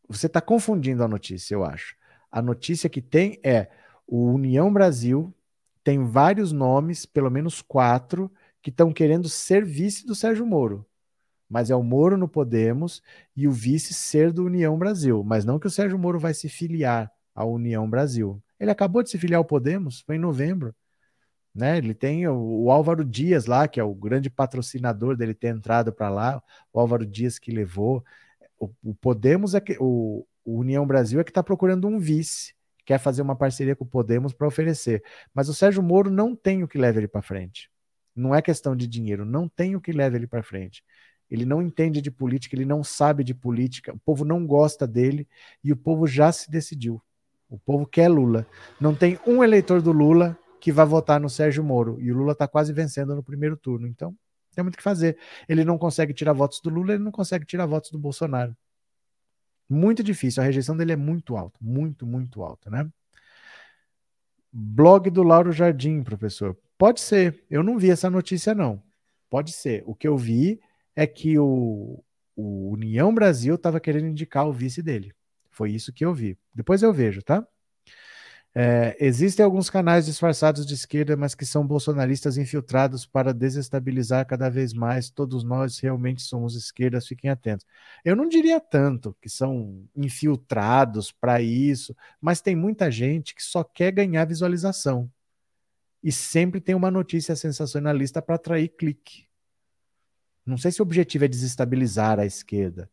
Você está confundindo a notícia, eu acho. A notícia que tem é o União Brasil tem vários nomes, pelo menos quatro, que estão querendo ser vice do Sérgio Moro. Mas é o Moro no Podemos e o vice ser do União Brasil. Mas não que o Sérgio Moro vai se filiar à União Brasil. Ele acabou de se filiar ao Podemos, foi em novembro. Né? Ele tem o, o, Álvaro Dias lá, que é o grande patrocinador dele ter entrado para lá, o Álvaro Dias que levou. O, o Podemos é que o, o União Brasil é que está procurando um vice, quer fazer uma parceria com o Podemos para oferecer. Mas o Sérgio Moro não tem o que leva ele para frente. Não é questão de dinheiro, não tem o que leva ele para frente. Ele não entende de política, ele não sabe de política, o povo não gosta dele e o povo já se decidiu. O povo quer Lula. Não tem um eleitor do Lula que vai votar no Sérgio Moro. E o Lula está quase vencendo no primeiro turno. Então, tem muito o que fazer. Ele não consegue tirar votos do Lula, ele não consegue tirar votos do Bolsonaro. Muito difícil. A rejeição dele é muito alta, muito, muito alta, né? Blog do Lauro Jardim, professor. Pode ser. Eu não vi essa notícia, não. Pode ser. O que eu vi é que o, o União Brasil estava querendo indicar o vice dele. Foi isso que eu vi. Depois eu vejo, tá? É, existem alguns canais disfarçados de esquerda, mas que são bolsonaristas infiltrados para desestabilizar cada vez mais. Todos nós realmente somos esquerdas, fiquem atentos. Eu não diria tanto que são infiltrados para isso, mas tem muita gente que só quer ganhar visualização. E sempre tem uma notícia sensacionalista para atrair clique. Não sei se o objetivo é desestabilizar a esquerda,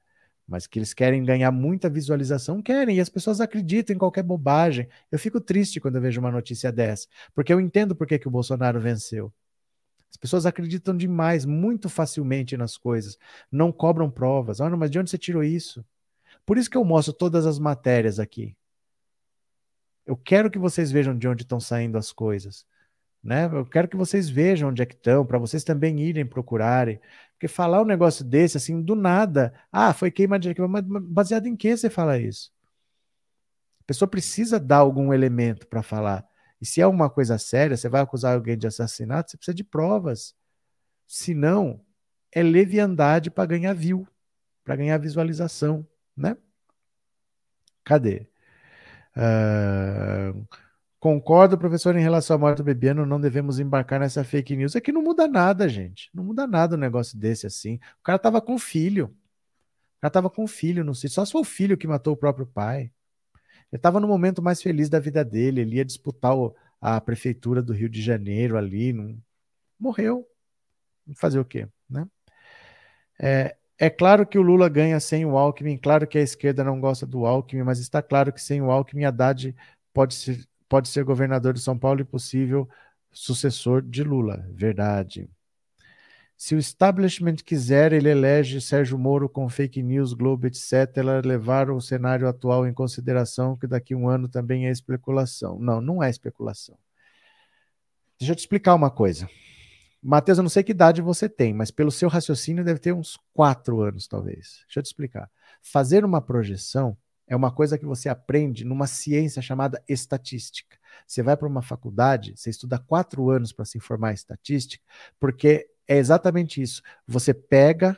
mas que eles querem ganhar muita visualização, querem, e as pessoas acreditam em qualquer bobagem. Eu fico triste quando eu vejo uma notícia dessa, porque eu entendo por que, que o Bolsonaro venceu. As pessoas acreditam demais, muito facilmente nas coisas, não cobram provas. Olha, mas de onde você tirou isso? Por isso que eu mostro todas as matérias aqui. Eu quero que vocês vejam de onde estão saindo as coisas. Né? Eu quero que vocês vejam onde é que estão, para vocês também irem procurarem. Porque falar um negócio desse, assim, do nada, ah, foi queima de mas baseado em que você fala isso? A pessoa precisa dar algum elemento para falar. E se é uma coisa séria, você vai acusar alguém de assassinato, você precisa de provas. Se não, é leviandade para ganhar view, para ganhar visualização, né? Cadê? Uh, Concordo, professor, em relação à morte do Bebiano, não devemos embarcar nessa fake news. É que não muda nada, gente. Não muda nada um negócio desse assim. O cara tava com filho. O cara tava com filho no sítio. Só se foi o filho que matou o próprio pai. Ele estava no momento mais feliz da vida dele. Ele ia disputar o, a prefeitura do Rio de Janeiro ali. Não... Morreu. Fazer o quê? Né? É, é claro que o Lula ganha sem o Alckmin. Claro que a esquerda não gosta do Alckmin, mas está claro que sem o Alckmin, Haddad pode se pode ser governador de São Paulo e possível sucessor de Lula. Verdade. Se o establishment quiser, ele elege Sérgio Moro com fake news, Globo, etc., levar o cenário atual em consideração, que daqui a um ano também é especulação. Não, não é especulação. Deixa eu te explicar uma coisa. Matheus, eu não sei que idade você tem, mas pelo seu raciocínio deve ter uns quatro anos, talvez. Deixa eu te explicar. Fazer uma projeção é uma coisa que você aprende numa ciência chamada estatística. Você vai para uma faculdade, você estuda quatro anos para se informar em estatística, porque é exatamente isso. Você pega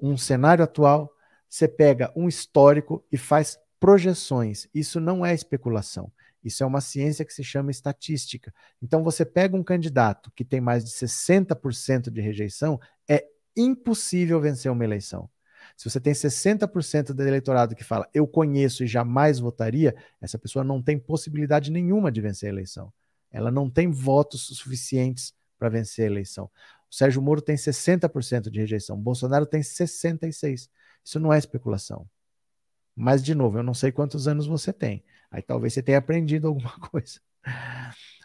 um cenário atual, você pega um histórico e faz projeções. Isso não é especulação. Isso é uma ciência que se chama estatística. Então, você pega um candidato que tem mais de 60% de rejeição, é impossível vencer uma eleição. Se você tem 60% do eleitorado que fala eu conheço e jamais votaria, essa pessoa não tem possibilidade nenhuma de vencer a eleição. Ela não tem votos suficientes para vencer a eleição. O Sérgio Moro tem 60% de rejeição, o Bolsonaro tem 66%. Isso não é especulação. Mas, de novo, eu não sei quantos anos você tem. Aí talvez você tenha aprendido alguma coisa.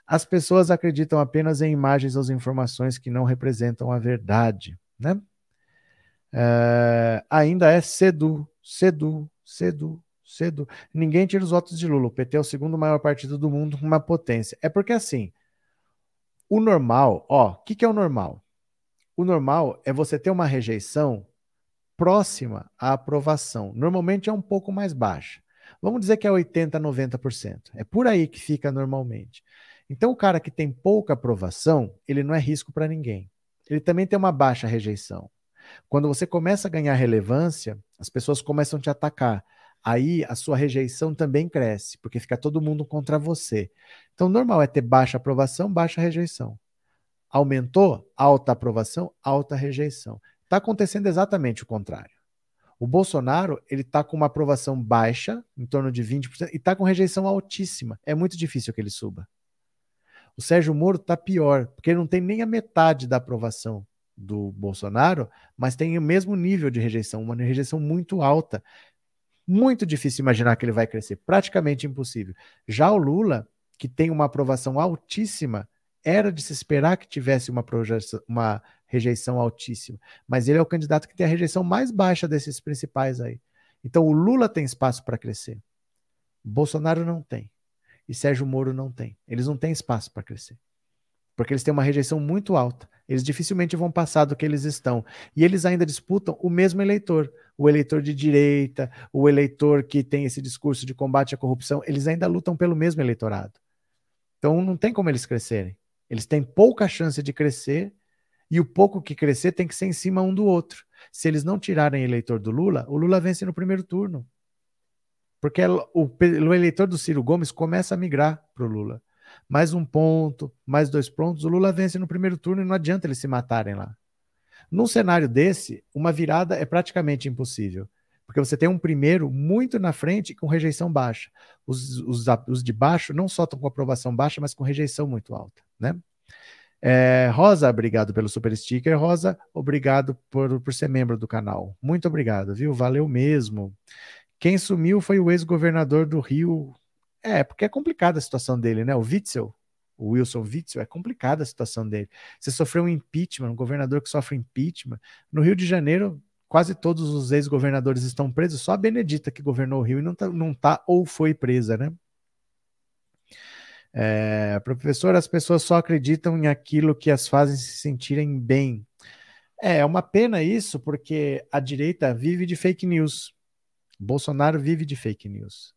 As pessoas acreditam apenas em imagens ou informações que não representam a verdade, né? É, ainda é cedo, cedo, cedo, cedo. Ninguém tira os votos de Lula. O PT é o segundo maior partido do mundo com uma potência. É porque assim, o normal, ó, o que, que é o normal? O normal é você ter uma rejeição próxima à aprovação. Normalmente é um pouco mais baixa. Vamos dizer que é 80, 90%. É por aí que fica normalmente. Então, o cara que tem pouca aprovação, ele não é risco para ninguém. Ele também tem uma baixa rejeição. Quando você começa a ganhar relevância, as pessoas começam a te atacar. Aí a sua rejeição também cresce, porque fica todo mundo contra você. Então, normal é ter baixa aprovação, baixa rejeição. Aumentou, alta aprovação, alta rejeição. Está acontecendo exatamente o contrário. O Bolsonaro ele está com uma aprovação baixa, em torno de 20%, e está com rejeição altíssima. É muito difícil que ele suba. O Sérgio Moro está pior, porque ele não tem nem a metade da aprovação do Bolsonaro, mas tem o mesmo nível de rejeição, uma rejeição muito alta. Muito difícil imaginar que ele vai crescer, praticamente impossível. Já o Lula, que tem uma aprovação altíssima, era de se esperar que tivesse uma, uma rejeição altíssima, mas ele é o candidato que tem a rejeição mais baixa desses principais aí. Então o Lula tem espaço para crescer. Bolsonaro não tem. E Sérgio Moro não tem. Eles não têm espaço para crescer. Porque eles têm uma rejeição muito alta. Eles dificilmente vão passar do que eles estão. E eles ainda disputam o mesmo eleitor, o eleitor de direita, o eleitor que tem esse discurso de combate à corrupção, eles ainda lutam pelo mesmo eleitorado. Então não tem como eles crescerem. Eles têm pouca chance de crescer e o pouco que crescer tem que ser em cima um do outro. Se eles não tirarem eleitor do Lula, o Lula vence no primeiro turno. Porque o, o eleitor do Ciro Gomes começa a migrar para o Lula mais um ponto, mais dois pontos, o Lula vence no primeiro turno e não adianta eles se matarem lá. Num cenário desse, uma virada é praticamente impossível, porque você tem um primeiro muito na frente com rejeição baixa. Os, os, os de baixo não só estão com aprovação baixa, mas com rejeição muito alta, né? É, Rosa, obrigado pelo super sticker. Rosa, obrigado por, por ser membro do canal. Muito obrigado, viu? Valeu mesmo. Quem sumiu foi o ex-governador do Rio, é, porque é complicada a situação dele, né? O Witzel, o Wilson Witzel, é complicada a situação dele. Você sofreu um impeachment, um governador que sofre impeachment. No Rio de Janeiro, quase todos os ex-governadores estão presos, só a Benedita que governou o Rio e não tá, não tá ou foi presa, né? É, professor, as pessoas só acreditam em aquilo que as fazem se sentirem bem. É, é uma pena isso, porque a direita vive de fake news. Bolsonaro vive de fake news.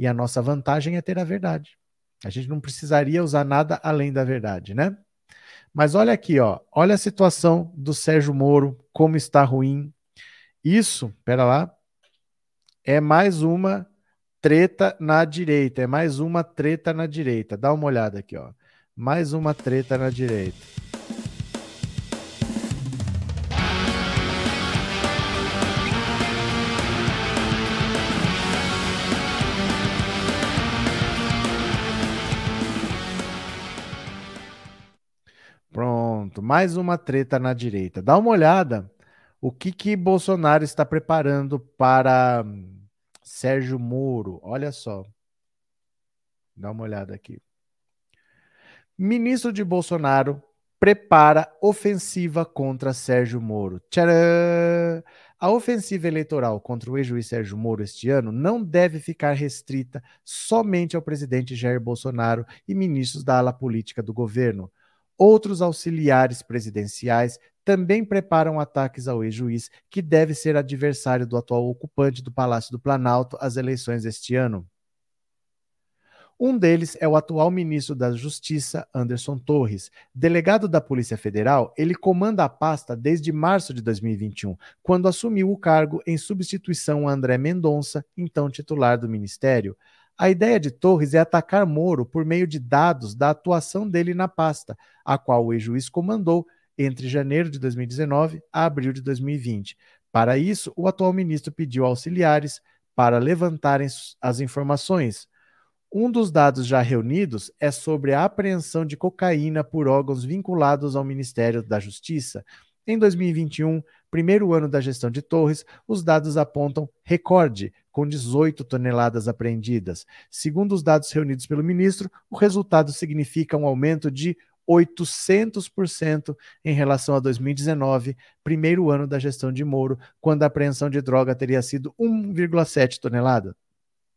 E a nossa vantagem é ter a verdade. A gente não precisaria usar nada além da verdade, né? Mas olha aqui, ó, olha a situação do Sérgio Moro, como está ruim. Isso, pera lá, é mais uma treta na direita, é mais uma treta na direita. Dá uma olhada aqui, ó. Mais uma treta na direita. Mais uma treta na direita. Dá uma olhada o que que Bolsonaro está preparando para hum, Sérgio Moro. Olha só. Dá uma olhada aqui. Ministro de Bolsonaro prepara ofensiva contra Sérgio Moro. Tcharam! A ofensiva eleitoral contra o ex-juiz Sérgio Moro este ano não deve ficar restrita somente ao presidente Jair Bolsonaro e ministros da ala política do governo. Outros auxiliares presidenciais também preparam ataques ao ex-juiz, que deve ser adversário do atual ocupante do Palácio do Planalto às eleições deste ano. Um deles é o atual ministro da Justiça, Anderson Torres. Delegado da Polícia Federal, ele comanda a pasta desde março de 2021, quando assumiu o cargo em substituição a André Mendonça, então titular do ministério. A ideia de Torres é atacar Moro por meio de dados da atuação dele na pasta, a qual o ex-juiz comandou entre janeiro de 2019 a abril de 2020. Para isso, o atual ministro pediu auxiliares para levantarem as informações. Um dos dados já reunidos é sobre a apreensão de cocaína por órgãos vinculados ao Ministério da Justiça. Em 2021, primeiro ano da gestão de Torres, os dados apontam recorde, com 18 toneladas apreendidas. Segundo os dados reunidos pelo ministro, o resultado significa um aumento de 800% em relação a 2019, primeiro ano da gestão de Moro, quando a apreensão de droga teria sido 1,7 tonelada.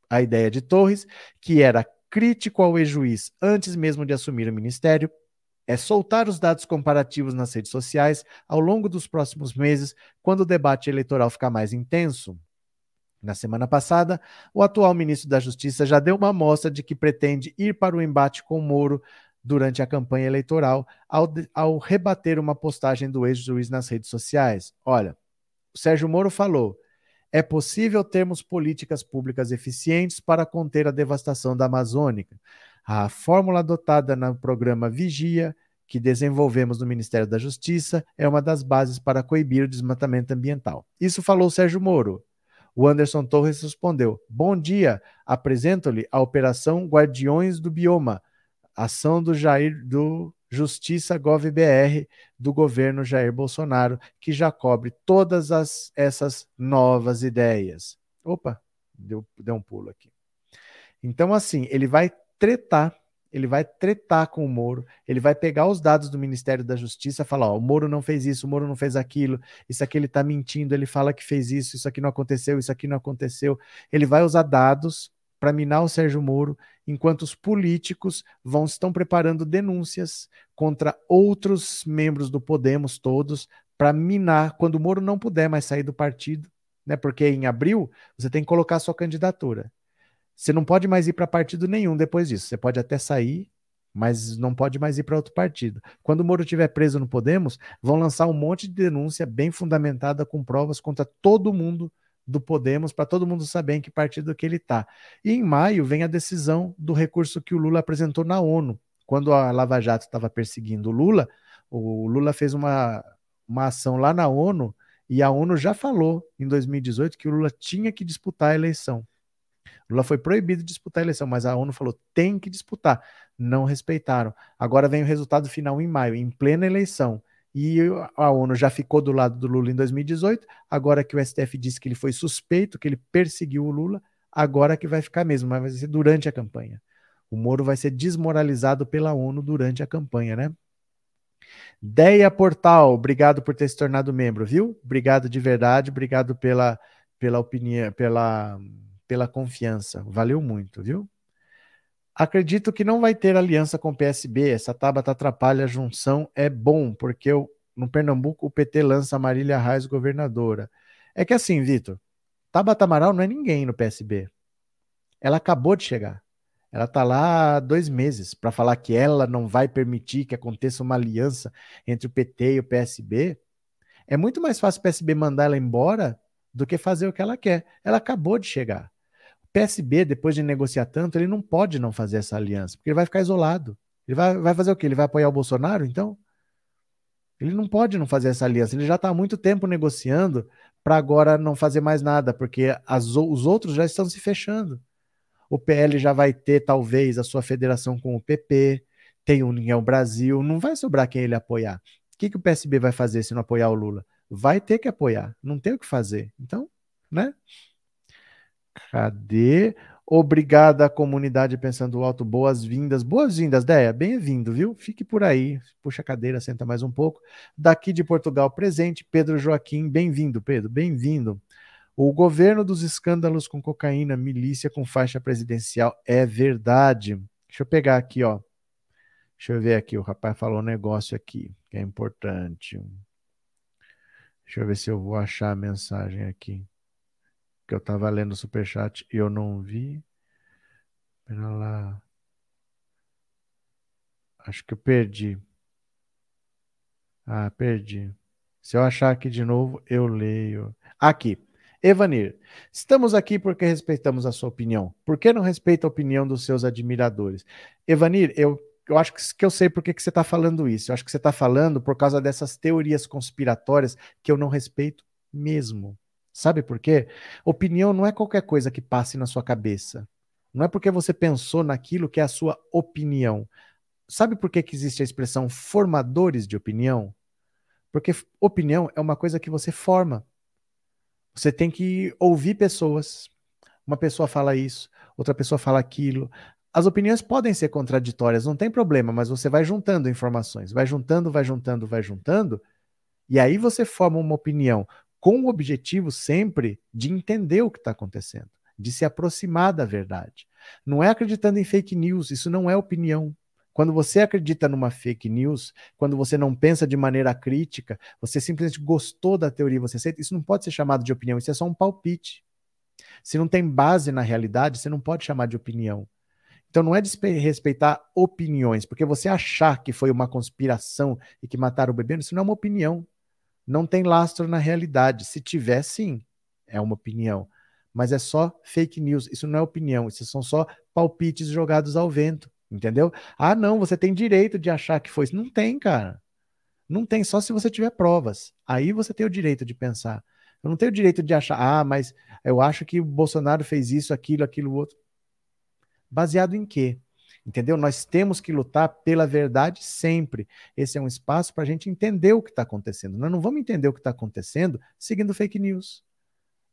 A ideia de Torres, que era crítico ao ex-juiz antes mesmo de assumir o ministério, é soltar os dados comparativos nas redes sociais ao longo dos próximos meses, quando o debate eleitoral ficar mais intenso. Na semana passada, o atual ministro da Justiça já deu uma amostra de que pretende ir para o embate com Moro durante a campanha eleitoral, ao, ao rebater uma postagem do ex-juiz nas redes sociais. Olha, o Sérgio Moro falou: é possível termos políticas públicas eficientes para conter a devastação da Amazônica. A fórmula adotada no programa Vigia, que desenvolvemos no Ministério da Justiça, é uma das bases para coibir o desmatamento ambiental. Isso falou Sérgio Moro. O Anderson Torres respondeu: Bom dia, apresento-lhe a Operação Guardiões do Bioma, ação do Jair do Justiça GovBR do governo Jair Bolsonaro, que já cobre todas as, essas novas ideias. Opa, deu, deu um pulo aqui. Então, assim, ele vai tretar ele vai tretar com o Moro, ele vai pegar os dados do Ministério da Justiça falar: ó, o Moro não fez isso, o Moro não fez aquilo, isso aqui ele está mentindo, ele fala que fez isso, isso aqui não aconteceu, isso aqui não aconteceu. Ele vai usar dados para minar o Sérgio Moro, enquanto os políticos vão estão preparando denúncias contra outros membros do Podemos, todos, para minar quando o Moro não puder mais sair do partido, né? Porque em abril você tem que colocar sua candidatura. Você não pode mais ir para partido nenhum depois disso. Você pode até sair, mas não pode mais ir para outro partido. Quando o Moro estiver preso no Podemos, vão lançar um monte de denúncia bem fundamentada com provas contra todo mundo do Podemos para todo mundo saber em que partido que ele está. E em maio vem a decisão do recurso que o Lula apresentou na ONU. Quando a Lava Jato estava perseguindo o Lula, o Lula fez uma, uma ação lá na ONU e a ONU já falou em 2018 que o Lula tinha que disputar a eleição. Lula foi proibido de disputar a eleição, mas a ONU falou tem que disputar. Não respeitaram. Agora vem o resultado final em maio, em plena eleição e a ONU já ficou do lado do Lula em 2018, agora que o STF disse que ele foi suspeito, que ele perseguiu o Lula, agora que vai ficar mesmo, mas vai ser durante a campanha. O Moro vai ser desmoralizado pela ONU durante a campanha, né? Deia Portal, obrigado por ter se tornado membro, viu? Obrigado de verdade, obrigado pela, pela opinião, pela, pela confiança. Valeu muito, viu? Acredito que não vai ter aliança com o PSB. Essa Tabata atrapalha a junção. É bom, porque eu, no Pernambuco o PT lança Marília Reis governadora. É que assim, Vitor, Tabata Amaral não é ninguém no PSB. Ela acabou de chegar. Ela está lá há dois meses para falar que ela não vai permitir que aconteça uma aliança entre o PT e o PSB. É muito mais fácil o PSB mandar ela embora do que fazer o que ela quer. Ela acabou de chegar. PSB, depois de negociar tanto, ele não pode não fazer essa aliança, porque ele vai ficar isolado. Ele vai, vai fazer o quê? Ele vai apoiar o Bolsonaro, então? Ele não pode não fazer essa aliança. Ele já está há muito tempo negociando para agora não fazer mais nada, porque as, os outros já estão se fechando. O PL já vai ter, talvez, a sua federação com o PP, tem o União Brasil, não vai sobrar quem ele apoiar. O que, que o PSB vai fazer se não apoiar o Lula? Vai ter que apoiar, não tem o que fazer. Então, né? Cadê? Obrigada, comunidade Pensando Alto. Boas-vindas. Boas-vindas, Deia. Bem-vindo, viu? Fique por aí. Puxa a cadeira, senta mais um pouco. Daqui de Portugal, presente, Pedro Joaquim. Bem-vindo, Pedro. Bem-vindo. O governo dos escândalos com cocaína, milícia com faixa presidencial. É verdade. Deixa eu pegar aqui, ó. Deixa eu ver aqui. O rapaz falou um negócio aqui que é importante. Deixa eu ver se eu vou achar a mensagem aqui que eu estava lendo o superchat e eu não vi. Pera lá. Acho que eu perdi. Ah, perdi. Se eu achar aqui de novo, eu leio. Aqui. Evanir, estamos aqui porque respeitamos a sua opinião. Por que não respeita a opinião dos seus admiradores? Evanir, eu, eu acho que, que eu sei por que, que você está falando isso. Eu acho que você está falando por causa dessas teorias conspiratórias que eu não respeito mesmo. Sabe por quê? Opinião não é qualquer coisa que passe na sua cabeça. Não é porque você pensou naquilo que é a sua opinião. Sabe por que, que existe a expressão formadores de opinião? Porque opinião é uma coisa que você forma. Você tem que ouvir pessoas. Uma pessoa fala isso, outra pessoa fala aquilo. As opiniões podem ser contraditórias, não tem problema, mas você vai juntando informações, vai juntando, vai juntando, vai juntando, e aí você forma uma opinião com o objetivo sempre de entender o que está acontecendo, de se aproximar da verdade. Não é acreditando em fake news, isso não é opinião. Quando você acredita numa fake news, quando você não pensa de maneira crítica, você simplesmente gostou da teoria, você aceita, isso não pode ser chamado de opinião, isso é só um palpite. Se não tem base na realidade, você não pode chamar de opinião. Então não é respeitar opiniões, porque você achar que foi uma conspiração e que mataram o bebê, isso não é uma opinião não tem lastro na realidade. Se tiver, sim, é uma opinião. Mas é só fake news. Isso não é opinião. Isso são só palpites jogados ao vento. Entendeu? Ah, não, você tem direito de achar que foi. Não tem, cara. Não tem, só se você tiver provas. Aí você tem o direito de pensar. Eu não tenho o direito de achar, ah, mas eu acho que o Bolsonaro fez isso, aquilo, aquilo, outro. Baseado em quê? Entendeu? Nós temos que lutar pela verdade sempre. Esse é um espaço para a gente entender o que está acontecendo. Nós não vamos entender o que está acontecendo seguindo fake news.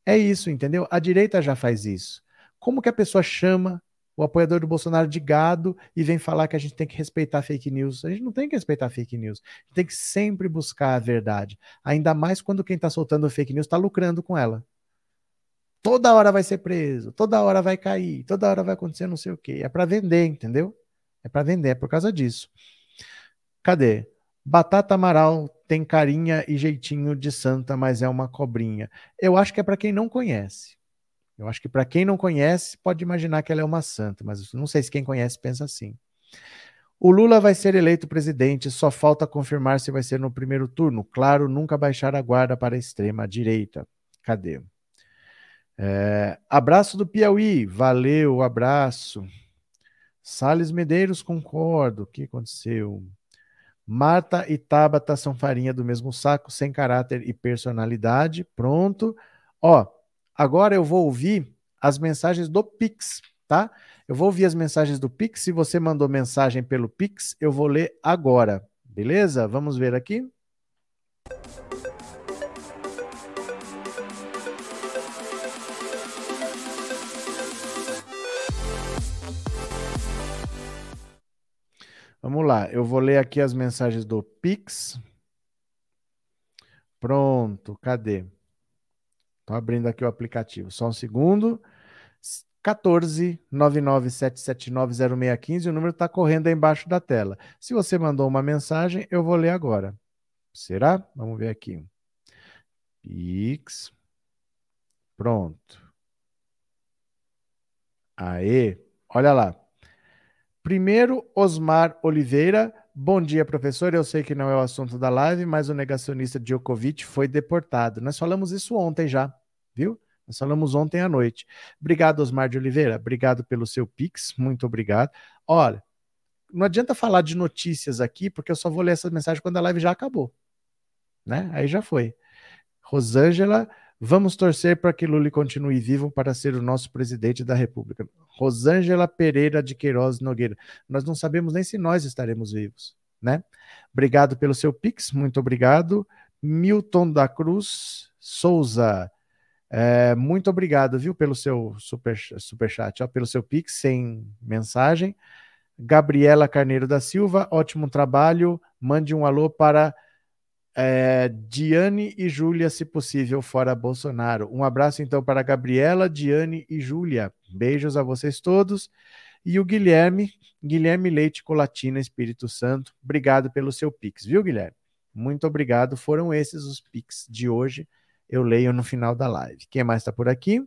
É isso, entendeu? A direita já faz isso. Como que a pessoa chama o apoiador do Bolsonaro de gado e vem falar que a gente tem que respeitar fake news? A gente não tem que respeitar fake news. A gente tem que sempre buscar a verdade. Ainda mais quando quem está soltando fake news está lucrando com ela toda hora vai ser preso, toda hora vai cair, toda hora vai acontecer não sei o quê. É para vender, entendeu? É para vender, é por causa disso. Cadê? Batata Amaral tem carinha e jeitinho de santa, mas é uma cobrinha. Eu acho que é para quem não conhece. Eu acho que para quem não conhece, pode imaginar que ela é uma santa, mas não sei se quem conhece pensa assim. O Lula vai ser eleito presidente, só falta confirmar se vai ser no primeiro turno. Claro, nunca baixar a guarda para a extrema direita. Cadê? É, abraço do Piauí, valeu, abraço. Sales Medeiros, concordo. O que aconteceu? Marta e Tabata são farinha do mesmo saco, sem caráter e personalidade. Pronto. Ó, agora eu vou ouvir as mensagens do Pix, tá? Eu vou ouvir as mensagens do Pix. Se você mandou mensagem pelo Pix, eu vou ler agora. Beleza? Vamos ver aqui. Vamos lá, eu vou ler aqui as mensagens do Pix. Pronto, cadê? Estou abrindo aqui o aplicativo. Só um segundo. 14 997790615. O número está correndo aí embaixo da tela. Se você mandou uma mensagem, eu vou ler agora. Será? Vamos ver aqui. Pix. Pronto. Aê. Olha lá. Primeiro, Osmar Oliveira. Bom dia, professor. Eu sei que não é o assunto da live, mas o negacionista Djokovic foi deportado. Nós falamos isso ontem já, viu? Nós falamos ontem à noite. Obrigado, Osmar de Oliveira. Obrigado pelo seu Pix. Muito obrigado. Olha, não adianta falar de notícias aqui, porque eu só vou ler essa mensagem quando a live já acabou. Né? Aí já foi. Rosângela, vamos torcer para que Lula continue vivo para ser o nosso presidente da República. Rosângela Pereira de Queiroz Nogueira. Nós não sabemos nem se nós estaremos vivos, né? Obrigado pelo seu Pix, muito obrigado. Milton da Cruz Souza. É, muito obrigado, viu, pelo seu super, super chat, ó, pelo seu pix sem mensagem. Gabriela Carneiro da Silva, ótimo trabalho. Mande um alô para é, Diane e Júlia, se possível, fora Bolsonaro. Um abraço então para Gabriela, Diane e Júlia. Beijos a vocês todos. E o Guilherme, Guilherme Leite Colatina, Espírito Santo. Obrigado pelo seu pix, viu, Guilherme? Muito obrigado. Foram esses os pix de hoje eu leio no final da live. Quem mais está por aqui?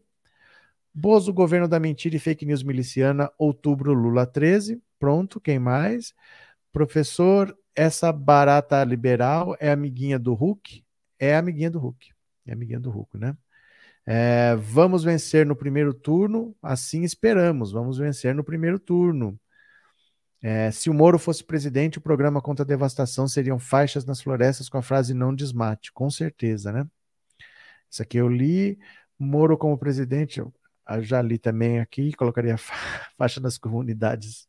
Bozo, governo da mentira e fake news miliciana, outubro, Lula 13. Pronto, quem mais? Professor, essa barata liberal é amiguinha do Hulk? É amiguinha do Hulk. É amiguinha do Hulk, né? É, vamos vencer no primeiro turno, assim esperamos. Vamos vencer no primeiro turno. É, se o Moro fosse presidente, o programa contra a devastação seriam faixas nas florestas com a frase não desmate, com certeza, né? Isso aqui eu li. Moro como presidente, eu já li também aqui, colocaria faixa das comunidades.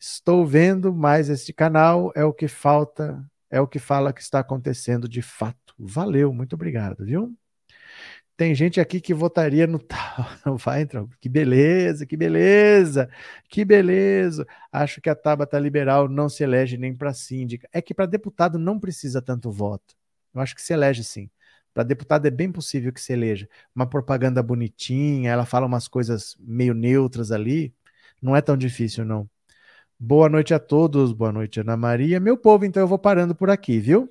Estou vendo, mas este canal é o que falta, é o que fala que está acontecendo de fato. Valeu, muito obrigado, viu? Tem gente aqui que votaria no tal. Vai entrar. Que beleza, que beleza, que beleza. Acho que a Tabata Liberal não se elege nem para síndica. É que para deputado não precisa tanto voto. Eu acho que se elege sim. Para deputado é bem possível que se eleja. Uma propaganda bonitinha, ela fala umas coisas meio neutras ali. Não é tão difícil, não. Boa noite a todos, boa noite, Ana Maria. Meu povo, então eu vou parando por aqui, viu?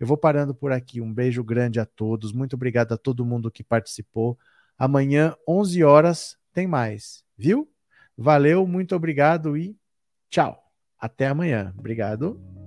Eu vou parando por aqui. Um beijo grande a todos. Muito obrigado a todo mundo que participou. Amanhã, 11 horas, tem mais, viu? Valeu, muito obrigado e tchau. Até amanhã. Obrigado.